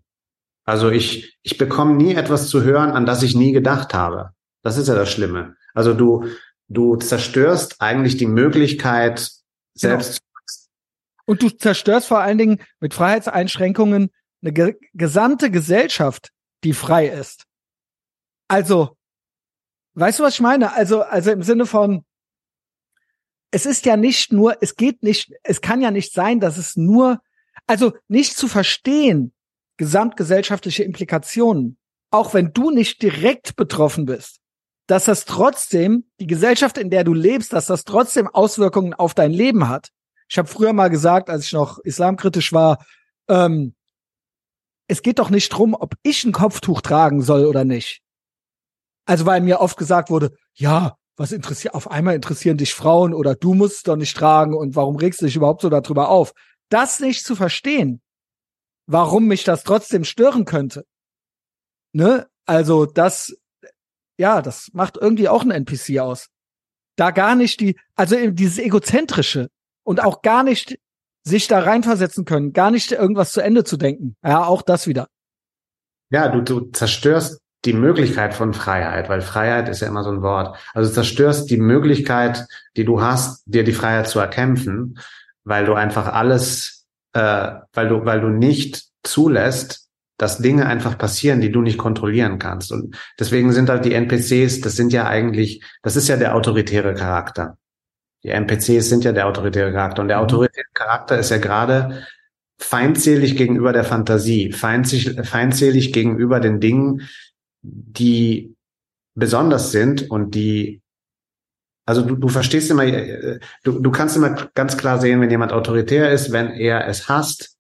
Also ich, ich bekomme nie etwas zu hören, an das ich nie gedacht habe. Das ist ja das Schlimme. Also du, du zerstörst eigentlich die Möglichkeit, selbst. Genau. Und du zerstörst vor allen Dingen mit Freiheitseinschränkungen eine ge gesamte Gesellschaft, die frei ist. Also, weißt du, was ich meine? Also, also im Sinne von, es ist ja nicht nur, es geht nicht, es kann ja nicht sein, dass es nur, also nicht zu verstehen, gesamtgesellschaftliche Implikationen, auch wenn du nicht direkt betroffen bist, dass das trotzdem, die Gesellschaft, in der du lebst, dass das trotzdem Auswirkungen auf dein Leben hat. Ich habe früher mal gesagt, als ich noch islamkritisch war, ähm, es geht doch nicht drum, ob ich ein Kopftuch tragen soll oder nicht. Also weil mir oft gesagt wurde, ja, was interessiert, auf einmal interessieren dich Frauen oder du musst es doch nicht tragen und warum regst du dich überhaupt so darüber auf? Das nicht zu verstehen, warum mich das trotzdem stören könnte. Ne? Also das, ja, das macht irgendwie auch ein NPC aus. Da gar nicht die, also dieses egozentrische und auch gar nicht sich da reinversetzen können, gar nicht irgendwas zu Ende zu denken. Ja, auch das wieder. Ja, du, du zerstörst die Möglichkeit von Freiheit, weil Freiheit ist ja immer so ein Wort. Also zerstörst die Möglichkeit, die du hast, dir die Freiheit zu erkämpfen, weil du einfach alles, äh, weil du, weil du nicht zulässt, dass Dinge einfach passieren, die du nicht kontrollieren kannst. Und deswegen sind halt die NPCs, das sind ja eigentlich, das ist ja der autoritäre Charakter. Die NPCs sind ja der autoritäre Charakter. Und der mhm. autoritäre Charakter ist ja gerade feindselig gegenüber der Fantasie, feindselig, feindselig gegenüber den Dingen, die besonders sind und die Also du, du verstehst immer, äh, du, du kannst immer ganz klar sehen, wenn jemand autoritär ist, wenn er es hasst,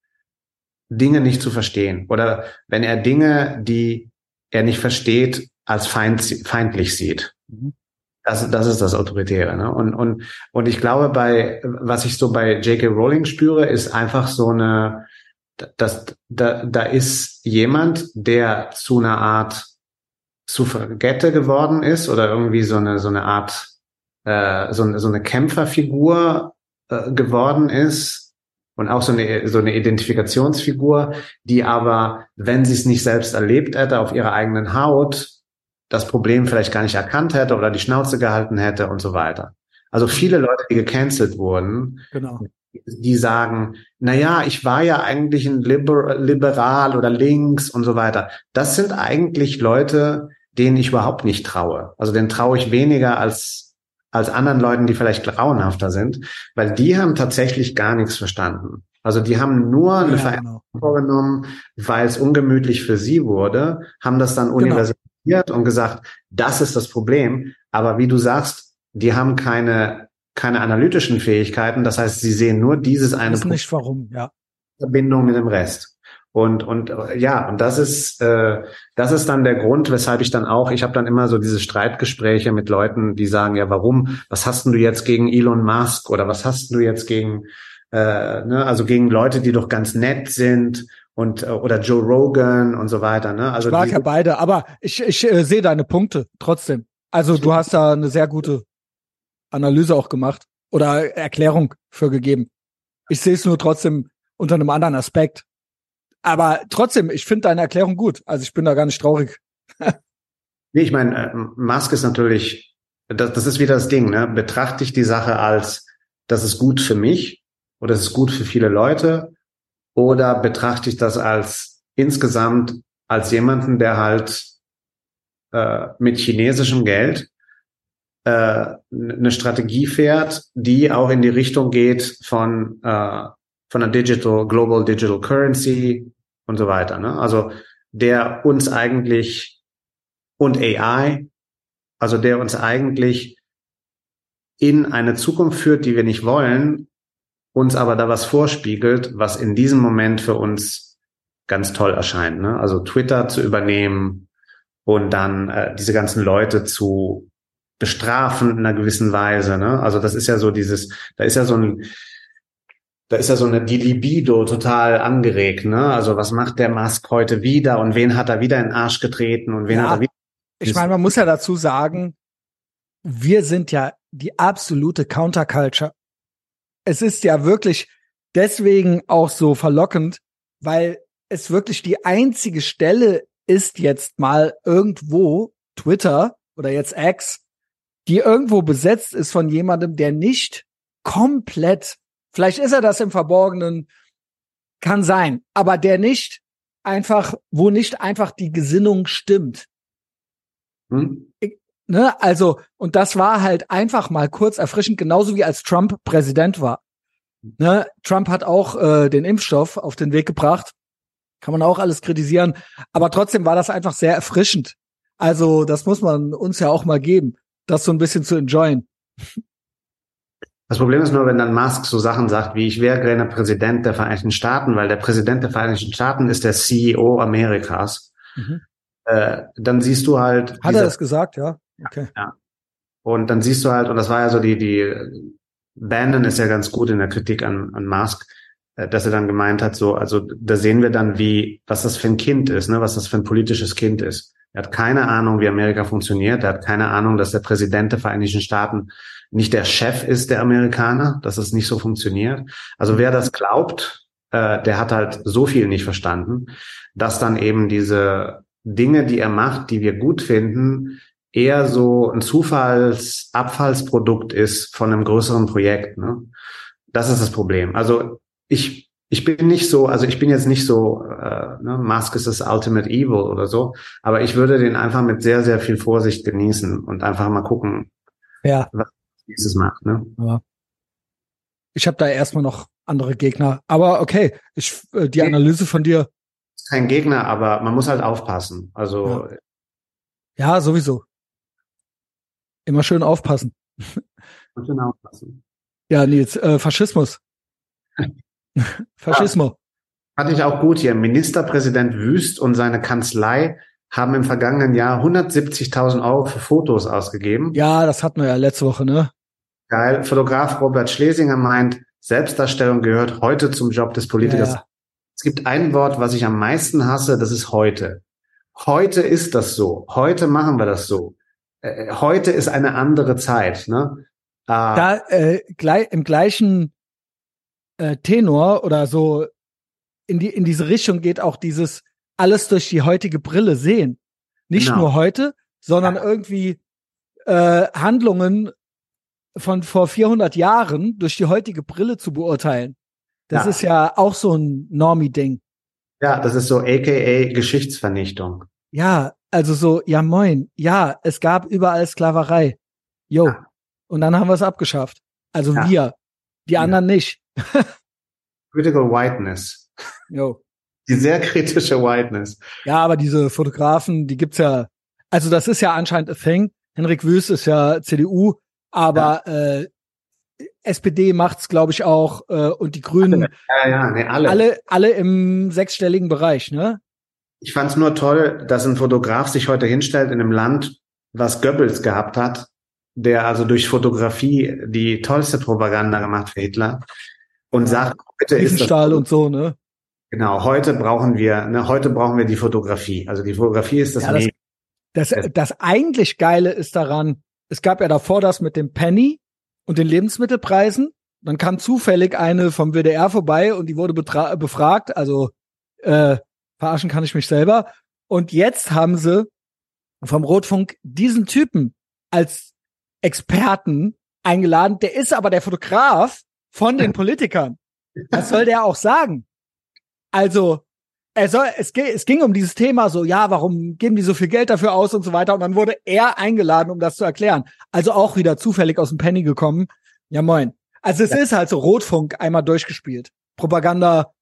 Dinge nicht zu verstehen oder wenn er Dinge, die er nicht versteht, als feind, feindlich sieht. Mhm. Das, das ist das Autoritäre. Ne? Und, und, und ich glaube, bei was ich so bei J.K. Rowling spüre, ist einfach so eine, das, da, da ist jemand, der zu einer Art Suffragette geworden ist oder irgendwie so eine so eine Art äh, so, eine, so eine Kämpferfigur äh, geworden ist und auch so eine so eine Identifikationsfigur, die aber, wenn sie es nicht selbst erlebt hätte, auf ihrer eigenen Haut das Problem vielleicht gar nicht erkannt hätte oder die Schnauze gehalten hätte und so weiter. Also viele Leute, die gecancelt wurden, genau. die sagen, na ja, ich war ja eigentlich ein Liber liberal oder links und so weiter. Das sind eigentlich Leute, denen ich überhaupt nicht traue. Also denen traue ich weniger als als anderen Leuten, die vielleicht grauenhafter sind, weil die haben tatsächlich gar nichts verstanden. Also die haben nur eine ja, Veränderung genau. vorgenommen, weil es ungemütlich für sie wurde, haben das dann genau. universalisiert und gesagt, das ist das Problem. Aber wie du sagst, die haben keine keine analytischen Fähigkeiten. Das heißt, sie sehen nur dieses eine Wissen nicht warum, ja. Verbindung mit dem Rest. Und, und ja, und das ist, äh, das ist dann der Grund, weshalb ich dann auch, ich habe dann immer so diese Streitgespräche mit Leuten, die sagen, ja, warum, was hast denn du jetzt gegen Elon Musk oder was hast du jetzt gegen, äh, ne, also gegen Leute, die doch ganz nett sind und äh, oder Joe Rogan und so weiter. Ne? Also ich mag ja beide, aber ich, ich äh, sehe deine Punkte trotzdem. Also du hast da eine sehr gute Analyse auch gemacht oder Erklärung für gegeben. Ich sehe es nur trotzdem unter einem anderen Aspekt. Aber trotzdem, ich finde deine Erklärung gut. Also ich bin da gar nicht traurig. nee, ich meine, äh, Musk ist natürlich, das, das ist wieder das Ding, ne? Betrachte ich die Sache als, das ist gut für mich oder das ist gut für viele Leute oder betrachte ich das als insgesamt als jemanden, der halt äh, mit chinesischem Geld äh, eine Strategie fährt, die auch in die Richtung geht von äh, von der Digital, Global Digital Currency und so weiter. Ne? Also der uns eigentlich und AI, also der uns eigentlich in eine Zukunft führt, die wir nicht wollen, uns aber da was vorspiegelt, was in diesem Moment für uns ganz toll erscheint. Ne? Also Twitter zu übernehmen und dann äh, diese ganzen Leute zu bestrafen in einer gewissen Weise. Ne? Also das ist ja so dieses, da ist ja so ein da ist ja so eine die Libido total angeregt, ne? Also was macht der Musk heute wieder und wen hat er wieder in den Arsch getreten und wen ja, hat er wieder? Ich meine, man muss ja dazu sagen, wir sind ja die absolute Counterculture. Es ist ja wirklich deswegen auch so verlockend, weil es wirklich die einzige Stelle ist jetzt mal irgendwo Twitter oder jetzt X, die irgendwo besetzt ist von jemandem, der nicht komplett Vielleicht ist er das im Verborgenen, kann sein, aber der nicht einfach, wo nicht einfach die Gesinnung stimmt. Hm? Ich, ne, also, und das war halt einfach mal kurz erfrischend, genauso wie als Trump Präsident war. Ne, Trump hat auch äh, den Impfstoff auf den Weg gebracht. Kann man auch alles kritisieren. Aber trotzdem war das einfach sehr erfrischend. Also, das muss man uns ja auch mal geben, das so ein bisschen zu enjoyen. Das Problem ist nur, wenn dann Musk so Sachen sagt, wie ich wäre gerne Präsident der Vereinigten Staaten, weil der Präsident der Vereinigten Staaten ist der CEO Amerikas. Mhm. Äh, dann siehst du halt. Hat er das gesagt, ja? Okay. Ja. Und dann siehst du halt, und das war ja so die, die Bannon ist ja ganz gut in der Kritik an, an Musk, äh, dass er dann gemeint hat, so, also da sehen wir dann, wie, was das für ein Kind ist, ne, was das für ein politisches Kind ist. Er hat keine Ahnung, wie Amerika funktioniert. Er hat keine Ahnung, dass der Präsident der Vereinigten Staaten nicht der Chef ist der Amerikaner, dass es nicht so funktioniert. Also wer das glaubt, äh, der hat halt so viel nicht verstanden, dass dann eben diese Dinge, die er macht, die wir gut finden, eher so ein Zufallsabfallsprodukt ist von einem größeren Projekt. Ne? Das ist das Problem. Also ich ich bin nicht so, also ich bin jetzt nicht so, äh, ne, Musk ist das Ultimate Evil oder so, aber ich würde den einfach mit sehr, sehr viel Vorsicht genießen und einfach mal gucken, ja. was dieses macht. Ne? Ja. Ich habe da erstmal noch andere Gegner. Aber okay, ich, äh, die Analyse von dir. Kein Gegner, aber man muss halt aufpassen. Also. Ja, ja sowieso. Immer schön aufpassen. Muss Ja, Nils, äh, Faschismus. Faschismo. Hatte ich auch gut hier. Ministerpräsident Wüst und seine Kanzlei haben im vergangenen Jahr 170.000 Euro für Fotos ausgegeben. Ja, das hatten wir ja letzte Woche, ne? Geil. Fotograf Robert Schlesinger meint, Selbstdarstellung gehört heute zum Job des Politikers. Ja. Es gibt ein Wort, was ich am meisten hasse, das ist heute. Heute ist das so. Heute machen wir das so. Äh, heute ist eine andere Zeit. Ne? Ah. Da äh, gleich, im gleichen äh, Tenor oder so in die in diese Richtung geht auch dieses alles durch die heutige Brille sehen. Nicht genau. nur heute, sondern ja. irgendwie äh, Handlungen von vor 400 Jahren durch die heutige Brille zu beurteilen. Das ja. ist ja auch so ein Normie-Ding. Ja, das ist so AKA Geschichtsvernichtung. Ja, also so, ja moin, ja, es gab überall Sklaverei. Jo. Ja. Und dann haben wir es abgeschafft. Also ja. wir, die anderen nicht. Critical Whiteness. Jo. Die sehr kritische Whiteness. Ja, aber diese Fotografen, die gibt's ja, also das ist ja anscheinend a thing. Henrik Wüst ist ja CDU, aber ja. äh, SPD macht's, glaube ich, auch äh, und die Grünen. Ja, ja, nee, alle. alle. Alle im sechsstelligen Bereich, ne? Ich fand's nur toll, dass ein Fotograf sich heute hinstellt in einem Land, was Goebbels gehabt hat, der also durch Fotografie die tollste Propaganda gemacht für Hitler und sagt, heute ist das, und so, ne? Genau, heute brauchen wir, ne, heute brauchen wir die Fotografie. Also die Fotografie ist das, ja, das, das, das eigentlich Geile ist daran, es gab ja davor das mit dem Penny und den Lebensmittelpreisen. Dann kam zufällig eine vom WDR vorbei und die wurde befragt. Also äh, verarschen kann ich mich selber. Und jetzt haben sie vom Rotfunk diesen Typen als Experten eingeladen. Der ist aber der Fotograf von den Politikern. Was soll der auch sagen? Also, soll, es, es ging um dieses Thema so, ja, warum geben die so viel Geld dafür aus und so weiter. Und dann wurde er eingeladen, um das zu erklären. Also auch wieder zufällig aus dem Penny gekommen. Ja, moin. Also es ja. ist halt so Rotfunk einmal durchgespielt. Propaganda,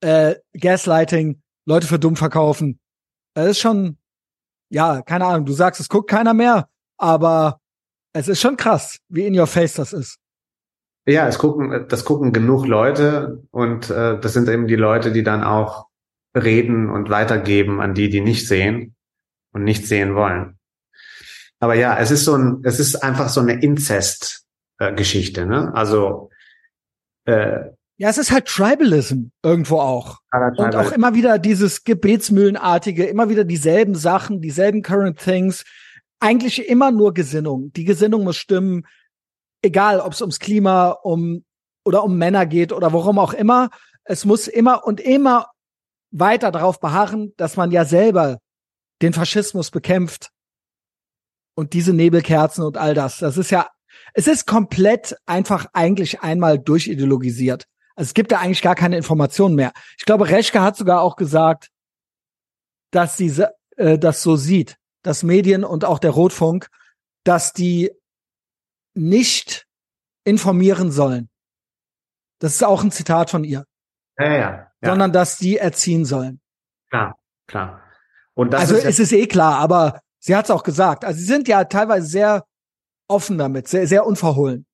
äh, Gaslighting, Leute für dumm verkaufen. Das ist schon, ja, keine Ahnung, du sagst, es guckt keiner mehr, aber es ist schon krass, wie in your face das ist. Ja, es gucken, das gucken genug Leute und äh, das sind eben die Leute, die dann auch reden und weitergeben an die, die nicht sehen und nicht sehen wollen. Aber ja, es ist so ein, es ist einfach so eine Inzest-Geschichte, äh, ne? Also äh, ja, es ist halt Tribalism irgendwo auch. Und auch immer wieder dieses Gebetsmühlenartige, immer wieder dieselben Sachen, dieselben Current Things. Eigentlich immer nur Gesinnung. Die Gesinnung muss stimmen, egal ob es ums Klima, um oder um Männer geht oder worum auch immer. Es muss immer und immer weiter darauf beharren, dass man ja selber den Faschismus bekämpft und diese Nebelkerzen und all das. Das ist ja, es ist komplett einfach eigentlich einmal durchideologisiert. Also es gibt da eigentlich gar keine Informationen mehr. Ich glaube, Reschke hat sogar auch gesagt, dass sie äh, das so sieht, dass Medien und auch der Rotfunk, dass die nicht informieren sollen. Das ist auch ein Zitat von ihr. Ja, ja ja. sondern dass die erziehen sollen. Klar, klar. Und das also ist es ist eh klar, aber sie hat es auch gesagt. Also sie sind ja teilweise sehr offen damit, sehr, sehr unverhohlen.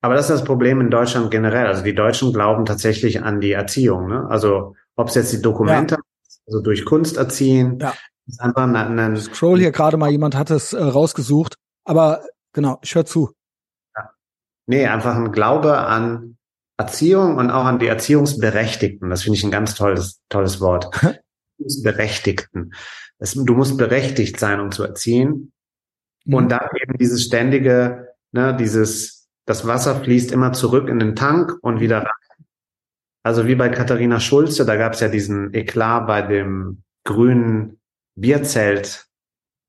Aber das ist das Problem in Deutschland generell. Also die Deutschen glauben tatsächlich an die Erziehung. Ne? Also ob es jetzt die Dokumente, ja. also durch Kunst erziehen, ja. ist einfach ein, ein Scroll hier gerade mal, jemand hat es äh, rausgesucht. Aber genau, ich höre zu. Ja. Nee, einfach ein Glaube an Erziehung und auch an die Erziehungsberechtigten. Das finde ich ein ganz tolles, tolles Wort. Berechtigten. du musst berechtigt sein, um zu erziehen. Mhm. Und dann eben dieses ständige, ne, dieses, das Wasser fließt immer zurück in den Tank und wieder rein. Also wie bei Katharina Schulze, da gab es ja diesen Eklat bei dem grünen Bierzelt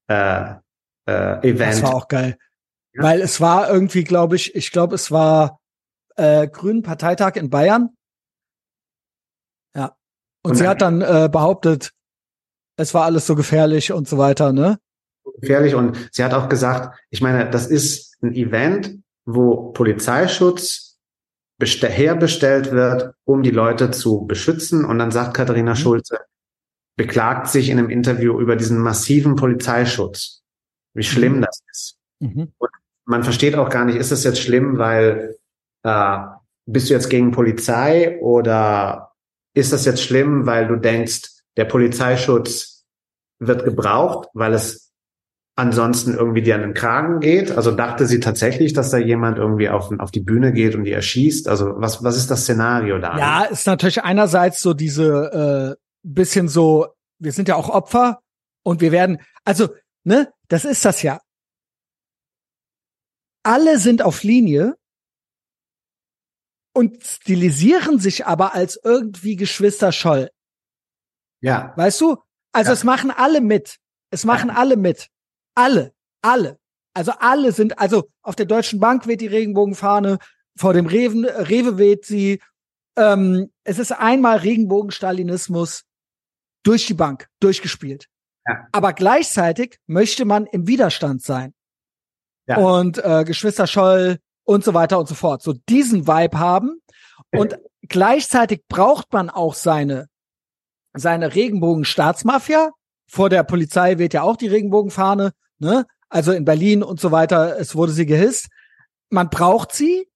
äh, äh, Event. Das war auch geil. Ja. Weil es war irgendwie, glaube ich, ich glaube, es war äh, Grünen Parteitag in Bayern. Ja. Und, und sie hat dann äh, behauptet, es war alles so gefährlich und so weiter, ne? Gefährlich und sie hat auch gesagt, ich meine, das ist ein Event, wo Polizeischutz herbestellt wird, um die Leute zu beschützen. Und dann sagt Katharina mhm. Schulze, beklagt sich in einem Interview über diesen massiven Polizeischutz, wie schlimm mhm. das ist. Mhm. Und man versteht auch gar nicht, ist das jetzt schlimm, weil äh, bist du jetzt gegen Polizei oder ist das jetzt schlimm, weil du denkst, der Polizeischutz wird gebraucht, weil es ansonsten irgendwie dir an den Kragen geht? Also dachte sie tatsächlich, dass da jemand irgendwie auf, auf die Bühne geht und die erschießt? Also was, was ist das Szenario da? Ja, ist natürlich einerseits so diese äh, bisschen so, wir sind ja auch Opfer und wir werden, also, ne, das ist das ja. Alle sind auf Linie und stilisieren sich aber als irgendwie Geschwister Scholl. Ja. Weißt du? Also Ja. es machen alle mit. Es machen alle mit. Alle. Alle. Also alle sind, also auf der Deutschen Bank weht die Regenbogenfahne, vor dem Reven, Rewe weht sie. Ähm, es ist einmal Regenbogenstalinismus durch die Bank, durchgespielt. Ja. Aber gleichzeitig möchte man im Widerstand sein. Ja. Und äh, Geschwister Scholl und so weiter und so fort. So diesen Vibe haben. Und gleichzeitig braucht man auch seine seine Regenbogen-Staatsmafia. Vor der Polizei weht ja auch die Regenbogenfahne, ne? Also in Berlin und so weiter, es wurde sie gehisst. Man braucht sie,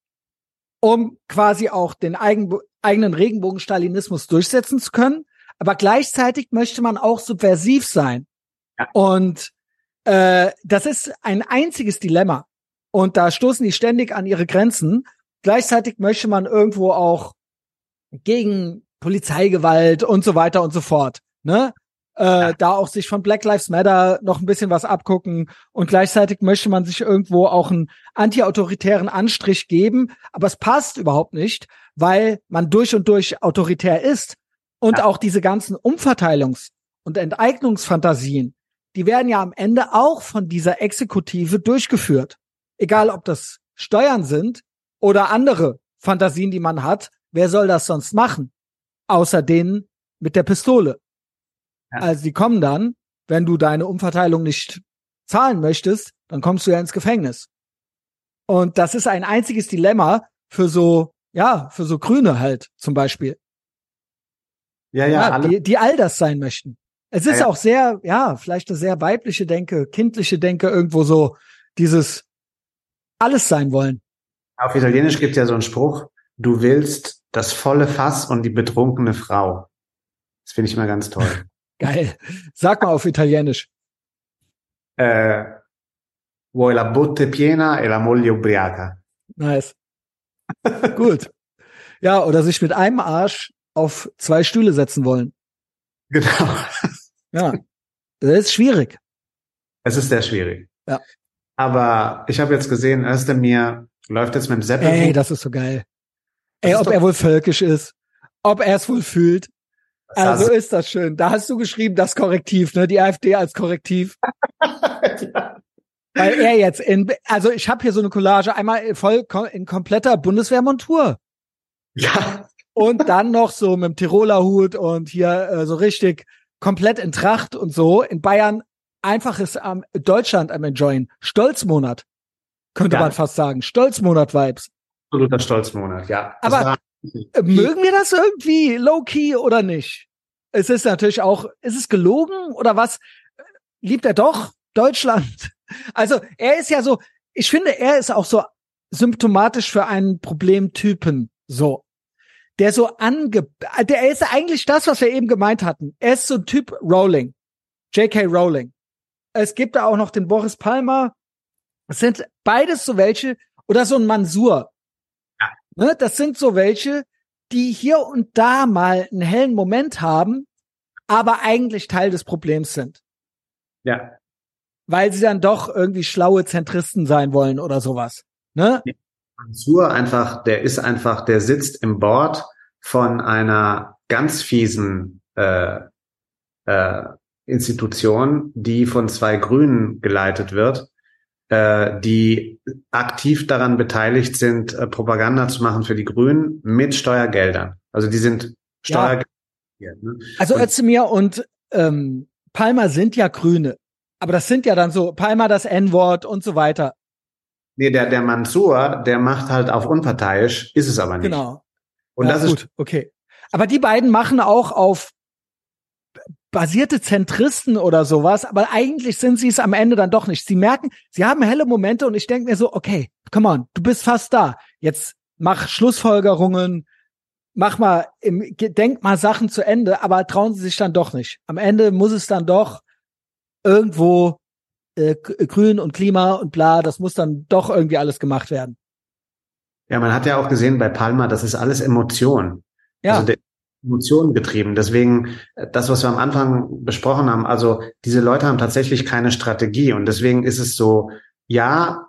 um quasi auch den eigen, eigenen Regenbogen-Stalinismus durchsetzen zu können. Aber gleichzeitig möchte man auch subversiv sein. Ja. Und äh, das ist ein einziges Dilemma. Und da stoßen die ständig an ihre Grenzen. Gleichzeitig möchte man irgendwo auch gegen Polizeigewalt und so weiter und so fort. Ne? Äh, Da auch sich von Black Lives Matter noch ein bisschen was abgucken und gleichzeitig möchte man sich irgendwo auch einen antiautoritären Anstrich geben, aber es passt überhaupt nicht, weil man durch und durch autoritär ist und Ja. auch diese ganzen Umverteilungs- und Enteignungsfantasien, die werden ja am Ende auch von dieser Exekutive durchgeführt. Egal, ob das Steuern sind oder andere Fantasien, die man hat. Wer soll das sonst machen? Außer denen mit der Pistole. Ja. Also die kommen dann, wenn du deine Umverteilung nicht zahlen möchtest, dann kommst du ja ins Gefängnis. Und das ist ein einziges Dilemma für so, ja, für so Grüne halt zum Beispiel. Ja, ja, Ja, die, die all das sein möchten. Es ist ja. auch sehr, ja, vielleicht eine sehr weibliche Denke, kindliche Denke, irgendwo so dieses alles sein wollen. Auf Italienisch gibt es ja so einen Spruch, du willst das volle Fass und die betrunkene Frau. Das finde ich immer ganz toll. Geil. Sag mal auf Italienisch. äh, vuoi la botte piena e la moglie ubriaca. Nice. Gut. Ja, oder sich mit einem Arsch auf zwei Stühle setzen wollen. Genau. Ja. Das ist schwierig. Es ist sehr schwierig. Ja. Aber ich habe jetzt gesehen, Özdemir läuft jetzt mit dem Zeppelin. Ey, das ist so geil. Das Ey, ob er wohl völkisch ist. Ob er es wohl fühlt. Das Also heißt- ist das schön. Da hast du geschrieben, das Korrektiv, ne? Die AfD als Korrektiv. ja. Weil er jetzt in, also ich habe hier so eine Collage, einmal voll in kompletter Bundeswehrmontur. ja, Und dann noch so mit dem Tiroler Hut und hier äh, so richtig komplett in Tracht und so. In Bayern einfaches am Deutschland am Enjoyen. Stolzmonat. Könnte Ja. man fast sagen. Stolzmonat-Vibes. absoluter Stolzmonat, ja. Das Aber- war- Mögen wir das irgendwie low-key oder nicht? Es ist natürlich auch, ist es gelogen oder was? Liebt er doch Deutschland? Also er ist ja so, ich finde, er ist auch so symptomatisch für einen Problemtypen, so. Der so ange, der ist eigentlich das, was wir eben gemeint hatten. Er ist so ein Typ Rowling. J.K. Rowling. Es gibt da auch noch den Boris Palmer. Es sind beides so welche, oder so ein Mansur. Ne, das sind so welche, die hier und da mal einen hellen Moment haben, aber eigentlich Teil des Problems sind, ja, weil sie dann doch irgendwie schlaue Zentristen sein wollen oder sowas. Ne? Mansur einfach, der ist einfach, der sitzt im Board von einer ganz fiesen äh, äh, Institution, die von zwei Grünen geleitet wird, äh, die aktiv daran beteiligt sind, äh, Propaganda zu machen für die Grünen mit Steuergeldern. Also die sind Ja. Steuergelder. Ne? Also Özdemir und ähm, Palmer sind ja Grüne, aber das sind ja dann so Palmer das N-Wort und so weiter. Nee, der, der Mansur, der macht halt auf unparteiisch, ist es aber nicht. Genau. Und ja, das ist gut, okay. Aber die beiden machen auch auf basierte Zentristen oder sowas, aber eigentlich sind sie es am Ende dann doch nicht. Sie merken, sie haben helle Momente und ich denke mir so, okay, come on, du bist fast da. Jetzt mach Schlussfolgerungen, mach mal, denk mal Sachen zu Ende, aber trauen sie sich dann doch nicht. Am Ende muss es dann doch irgendwo äh, Grün und Klima und bla, das muss dann doch irgendwie alles gemacht werden. Ja, man hat ja auch gesehen bei Palma, das ist alles Emotion. Ja. Also Emotionen getrieben. Deswegen, äh, das, was wir am Anfang besprochen haben, also diese Leute haben tatsächlich keine Strategie und deswegen ist es so, ja,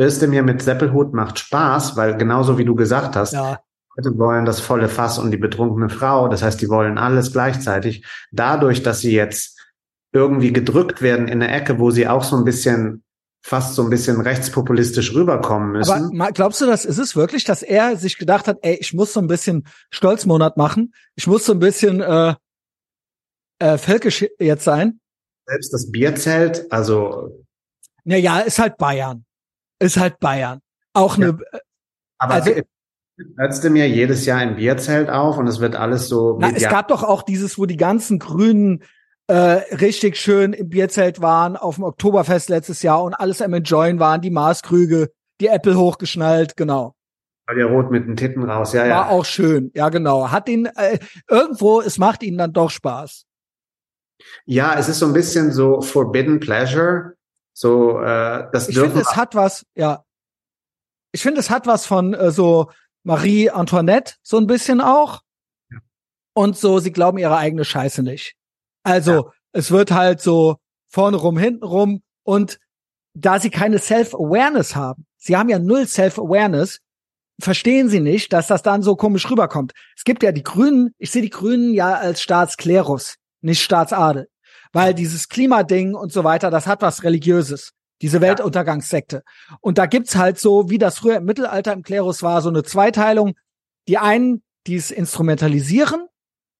Özdemir mit Seppelhut macht Spaß, weil genauso wie du gesagt hast, ja. Leute wollen das volle Fass und die betrunkene Frau. Das heißt, die wollen alles gleichzeitig. Dadurch, dass sie jetzt irgendwie gedrückt werden in eine Ecke, wo sie auch so ein bisschen fast so ein bisschen rechtspopulistisch rüberkommen müssen. Aber glaubst du, das ist es wirklich, dass er sich gedacht hat, ey, ich muss so ein bisschen Stolzmonat machen, ich muss so ein bisschen äh, äh, völkisch jetzt sein? Selbst das Bierzelt, also. Naja, ist halt Bayern. Ist halt Bayern. Auch ja. eine. Aber also, Ötzte mir jedes Jahr ein Bierzelt auf und es wird alles so. Na, es gab doch auch dieses, wo die ganzen grünen äh, richtig schön im Bierzelt waren auf dem Oktoberfest letztes Jahr und alles am Enjoyen waren, die Maßkrüge, die Apple hochgeschnallt, genau. War der rot mit den Titten raus, ja, ja. War auch schön, ja genau. Hat ihn äh, irgendwo, es macht ihnen dann doch Spaß. Ja, es ist so ein bisschen so Forbidden Pleasure. So, äh, das Ich finde, es hat was, ja. Ich finde, es hat was von äh, so Marie Antoinette, so ein bisschen auch. Ja. Und so, sie glauben ihre eigene Scheiße nicht. Also ja. es wird halt so vorne rum, hinten rum und da sie keine Self-Awareness haben, sie haben ja null Self-Awareness, verstehen sie nicht, dass das dann so komisch rüberkommt. Es gibt ja die Grünen, ich sehe die Grünen ja als Staatsklerus, nicht Staatsadel, weil dieses Klimading und so weiter, das hat was Religiöses, diese Weltuntergangssekte. Und da gibt's halt so, wie das früher im Mittelalter im Klerus war, so eine Zweiteilung. Die einen, die es instrumentalisieren,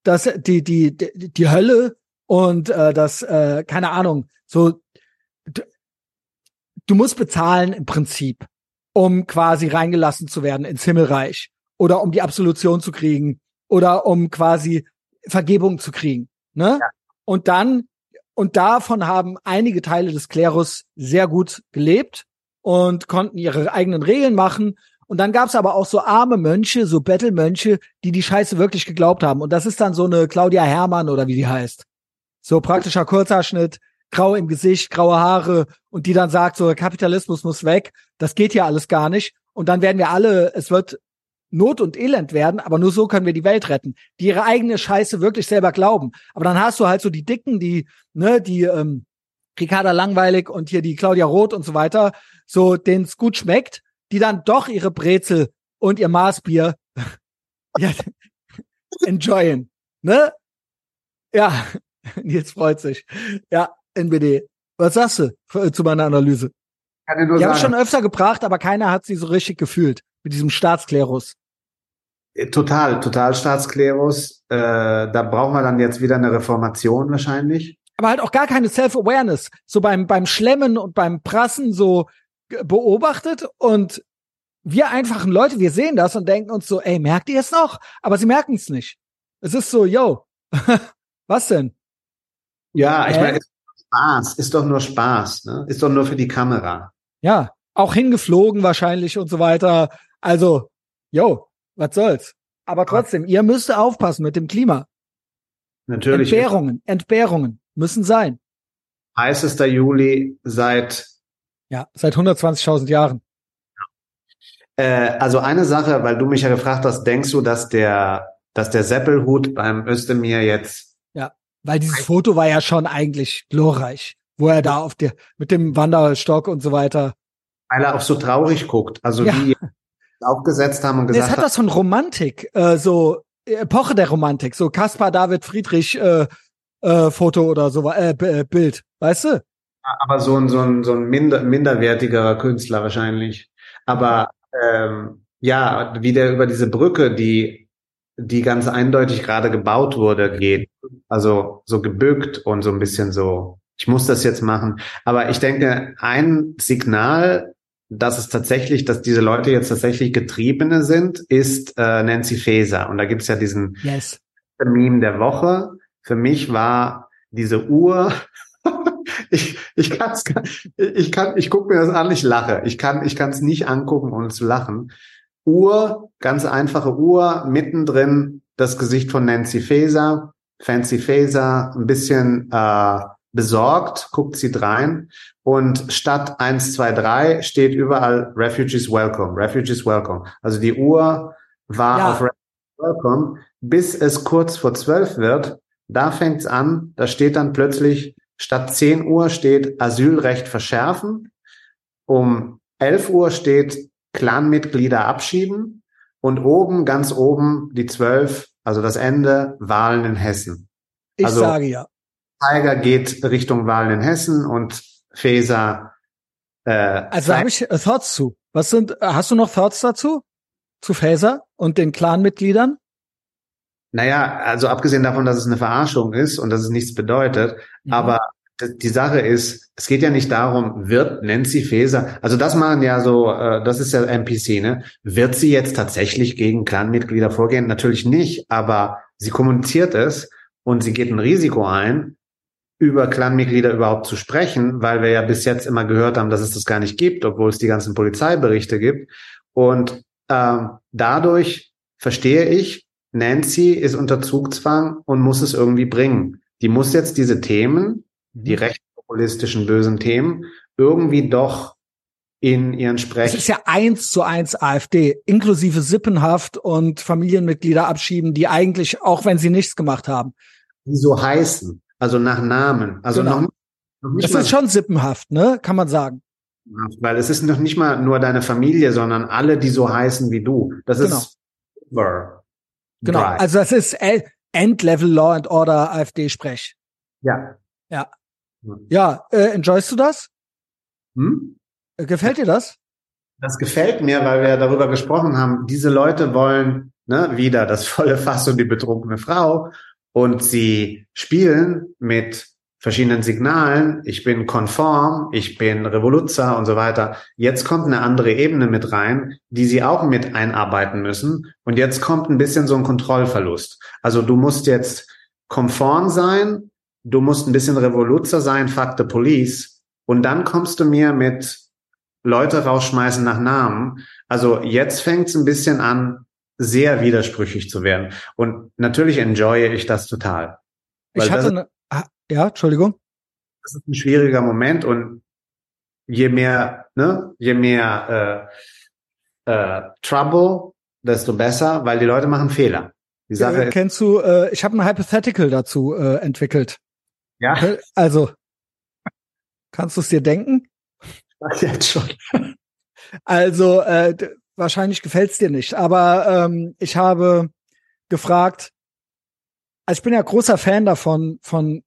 dass die, die, die, die Hölle und äh, das, äh, keine Ahnung, so du, du musst bezahlen im Prinzip, um quasi reingelassen zu werden ins Himmelreich oder um die Absolution zu kriegen oder um quasi Vergebung zu kriegen. Ne? Ja. Und dann, und davon haben einige Teile des Klerus sehr gut gelebt und konnten ihre eigenen Regeln machen. Und dann gab's aber auch so arme Mönche, so Bettelmönche, die die Scheiße wirklich geglaubt haben. Und das ist dann so eine Claudia Hermann oder wie die heißt. So praktischer Kurzhaarschnitt, grau im Gesicht, graue Haare und die dann sagt, so Kapitalismus muss weg, das geht ja alles gar nicht. Und dann werden wir alle, es wird Not und Elend werden, aber nur so können wir die Welt retten, die ihre eigene Scheiße wirklich selber glauben. Aber dann hast du halt so die Dicken, die, ne, die ähm, Ricarda Langweilig und hier die Claudia Roth und so weiter, so denen es gut schmeckt, die dann doch ihre Brezel und ihr Maßbier ja, enjoyen. Ne? Ja, Nils freut sich. Ja, NBD. Was sagst du für, zu meiner Analyse? Kann ich nur Die sagen. haben schon öfter gebracht, aber keiner hat sie so richtig gefühlt mit diesem Staatsklerus. Äh, total, total Staatsklerus. Äh, da brauchen wir dann jetzt wieder eine Reformation wahrscheinlich. Aber halt auch gar keine Self-Awareness. So beim, beim Schlemmen und beim Prassen so beobachtet und wir einfachen Leute, wir sehen das und denken uns so, ey, merkt ihr es noch? Aber sie merken es nicht. Es ist so, yo, was denn? Ja, ich meine, ist Spaß, ist doch nur Spaß, ne? Ist doch nur für die Kamera. Ja, auch hingeflogen wahrscheinlich und so weiter. Also, yo, was soll's? Aber trotzdem, ihr müsst aufpassen mit dem Klima. Natürlich. Entbehrungen, Entbehrungen müssen sein. Heißester Juli seit ja, seit 120.000 Jahren. Äh, also eine Sache, weil du mich ja gefragt hast, denkst du, dass der, dass der Seppelhut beim Özdemir jetzt weil dieses Foto war ja schon eigentlich glorreich, wo er da auf der, mit dem Wanderstock und so weiter. Weil er auch so traurig guckt. Also ja. die aufgesetzt haben und gesagt. Es hat was von Romantik, äh, so Epoche der Romantik, so Caspar David Friedrich äh, äh, Foto oder so, äh, äh, Bild, weißt du? Aber so ein, so ein, so ein minder, minderwertigerer Künstler wahrscheinlich. Aber ähm, ja, wie der über diese Brücke, die die ganz eindeutig gerade gebaut wurde, geht. Also so gebückt und so ein bisschen so, ich muss das jetzt machen. Aber ich denke, ein Signal, dass es tatsächlich, dass diese Leute jetzt tatsächlich Getriebene sind, ist äh, Nancy Faeser. Und da gibt's ja diesen yes. Meme der Woche. für mich war diese Uhr, ich, ich kann's, ich kann, ich gucke mir das an, ich lache. Ich kann, ich kann es nicht angucken, ohne zu lachen. Uhr, ganz einfache Uhr, mittendrin das Gesicht von Nancy Faeser, Fancy Faeser, ein bisschen äh, besorgt, guckt sie drein und statt 1, 2, 3 steht überall Refugees Welcome, Refugees Welcome. Also die Uhr war ja. auf Refugees Welcome, bis es kurz vor 12 wird. Da fängt's an, da steht dann plötzlich, statt 10 Uhr steht Asylrecht verschärfen, um 11 Uhr steht Clanmitglieder abschieben und oben, ganz oben, die 12, also das Ende, Wahlen in Hessen. Ich also, sage ja. Tiger geht Richtung Wahlen in Hessen und Faeser. Äh, also habe ich äh, Thoughts zu. Was sind? Hast du noch Thoughts dazu? Zu Faeser und den Clan-Mitgliedern? Naja, also abgesehen davon, dass es eine Verarschung ist und dass es nichts bedeutet, mhm. aber die Sache ist, es geht ja nicht darum, wird Nancy Faeser, also das machen ja so, äh, das ist ja NPC, ne? Wird sie jetzt tatsächlich gegen Clan-Mitglieder vorgehen? Natürlich nicht, aber sie kommuniziert es und sie geht ein Risiko ein, über Clanmitglieder überhaupt zu sprechen, weil wir ja bis jetzt immer gehört haben, dass es das gar nicht gibt, obwohl es die ganzen Polizeiberichte gibt. Und ähm, dadurch verstehe ich, Nancy ist unter Zugzwang und muss es irgendwie bringen. Die muss jetzt diese Themen. Die rechtspopulistischen bösen Themen, irgendwie doch in ihren Sprech. Es ist ja eins zu eins AfD, inklusive Sippenhaft und Familienmitglieder abschieben, die eigentlich, auch wenn sie nichts gemacht haben. Die so heißen. Also nach Namen. Also genau. noch, noch nicht Das mal ist schon sippenhaft, ne? Kann man sagen. Weil es ist noch nicht mal nur deine Familie, sondern alle, die so heißen wie du. Das genau. ist Over. Genau. Also das ist Endlevel Law and Order AfD-Sprech. Ja. Ja. Ja, äh, enjoyst du das? Hm? Äh, gefällt dir das? Das gefällt mir, weil wir darüber gesprochen haben. Diese Leute wollen ne, wieder das volle Fass und die betrunkene Frau und sie spielen mit verschiedenen Signalen, ich bin konform, ich bin Revoluzzer und so weiter. Jetzt kommt eine andere Ebene mit rein, die sie auch mit einarbeiten müssen. Und jetzt kommt ein bisschen so ein Kontrollverlust. Also du musst jetzt konform sein, du musst ein bisschen Revoluzzer sein, fuck the police. Und dann kommst du mir mit Leute rausschmeißen nach Namen. Also jetzt fängt es ein bisschen an, sehr widersprüchlich zu werden. Und natürlich enjoye ich das total. Ich hatte eine, ah, ja, Entschuldigung. Das ist ein schwieriger Moment und je mehr, ne, je mehr äh, äh, Trouble, desto besser, weil die Leute machen Fehler. Die Sache äh, kennst du, äh, ich habe ein Hypothetical dazu äh, entwickelt. Ja. Also, kannst du es dir denken? Jetzt schon. Also, äh, wahrscheinlich gefällt's dir nicht. Aber ähm, ich habe gefragt, also ich bin ja großer Fan davon, von,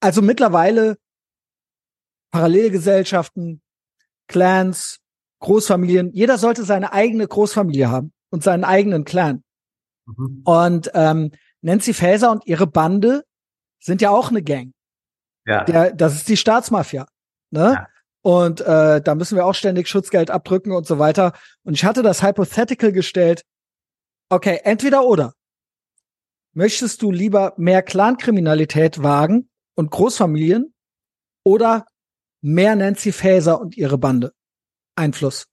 also mittlerweile Parallelgesellschaften, Clans, Großfamilien, jeder sollte seine eigene Großfamilie haben und seinen eigenen Clan. Mhm. Und ähm, Nancy Faeser und ihre Bande sind ja auch eine Gang. Ja. Der, das ist die Staatsmafia. Ne? Ja. Und äh, da müssen wir auch ständig Schutzgeld abdrücken und so weiter. Und ich hatte das Hypothetical gestellt. Okay, entweder oder. Möchtest du lieber mehr Clankriminalität wagen und Großfamilien oder mehr Nancy Faeser und ihre Bande? Einfluss.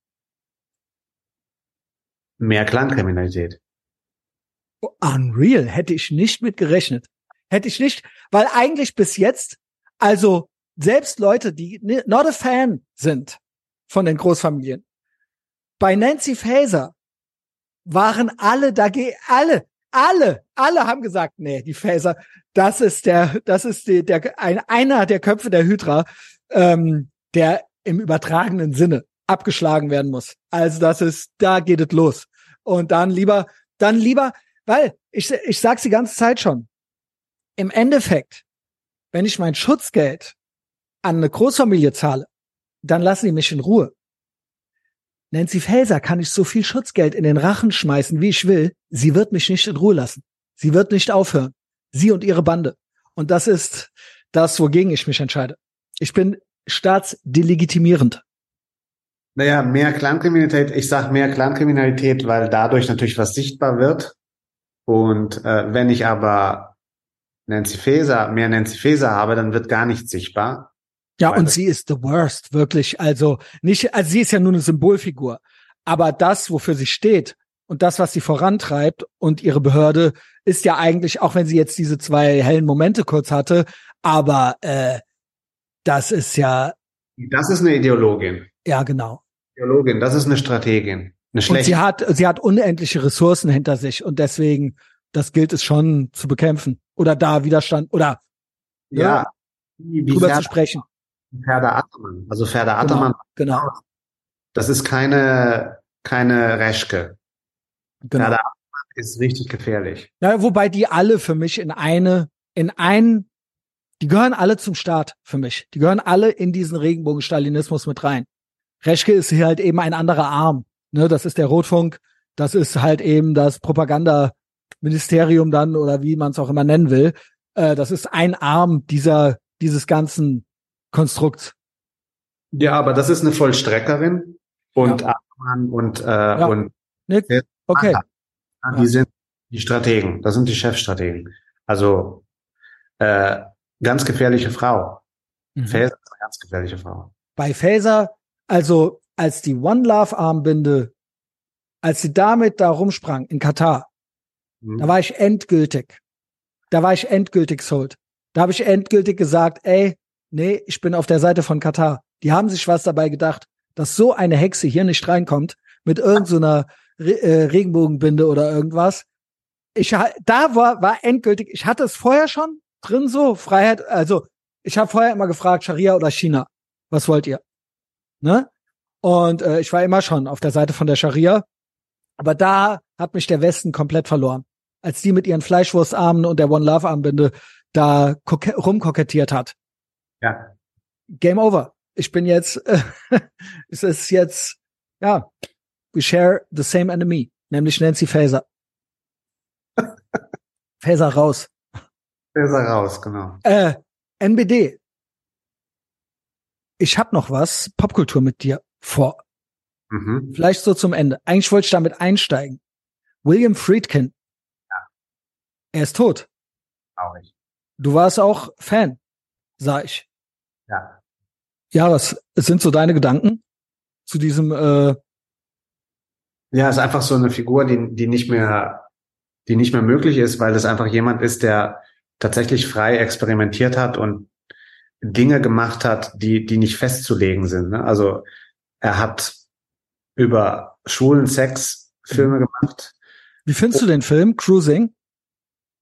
Mehr Clankriminalität. Oh, unreal. Hätte ich nicht mit gerechnet. Hätte ich nicht, weil eigentlich bis jetzt, also selbst Leute, die not a fan sind von den Großfamilien, bei Nancy Faeser waren alle dagegen, alle, alle, alle haben gesagt, nee, die Faeser, das ist der, das ist die, der, ein, einer der Köpfe der Hydra, ähm, der im übertragenen Sinne abgeschlagen werden muss. Also das ist, da geht es los. Und dann lieber, dann lieber, weil ich, ich sag's die ganze Zeit schon. Im Endeffekt, wenn ich mein Schutzgeld an eine Großfamilie zahle, dann lassen die mich in Ruhe. Nancy Faeser kann ich so viel Schutzgeld in den Rachen schmeißen, wie ich will. Sie wird mich nicht in Ruhe lassen. Sie wird nicht aufhören. Sie und ihre Bande. Und das ist das, wogegen ich mich entscheide. Ich bin staatsdelegitimierend. Naja, mehr Clankriminalität. Ich sage mehr Clankriminalität, weil dadurch natürlich was sichtbar wird. Und äh, wenn ich aber Nancy Faeser, mehr Nancy Faeser habe, dann wird gar nichts sichtbar. Ja, und sie ist the worst, wirklich. Also nicht, also sie ist ja nur eine Symbolfigur. Aber das, wofür sie steht und das, was sie vorantreibt und ihre Behörde, ist ja eigentlich, auch wenn sie jetzt diese zwei hellen Momente kurz hatte, aber äh, das ist ja. Das ist eine Ideologin. Ja, genau. Ideologin, das ist eine Strategin. Eine schlechte. Und sie hat, sie hat unendliche Ressourcen hinter sich und deswegen, das gilt es schon zu bekämpfen oder da Widerstand oder ja, ja wie, wie drüber zu sprechen. Ferda Attermann, also Ferda Attermann. Genau. genau. Das ist keine keine Reschke. Genau. Ferda Attermann ist richtig gefährlich. Ja, wobei die alle für mich in eine in ein die gehören alle zum Staat für mich. Die gehören alle in diesen Regenbogen-Stalinismus mit rein. Reschke ist hier halt eben ein anderer Arm. Ne, das ist der Rotfunk, das ist halt eben das Propagandaministerium dann oder wie man es auch immer nennen will. Äh, das ist ein Arm dieser dieses ganzen Konstrukts. Ja, aber das ist eine Vollstreckerin und ja. und äh, ja. und Nick? okay. Die sind die Strategen, das sind die Chefstrategen. Also äh, ganz gefährliche Frau. Mhm. Faser ist eine ganz gefährliche Frau. Bei Faser, also als die One Love Armbinde, als sie damit da rumsprang in Katar, mhm. da war ich endgültig. Da war ich endgültig sold. Da habe ich endgültig gesagt, ey, nee, ich bin auf der Seite von Katar. Die haben sich was dabei gedacht, dass so eine Hexe hier nicht reinkommt mit irgendeiner so Re äh, Regenbogenbinde oder irgendwas. Ich da war war endgültig. Ich hatte es vorher schon drin so Freiheit. Also ich habe vorher immer gefragt Scharia oder China. Was wollt ihr? Ne? Und äh, ich war immer schon auf der Seite von der Scharia. Aber da hat mich der Westen komplett verloren. Als die mit ihren Fleischwurstarmen und der One Love Armbinde da rumkokettiert hat. Ja. Game over. Ich bin jetzt, äh, es ist jetzt, ja, we share the same enemy, nämlich Nancy Faeser. Faeser raus. Faeser raus, genau. Äh, NBD. Ich hab noch was Popkultur mit dir vor. Mhm. Vielleicht so zum Ende. Eigentlich wollte ich damit einsteigen. William Friedkin. Er ist tot. Traurig. Du warst auch Fan, sag ich. Ja. Ja, was sind so deine Gedanken zu diesem? Äh ja, ist einfach so eine Figur, die die nicht mehr, die nicht mehr möglich ist, weil das einfach jemand ist, der tatsächlich frei experimentiert hat und Dinge gemacht hat, die die nicht festzulegen sind. Ne? Also er hat über schwulen Sex Filme mhm. gemacht. Wie findest du den Film Cruising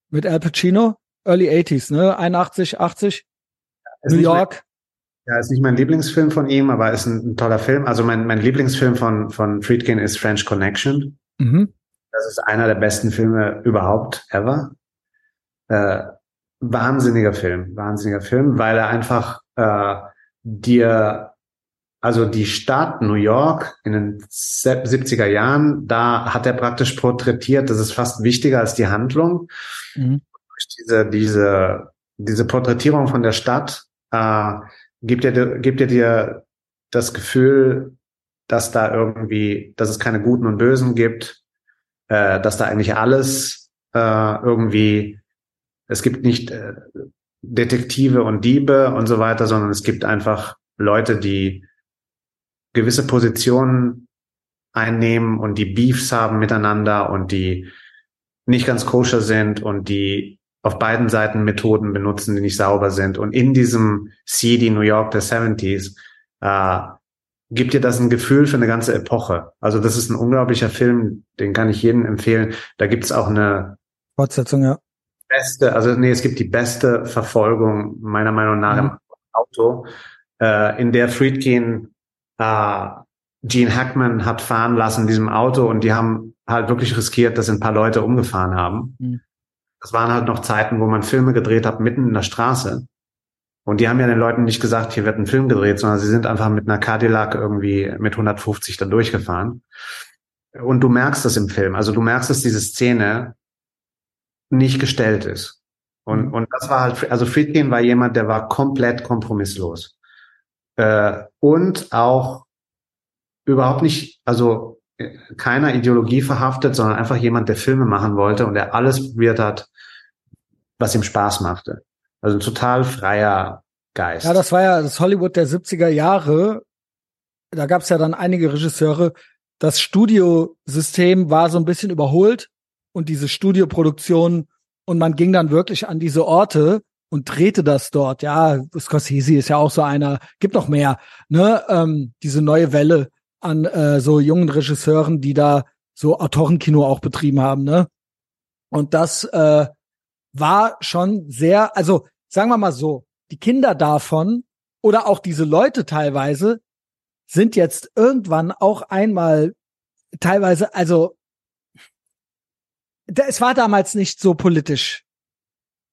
mit Al Pacino? Early 80s, ne? 81, 80. New York. Mein, ja, ist nicht mein Lieblingsfilm von ihm, aber ist ein, ein, toller Film. Also mein, mein Lieblingsfilm von, von Friedkin ist French Connection. Mhm. Das ist einer der besten Filme überhaupt, ever. Äh, wahnsinniger Film, wahnsinniger Film, weil er einfach äh, dir, also die Stadt New York in den 70er Jahren, da hat er praktisch porträtiert, das ist fast wichtiger als die Handlung. Mhm diese, diese, diese Porträtierung von der Stadt äh, gibt dir, gibt dir dir das Gefühl, dass da irgendwie, dass es keine Guten und Bösen gibt, äh, dass da eigentlich alles äh, irgendwie, es gibt nicht äh, Detektive und Diebe und so weiter, sondern es gibt einfach Leute, die gewisse Positionen einnehmen und die Beefs haben miteinander und die nicht ganz koscher sind und die auf beiden Seiten Methoden benutzen, die nicht sauber sind. Und in diesem seedy New York der 70s äh, gibt dir das ein Gefühl für eine ganze Epoche. Also das ist ein unglaublicher Film, den kann ich jedem empfehlen. Da gibt es auch eine Fortsetzung, ja. Beste, also nee, es gibt die beste Verfolgung meiner Meinung nach mhm. im Auto, äh, in der Friedkin äh, Gene Hackman hat fahren lassen in diesem Auto und die haben halt wirklich riskiert, dass ein paar Leute umgefahren haben. Mhm das waren halt noch Zeiten, wo man Filme gedreht hat mitten in der Straße. Und die haben ja den Leuten nicht gesagt, hier wird ein Film gedreht, sondern sie sind einfach mit einer Cadillac irgendwie mit 150 da durchgefahren. Und du merkst das im Film. Also du merkst, dass diese Szene nicht gestellt ist. Und, mhm. und das war halt, also Friedkin war jemand, der war komplett kompromisslos. Äh, und auch überhaupt nicht, also keiner Ideologie verhaftet, sondern einfach jemand, der Filme machen wollte und der alles probiert hat, was ihm Spaß machte. Also ein total freier Geist. Ja, das war ja das Hollywood der 70er Jahre. Da gab es ja dann einige Regisseure. Das Studiosystem war so ein bisschen überholt und diese Studioproduktion und man ging dann wirklich an diese Orte und drehte das dort. Ja, Scorsese ist ja auch so einer, gibt noch mehr, ne? Ähm, diese neue Welle an äh, so jungen Regisseuren, die da so Autorenkino auch betrieben haben, ne? Und das äh, war schon sehr, also sagen wir mal so, die Kinder davon oder auch diese Leute teilweise sind jetzt irgendwann auch einmal teilweise, also es war damals nicht so politisch.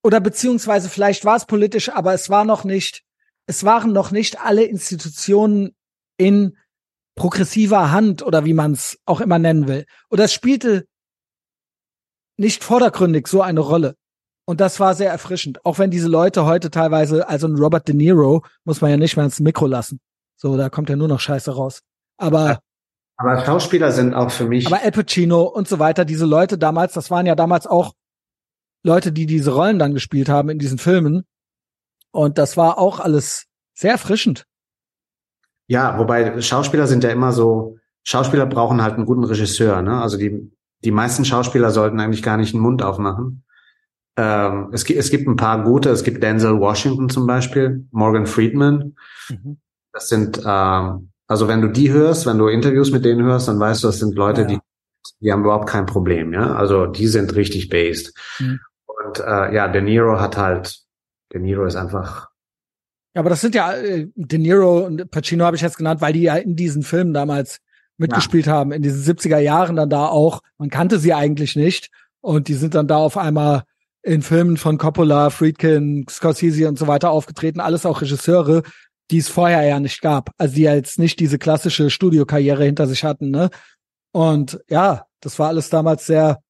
Oder beziehungsweise vielleicht war es politisch, aber es war noch nicht, es waren noch nicht alle Institutionen in progressiver Hand oder wie man es auch immer nennen will. Oder es spielte nicht vordergründig so eine Rolle. Und das war sehr erfrischend. Auch wenn diese Leute heute teilweise, also ein Robert De Niro, muss man ja nicht mehr ins Mikro lassen. So, da kommt ja nur noch Scheiße raus. Aber aber Schauspieler sind auch für mich. Aber Al Pacino und so weiter, diese Leute damals, das waren ja damals auch Leute, die diese Rollen dann gespielt haben in diesen Filmen. Und das war auch alles sehr erfrischend. Ja, wobei Schauspieler sind ja immer so, Schauspieler brauchen halt einen guten Regisseur, ne? Also die, die meisten Schauspieler sollten eigentlich gar nicht den Mund aufmachen. Ähm, es, gibt, es gibt ein paar gute, es gibt Denzel Washington zum Beispiel, Morgan Friedman. Mhm. Das sind ähm, also wenn du die hörst, wenn du Interviews mit denen hörst, dann weißt du, das sind Leute, ja. die, die haben überhaupt kein Problem, ja. Also die sind richtig based. Mhm. Und äh, ja, De Niro hat halt, De Niro ist einfach. Ja, aber das sind ja äh, De Niro und Pacino habe ich jetzt genannt, weil die ja in diesen Filmen damals mitgespielt ja. haben, in diesen 70er Jahren dann da auch. Man kannte sie eigentlich nicht. Und die sind dann da auf einmal in Filmen von Coppola, Friedkin, Scorsese und so weiter aufgetreten, alles auch Regisseure, die es vorher ja nicht gab. Also die ja jetzt nicht diese klassische Studiokarriere hinter sich hatten, ne? Und ja, das war alles damals sehr,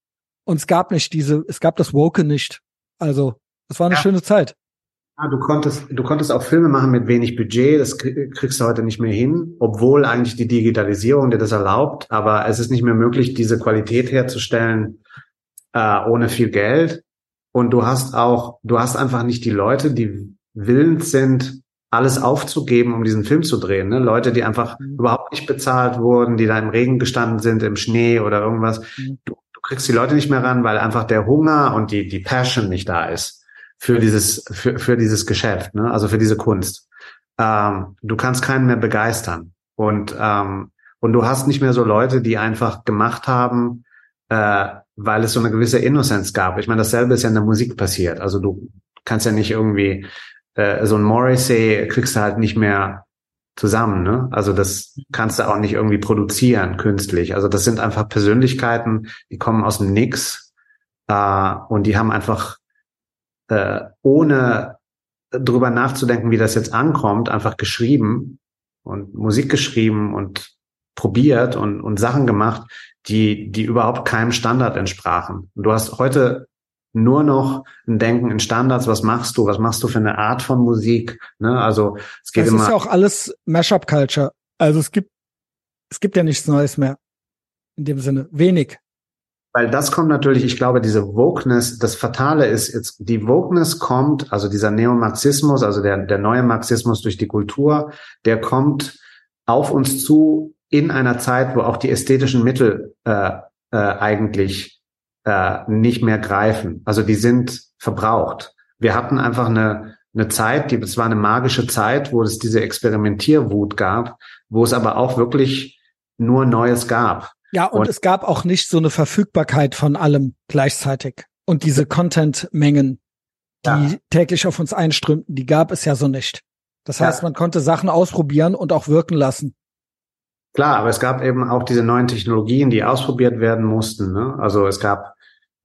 und es gab nicht diese, es gab das Woke nicht. Also, es war eine ja. schöne Zeit. Ja, du konntest, du konntest auch Filme machen mit wenig Budget, das kriegst du heute nicht mehr hin, obwohl eigentlich die Digitalisierung dir das erlaubt, aber es ist nicht mehr möglich, diese Qualität herzustellen äh, ohne viel Geld. Und du hast auch, du hast einfach nicht die Leute, die willens sind, alles aufzugeben, um diesen Film zu drehen. Ne? Leute, die einfach mhm. überhaupt nicht bezahlt wurden, die da im Regen gestanden sind, im Schnee oder irgendwas. Mhm. Du, kriegst die Leute nicht mehr ran, weil einfach der Hunger und die, die Passion nicht da ist für dieses, für, für dieses Geschäft, ne? also für diese Kunst. Ähm, du kannst keinen mehr begeistern. Und, ähm, und du hast nicht mehr so Leute, die einfach gemacht haben, äh, weil es so eine gewisse Innocence gab. Ich meine, dasselbe ist ja in der Musik passiert. Also du kannst ja nicht irgendwie äh, so ein Morrissey kriegst du halt nicht mehr zusammen, ne? Also das kannst du auch nicht irgendwie produzieren künstlich. Also das sind einfach Persönlichkeiten, die kommen aus dem Nix äh, und die haben einfach äh, ohne drüber nachzudenken, wie das jetzt ankommt, einfach geschrieben und Musik geschrieben und probiert und, und Sachen gemacht, die, die überhaupt keinem Standard entsprachen. Und du hast heute nur noch ein Denken in Standards. Was machst du? Was machst du für eine Art von Musik? Ne? Also es geht das immer. Es ist ja auch alles Mashup Culture. Also es gibt es gibt ja nichts Neues mehr in dem Sinne. Wenig. Weil das kommt natürlich, ich glaube, diese Wokeness, das Fatale ist jetzt, die Wokeness kommt, also dieser Neomarxismus, also der, der neue Marxismus durch die Kultur, der kommt auf uns zu in einer Zeit, wo auch die ästhetischen Mittel äh, äh, eigentlich äh, nicht mehr greifen. Also die sind verbraucht. Wir hatten einfach eine, eine Zeit, die, es war eine magische Zeit, wo es diese Experimentierwut gab, wo es aber auch wirklich nur Neues gab. Ja, und, und es gab auch nicht so eine Verfügbarkeit von allem gleichzeitig. Und diese Content-Mengen, die ja. täglich auf uns einströmten, die gab es ja so nicht. Das heißt, ja. man konnte Sachen ausprobieren und auch wirken lassen. Klar, aber es gab eben auch diese neuen Technologien, die ausprobiert werden mussten. Ne? Also es gab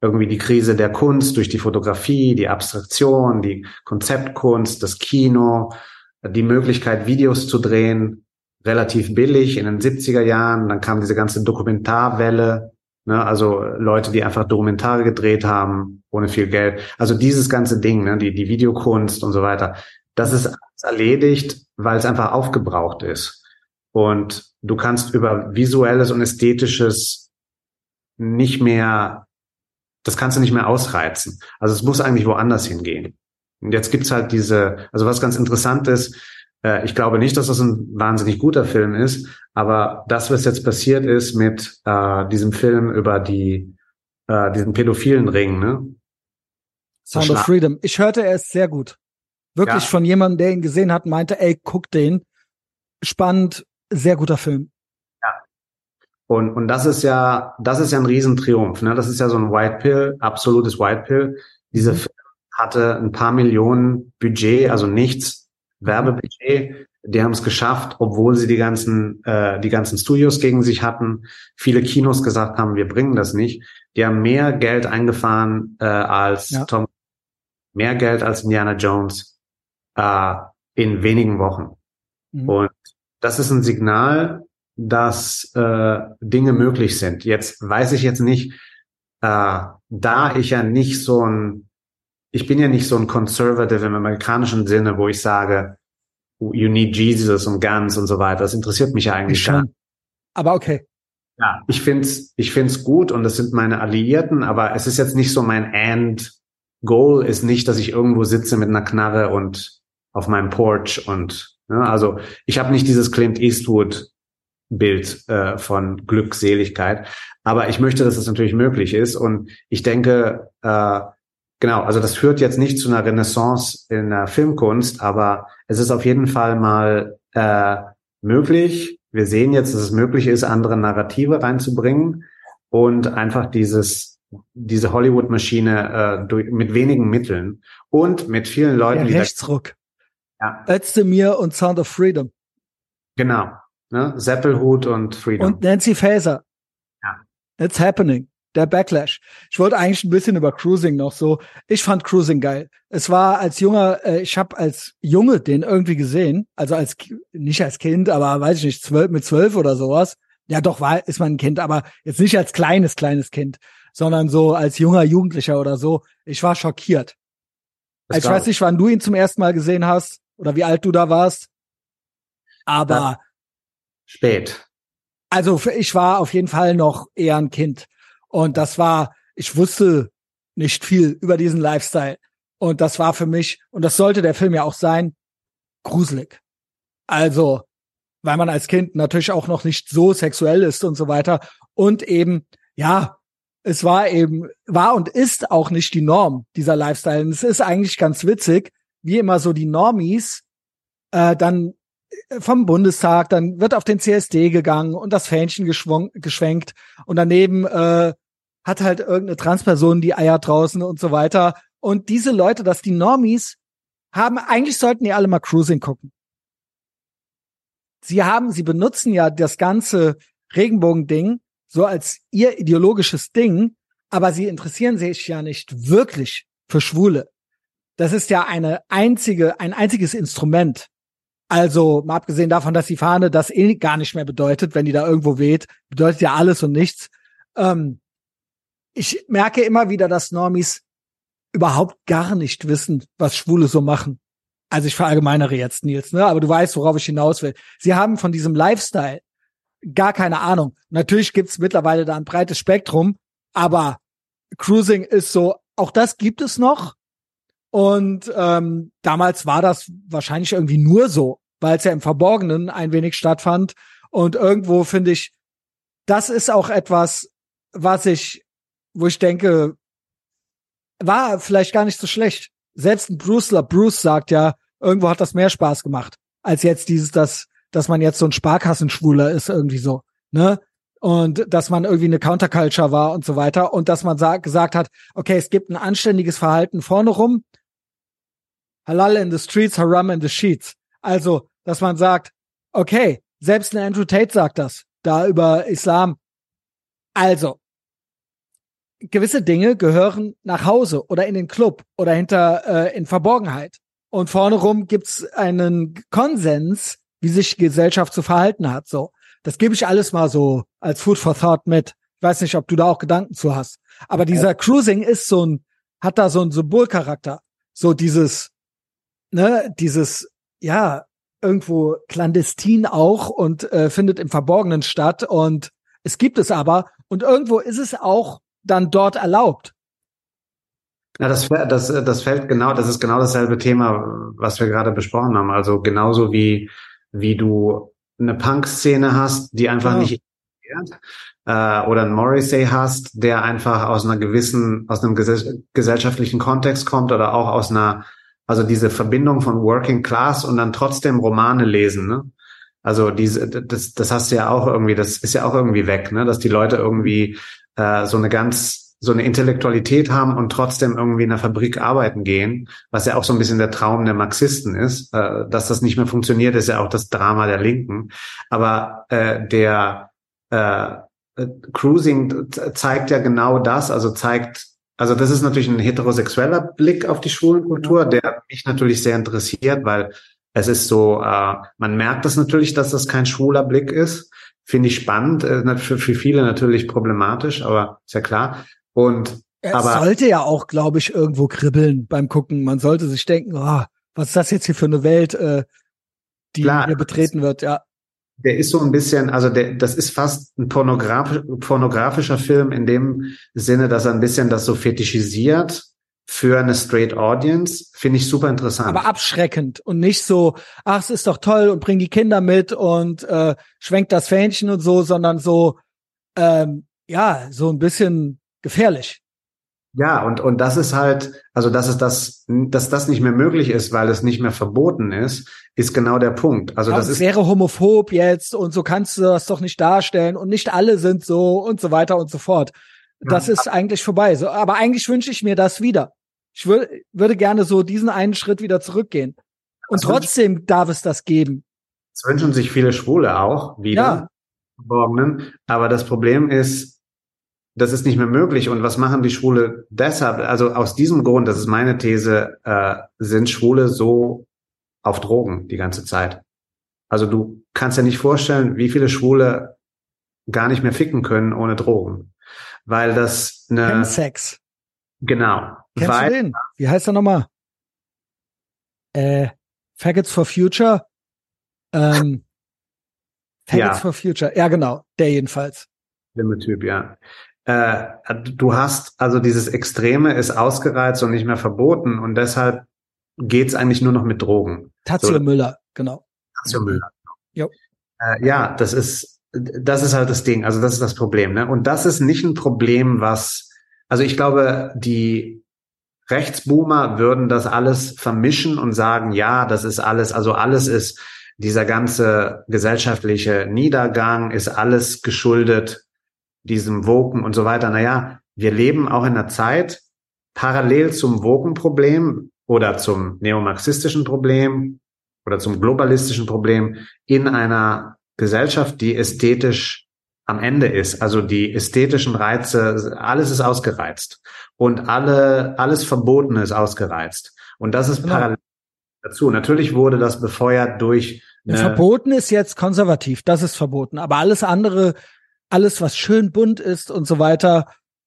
irgendwie die Krise der Kunst durch die Fotografie, die Abstraktion, die Konzeptkunst, das Kino, die Möglichkeit, Videos zu drehen, relativ billig in den 70er Jahren. Dann kam diese ganze Dokumentarwelle, ne, also Leute, die einfach Dokumentare gedreht haben, ohne viel Geld. Also dieses ganze Ding, ne, die, die Videokunst und so weiter, das ist erledigt, weil es einfach aufgebraucht ist. Und du kannst über visuelles und ästhetisches nicht mehr das kannst du nicht mehr ausreizen. Also es muss eigentlich woanders hingehen. Und jetzt gibt's halt diese, also was ganz interessant ist, äh, ich glaube nicht, dass das ein wahnsinnig guter Film ist, aber das, was jetzt passiert ist mit äh, diesem Film über die äh, diesen pädophilen Ring, ne? Sound of Freedom. Ich hörte, er ist sehr gut. Wirklich ja. von jemandem, der ihn gesehen hat, meinte, ey, guck den. Spannend, sehr guter Film. Und, und das ist ja, das ist ja ein Riesentriumph, ne? Das ist ja so ein White Pill, absolutes White Pill. Diese mhm. Film hatte ein paar Millionen Budget, also nichts Werbebudget. Die haben es geschafft, obwohl sie die ganzen, äh, die ganzen Studios gegen sich hatten. Viele Kinos gesagt haben, wir bringen das nicht. Die haben mehr Geld eingefahren äh, als ja. Tom, mehr Geld als Indiana Jones äh, in wenigen Wochen. Mhm. Und das ist ein Signal, dass äh, Dinge möglich sind. Jetzt weiß ich jetzt nicht, äh, da ich ja nicht so ein ich bin ja nicht so ein Conservative im amerikanischen Sinne, wo ich sage, you need Jesus und Guns und so weiter. Das interessiert mich ja eigentlich schon. Aber okay. Ja, ich find's, ich find's gut und das sind meine Alliierten, aber es ist jetzt nicht so mein End Goal ist nicht, dass ich irgendwo sitze mit einer Knarre und auf meinem Porch und ne, also ich habe nicht dieses Clint Eastwood Bild äh, von Glückseligkeit, aber ich möchte, dass das natürlich möglich ist und ich denke, äh, Genau, also das führt jetzt nicht zu einer Renaissance in der Filmkunst, aber es ist auf jeden Fall mal äh, möglich. Wir sehen jetzt, dass es möglich ist, andere Narrative reinzubringen und einfach dieses diese Hollywood-Maschine äh, mit wenigen Mitteln und mit vielen Leuten. Der Rechtsruck. Ja. Özdemir und Sound of Freedom. Genau. Ne? Seppelhut und Freedom. Und Nancy Faeser. Ja. It's happening der Backlash. Ich wollte eigentlich ein bisschen über Cruising noch so. Ich fand Cruising geil. Es war als junger, äh, ich habe als Junge den irgendwie gesehen, also als nicht als Kind, aber weiß ich nicht, zwölf mit zwölf oder sowas. Ja, doch war ist man ein Kind, aber jetzt nicht als kleines kleines Kind, sondern so als junger Jugendlicher oder so. Ich war schockiert. Also ich weiß nicht, wann du ihn zum ersten Mal gesehen hast oder wie alt du da warst, aber ja. Spät. Also ich war auf jeden Fall noch eher ein Kind. Und das war, ich wusste nicht viel über diesen Lifestyle. Und das war für mich, und das sollte der Film ja auch sein, gruselig. Also, weil man als Kind natürlich auch noch nicht so sexuell ist und so weiter. Und eben, ja, es war eben, war und ist auch nicht die Norm, dieser Lifestyle. Und es ist eigentlich ganz witzig, wie immer so die Normies äh, dann vom Bundestag, dann wird auf den CSD gegangen und das Fähnchen geschwenkt und daneben äh, hat halt irgendeine Transperson die Eier draußen und so weiter. Und diese Leute, dass die Normies haben, eigentlich sollten die alle mal Cruising gucken. Sie haben, sie benutzen ja das ganze Regenbogen-Ding so als ihr ideologisches Ding, aber sie interessieren sich ja nicht wirklich für Schwule. Das ist ja eine einzige, ein einziges Instrument. Also, mal abgesehen davon, dass die Fahne das eh gar nicht mehr bedeutet, wenn die da irgendwo weht, bedeutet ja alles und nichts. Ähm, ich merke immer wieder, dass Normis überhaupt gar nicht wissen, was Schwule so machen. Also ich verallgemeinere jetzt, Nils, ne? Aber du weißt, worauf ich hinaus will. Sie haben von diesem Lifestyle gar keine Ahnung. Natürlich gibt's mittlerweile da ein breites Spektrum, aber Cruising ist so, auch das gibt es noch. Und ähm, damals war das wahrscheinlich irgendwie nur so, weil es ja im Verborgenen ein wenig stattfand. Und irgendwo finde ich, das ist auch etwas, was ich wo ich denke, war vielleicht gar nicht so schlecht. Selbst ein Bruce, Bruce sagt ja, irgendwo hat das mehr Spaß gemacht, als jetzt dieses, dass, dass man jetzt so ein Sparkassenschwuler ist, irgendwie so, ne? Und dass man irgendwie eine Counterculture war und so weiter. Und dass man sag, gesagt hat, okay, es gibt ein anständiges Verhalten vorne rum. Halal in the streets, haram in the sheets. Also, dass man sagt, okay, selbst ein Andrew Tate sagt das, da über Islam. Also, gewisse Dinge gehören nach Hause oder in den Club oder hinter äh, in Verborgenheit. Und vorne rum gibt's einen Konsens, wie sich Gesellschaft zu verhalten hat. So, das gebe ich alles mal so als Food for Thought mit. Ich weiß nicht, ob du da auch Gedanken zu hast. Aber dieser Cruising ist so ein, hat da so einen Symbolcharakter. So dieses, ne, dieses, ja, irgendwo clandestin auch und äh, findet im Verborgenen statt. Und es gibt es aber. Und irgendwo ist es auch dann dort erlaubt. Ja, das, das, das fällt genau, das ist genau dasselbe Thema, was wir gerade besprochen haben. Also genauso wie, wie du eine Punk-Szene hast, die einfach ja. nicht äh, oder ein Morrissey hast, der einfach aus einer gewissen, aus einem ges gesellschaftlichen Kontext kommt oder auch aus einer, also diese Verbindung von Working Class und dann trotzdem Romane lesen, ne? Also diese, das, das hast du ja auch irgendwie, das ist ja auch irgendwie weg, ne? Dass die Leute irgendwie äh, so eine ganz, so eine Intellektualität haben und trotzdem irgendwie in der Fabrik arbeiten gehen, was ja auch so ein bisschen der Traum der Marxisten ist. Äh, dass das nicht mehr funktioniert, ist ja auch das Drama der Linken. Aber äh, der äh, Cruising zeigt ja genau das, also zeigt, also das ist natürlich ein heterosexueller Blick auf die Schwulenkultur, der mich natürlich sehr interessiert, weil es ist so, äh, man merkt das natürlich, dass das kein schwuler Blick ist. Finde ich spannend, äh, für, für viele natürlich problematisch, aber ist ja klar. Und es aber sollte ja auch, glaube ich, irgendwo kribbeln beim Gucken. Man sollte sich denken, oh, was ist das jetzt hier für eine Welt, äh, die klar, hier betreten wird, ja der ist so ein bisschen, also der, das ist fast ein pornografisch, pornografischer Film in dem Sinne, dass er ein bisschen das so fetischisiert für eine straight Audience, finde ich super interessant. Aber abschreckend und nicht so, ach, es ist doch toll und bring die Kinder mit und äh, schwenkt das Fähnchen und so, sondern so, ähm, ja, so ein bisschen gefährlich. Ja, und, und das ist halt, also dass es das, dass das nicht mehr möglich ist, weil es nicht mehr verboten ist, ist genau der Punkt. Also ja, das es ist wäre homophob jetzt und so kannst du das doch nicht darstellen und nicht alle sind so und so weiter und so fort. Das ja. ist eigentlich vorbei. So, aber eigentlich wünsche ich mir das wieder. Ich würde, würde gerne so diesen einen Schritt wieder zurückgehen. Und das trotzdem darf es das geben. Das wünschen sich viele Schwule auch wieder. Ja. Aber das Problem ist, das ist nicht mehr möglich. Und was machen die Schwule deshalb? Also aus diesem Grund, das ist meine These, äh, sind Schwule so auf Drogen die ganze Zeit. Also du kannst ja nicht vorstellen, wie viele Schwule gar nicht mehr ficken können ohne Drogen. Weil das eine. Sex. Genau. Kennst weil, du den? Wie heißt er nochmal? Äh, Faggots for Future? Ähm, Faggots ja. for Future. Ja, genau. Der jedenfalls. Schlimme Typ, ja äh, du hast, also dieses Extreme ist ausgereizt und nicht mehr verboten und deshalb geht's eigentlich nur noch mit Drogen. Tazio so, Müller, genau. Tazio Müller. Jo. Äh, ja, das ist, das ist halt das Ding, also das ist das Problem. Ne? Und das ist nicht ein Problem, was, also ich glaube, die Rechtsboomer würden das alles vermischen und sagen, ja, das ist alles, also alles ist, dieser ganze gesellschaftliche Niedergang ist alles geschuldet diesem Woken und so weiter. Naja, wir leben auch in einer Zeit parallel zum Woken-Problem oder zum neomarxistischen Problem oder zum globalistischen Problem in einer Gesellschaft, die ästhetisch am Ende ist. Also die ästhetischen Reize, alles ist ausgereizt und alle, alles Verbotene ist ausgereizt. Und das ist genau. parallel dazu. Natürlich wurde das befeuert durch Verboten ist jetzt konservativ, das ist verboten. Aber alles andere alles, was schön bunt ist und so weiter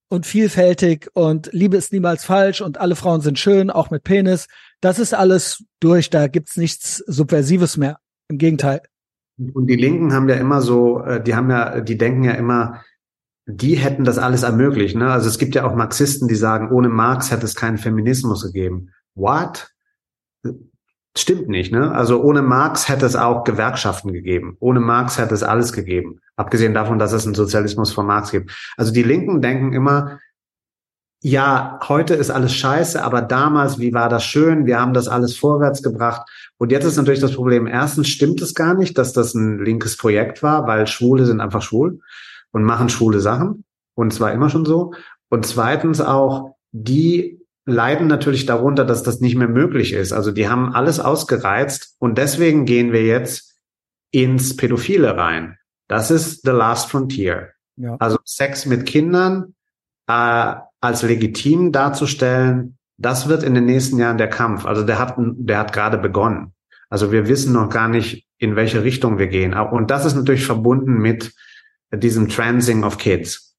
und vielfältig und Liebe ist niemals falsch und alle Frauen sind schön, auch mit Penis. Das ist alles durch, da gibt's nichts Subversives mehr. Im Gegenteil. Und die Linken haben ja immer so, äh, die haben ja, die denken ja immer, die hätten das alles ermöglicht. Ne? Also es gibt ja auch Marxisten, die sagen, ohne Marx hätte es keinen Feminismus gegeben. What? Stimmt nicht, ne? Also ohne Marx hätte es auch Gewerkschaften gegeben. Ohne Marx hätte es alles gegeben. Abgesehen davon, dass es einen Sozialismus von Marx gibt. Also die Linken denken immer, ja, heute ist alles scheiße, aber damals, wie war das schön? Wir haben das alles vorwärts gebracht. Und jetzt ist natürlich das Problem. Erstens stimmt es gar nicht, dass das ein linkes Projekt war, weil Schwule sind einfach schwul und machen schwule Sachen. Und zwar immer schon so. Und zweitens auch, die leiden natürlich darunter, dass das nicht mehr möglich ist. Also die haben alles ausgereizt und deswegen gehen wir jetzt ins Pädophile rein. Das ist the last frontier. Ja. Also Sex mit Kindern äh, als legitim darzustellen, das wird in den nächsten Jahren der Kampf. Also der hat, der hat gerade begonnen. Also wir wissen noch gar nicht, in welche Richtung wir gehen. Und das ist natürlich verbunden mit diesem Transing of Kids.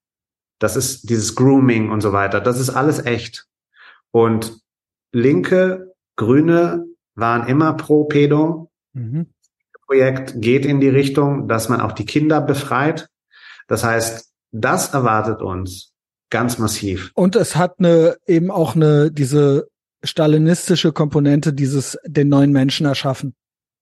Das ist dieses Grooming und so weiter. Das ist alles echt. Und Linke, Grüne waren immer pro Pedo. Mhm. Das Projekt geht in die Richtung, dass man auch die Kinder befreit. Das heißt, das erwartet uns. ganz massiv. Und es hat eine eben auch eine diese stalinistische Komponente, dieses den neuen Menschen erschaffen.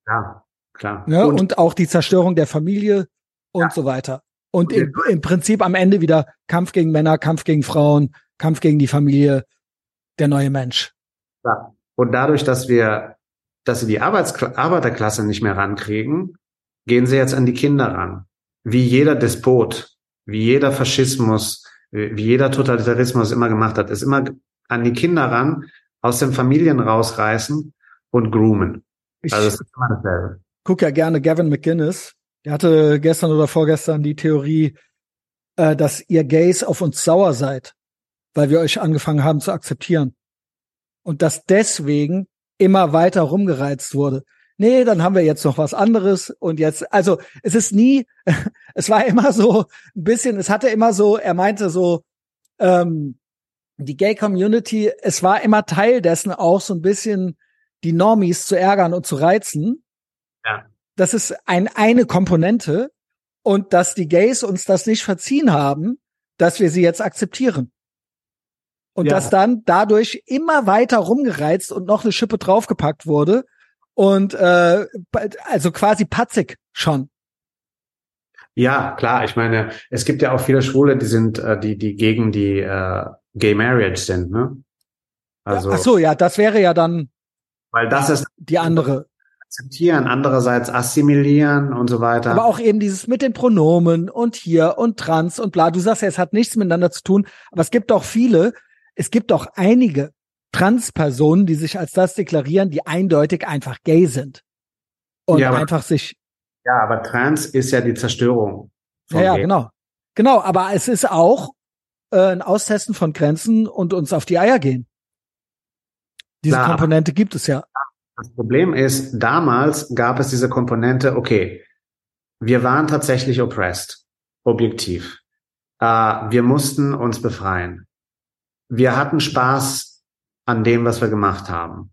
Ja, klar. Ne? Und, und, auch die Zerstörung der Familie und ja. so weiter. Und im, im Prinzip am Ende wieder Kampf gegen Männer, Kampf gegen Frauen, Kampf gegen die Familie, der neue Mensch. Ja. Und dadurch, dass wir, dass sie die Arbeits Arbeiterklasse nicht mehr rankriegen, gehen sie jetzt an die Kinder ran. Wie jeder Despot, wie jeder Faschismus, wie jeder Totalitarismus immer gemacht hat, ist immer an die Kinder ran, aus den Familien rausreißen und groomen. Ich also das ist immer dasselbe. Guck ja gerne Gavin McGinnis. Der hatte gestern oder vorgestern die Theorie, äh, dass ihr Gays auf uns sauer seid, weil wir euch angefangen haben zu akzeptieren. Und dass deswegen immer weiter rumgereizt wurde. Nee, dann haben wir jetzt noch was anderes und jetzt, also es ist nie, es war immer so ein bisschen, es hatte immer so, er meinte so, ähm, die Gay Community, es war immer Teil dessen auch so ein bisschen die Normies zu ärgern und zu reizen. Ja. Das ist ein, eine Komponente und dass die Gays uns das nicht verziehen haben, dass wir sie jetzt akzeptieren. Und ja. dass dann dadurch immer weiter rumgereizt und noch eine Schippe draufgepackt wurde und äh, also quasi patzig schon. Ja, klar. Ich meine, es gibt ja auch viele Schwule, die sind, äh, die, die gegen die äh, Gay Marriage sind, ne? Also. Ach so, ja, das wäre ja dann. Weil das ist die andere. Akzeptieren, andererseits assimilieren und so weiter. Aber auch eben dieses mit den Pronomen und hier und trans und bla. Du sagst ja, es hat nichts miteinander zu tun, aber es gibt auch viele, es gibt auch einige Transpersonen, die sich als das deklarieren, die eindeutig einfach gay sind. Und ja, aber, einfach sich. Ja, aber trans ist ja die Zerstörung. ja, ja, genau. Genau, aber es ist auch äh, ein Austesten von Grenzen und uns auf die Eier gehen. Diese Klar, Komponente gibt es ja. Das Problem ist, damals gab es diese Komponente, okay, wir waren tatsächlich oppressed, objektiv. Äh, wir mussten uns befreien. Wir hatten Spaß an dem, was wir gemacht haben.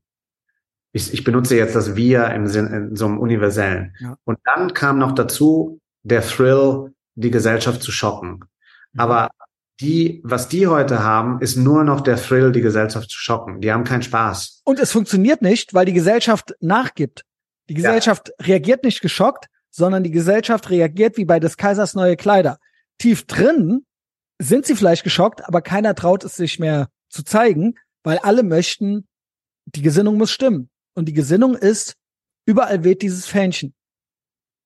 Ich, ich benutze jetzt das Wir im Sinn, in so einem universellen. Ja. Und dann kam noch dazu der Thrill, die Gesellschaft zu schocken. Mhm. Aber die, was die heute haben, ist nur noch der Thrill, die Gesellschaft zu schocken. Die haben keinen Spaß. Und es funktioniert nicht, weil die Gesellschaft nachgibt. Die Gesellschaft ja. reagiert nicht geschockt, sondern die Gesellschaft reagiert wie bei des Kaisers neue Kleider. Tief drin sind sie vielleicht geschockt, aber keiner traut es sich mehr zu zeigen, weil alle möchten, die Gesinnung muss stimmen. Und die Gesinnung ist, überall weht dieses Fähnchen.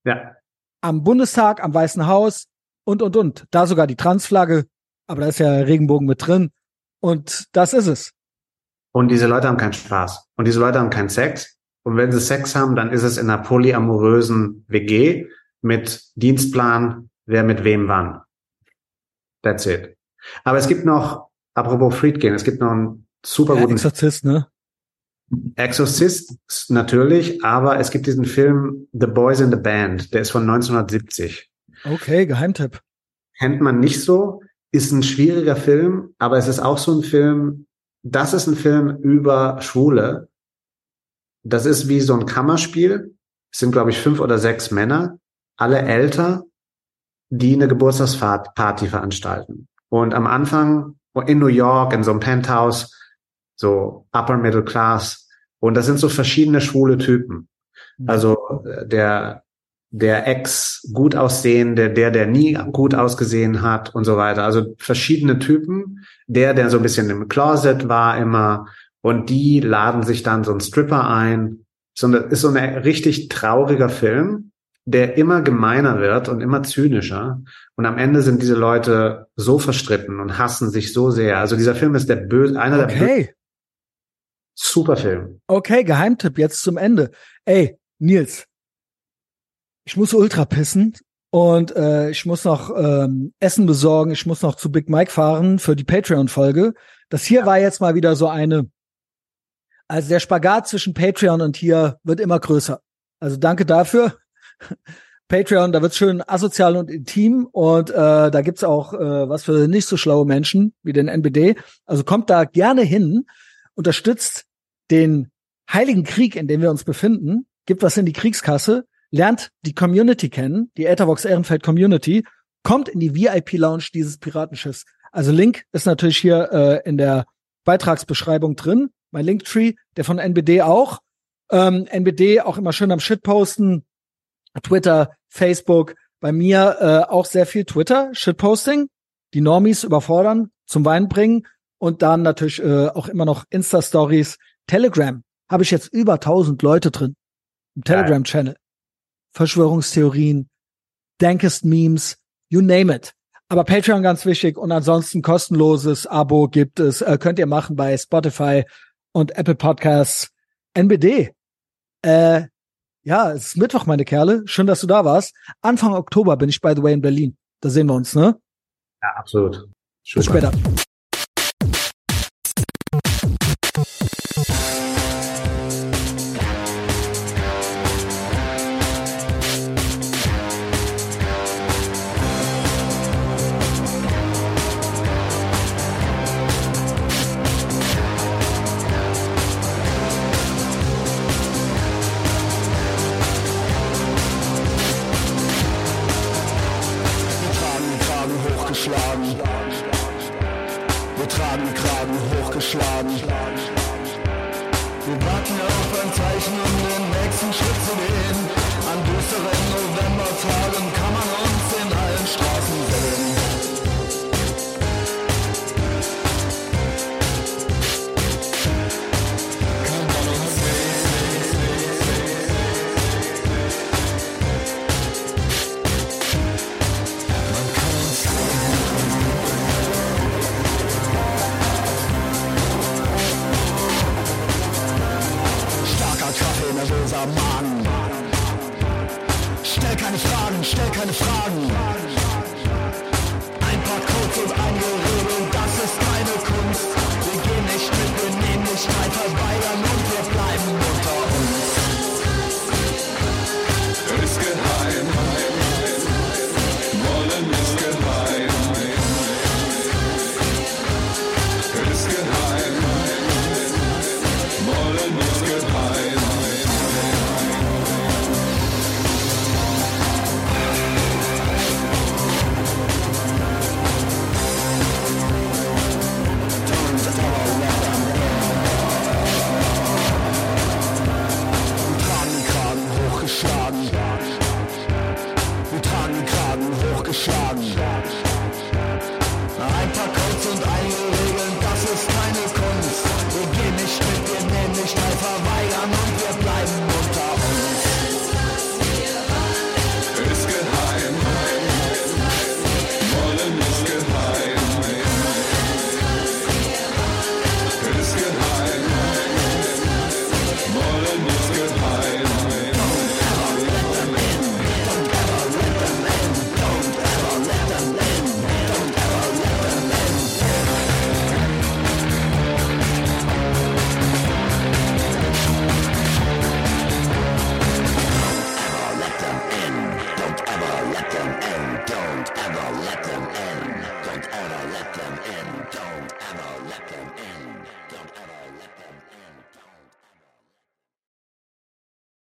Ja. Am Bundestag, am Weißen Haus und, und, und. Da sogar die Transflagge, aber da ist ja Regenbogen mit drin. Und das ist es. Und diese Leute haben keinen Spaß. Und diese Leute haben keinen Sex. Und wenn sie Sex haben, dann ist es in einer polyamorösen WG mit Dienstplan, wer mit wem wann. That's it. Aber es gibt noch, apropos Friedkin, es gibt noch einen super guten. Exorzist, ne? Exorcist natürlich, aber es gibt diesen Film The Boys in the Band, der ist von 1970. Okay, Geheimtipp. Kennt man nicht so, ist ein schwieriger Film, aber es ist auch so ein Film, das ist ein Film über Schwule. Das ist wie so ein Kammerspiel. Es sind, glaube ich, fünf oder sechs Männer, alle älter, die eine Geburtstagsparty veranstalten. Und am Anfang in New York, in so einem Penthouse, so Upper Middle Class. Und das sind so verschiedene schwule Typen. Mhm. Also äh, der, der Ex gut aussehende, der, der nie gut ausgesehen hat und so weiter. Also verschiedene Typen. Der, der so ein bisschen im Closet war immer. Und die laden sich dann so einen Stripper ein. So eine, ist so ein richtig trauriger Film, der immer gemeiner wird und immer zynischer. Und am Ende sind diese Leute so verstritten und hassen sich so sehr. Also dieser Film ist der böse, einer okay. der böse, Super Film. Okay, Geheimtipp jetzt zum Ende. Ey, Nils, ich muss ultra pissen und äh, ich muss noch ähm, Essen besorgen. Ich muss noch zu Big Mike fahren für die Patreon-Folge. Das hier ja. war jetzt mal wieder so eine. Also der Spagat zwischen Patreon und hier wird immer größer. Also danke dafür. Patreon, da wird's schön asozial und intim und äh, da gibt's auch äh, was für nicht so schlaue Menschen wie den NBD. Also kommt da gerne hin unterstützt den heiligen Krieg, in dem wir uns befinden, gibt was in die Kriegskasse, lernt die Community kennen, die Ethervox Ehrenfeld Community, kommt in die VIP Lounge dieses Piratenschiffs. Also Link ist natürlich hier äh, in der Beitragsbeschreibung drin. Mein Linktree, der von NBD auch. Ähm, NBD auch immer schön am Shit posten. Twitter, Facebook. Bei mir äh, auch sehr viel Twitter, Shitposting. Die Normies überfordern, zum Wein bringen. Und dann natürlich äh, auch immer noch Insta-Stories. Telegram habe ich jetzt über 1000 Leute drin. Im Telegram-Channel. Verschwörungstheorien, Dankest Memes, you name it. Aber Patreon ganz wichtig und ansonsten kostenloses Abo gibt es, äh, könnt ihr machen bei Spotify und Apple Podcasts. NBD. Äh, ja, es ist Mittwoch, meine Kerle. Schön, dass du da warst. Anfang Oktober bin ich, by the way, in Berlin. Da sehen wir uns, ne? Ja, absolut. Bis später.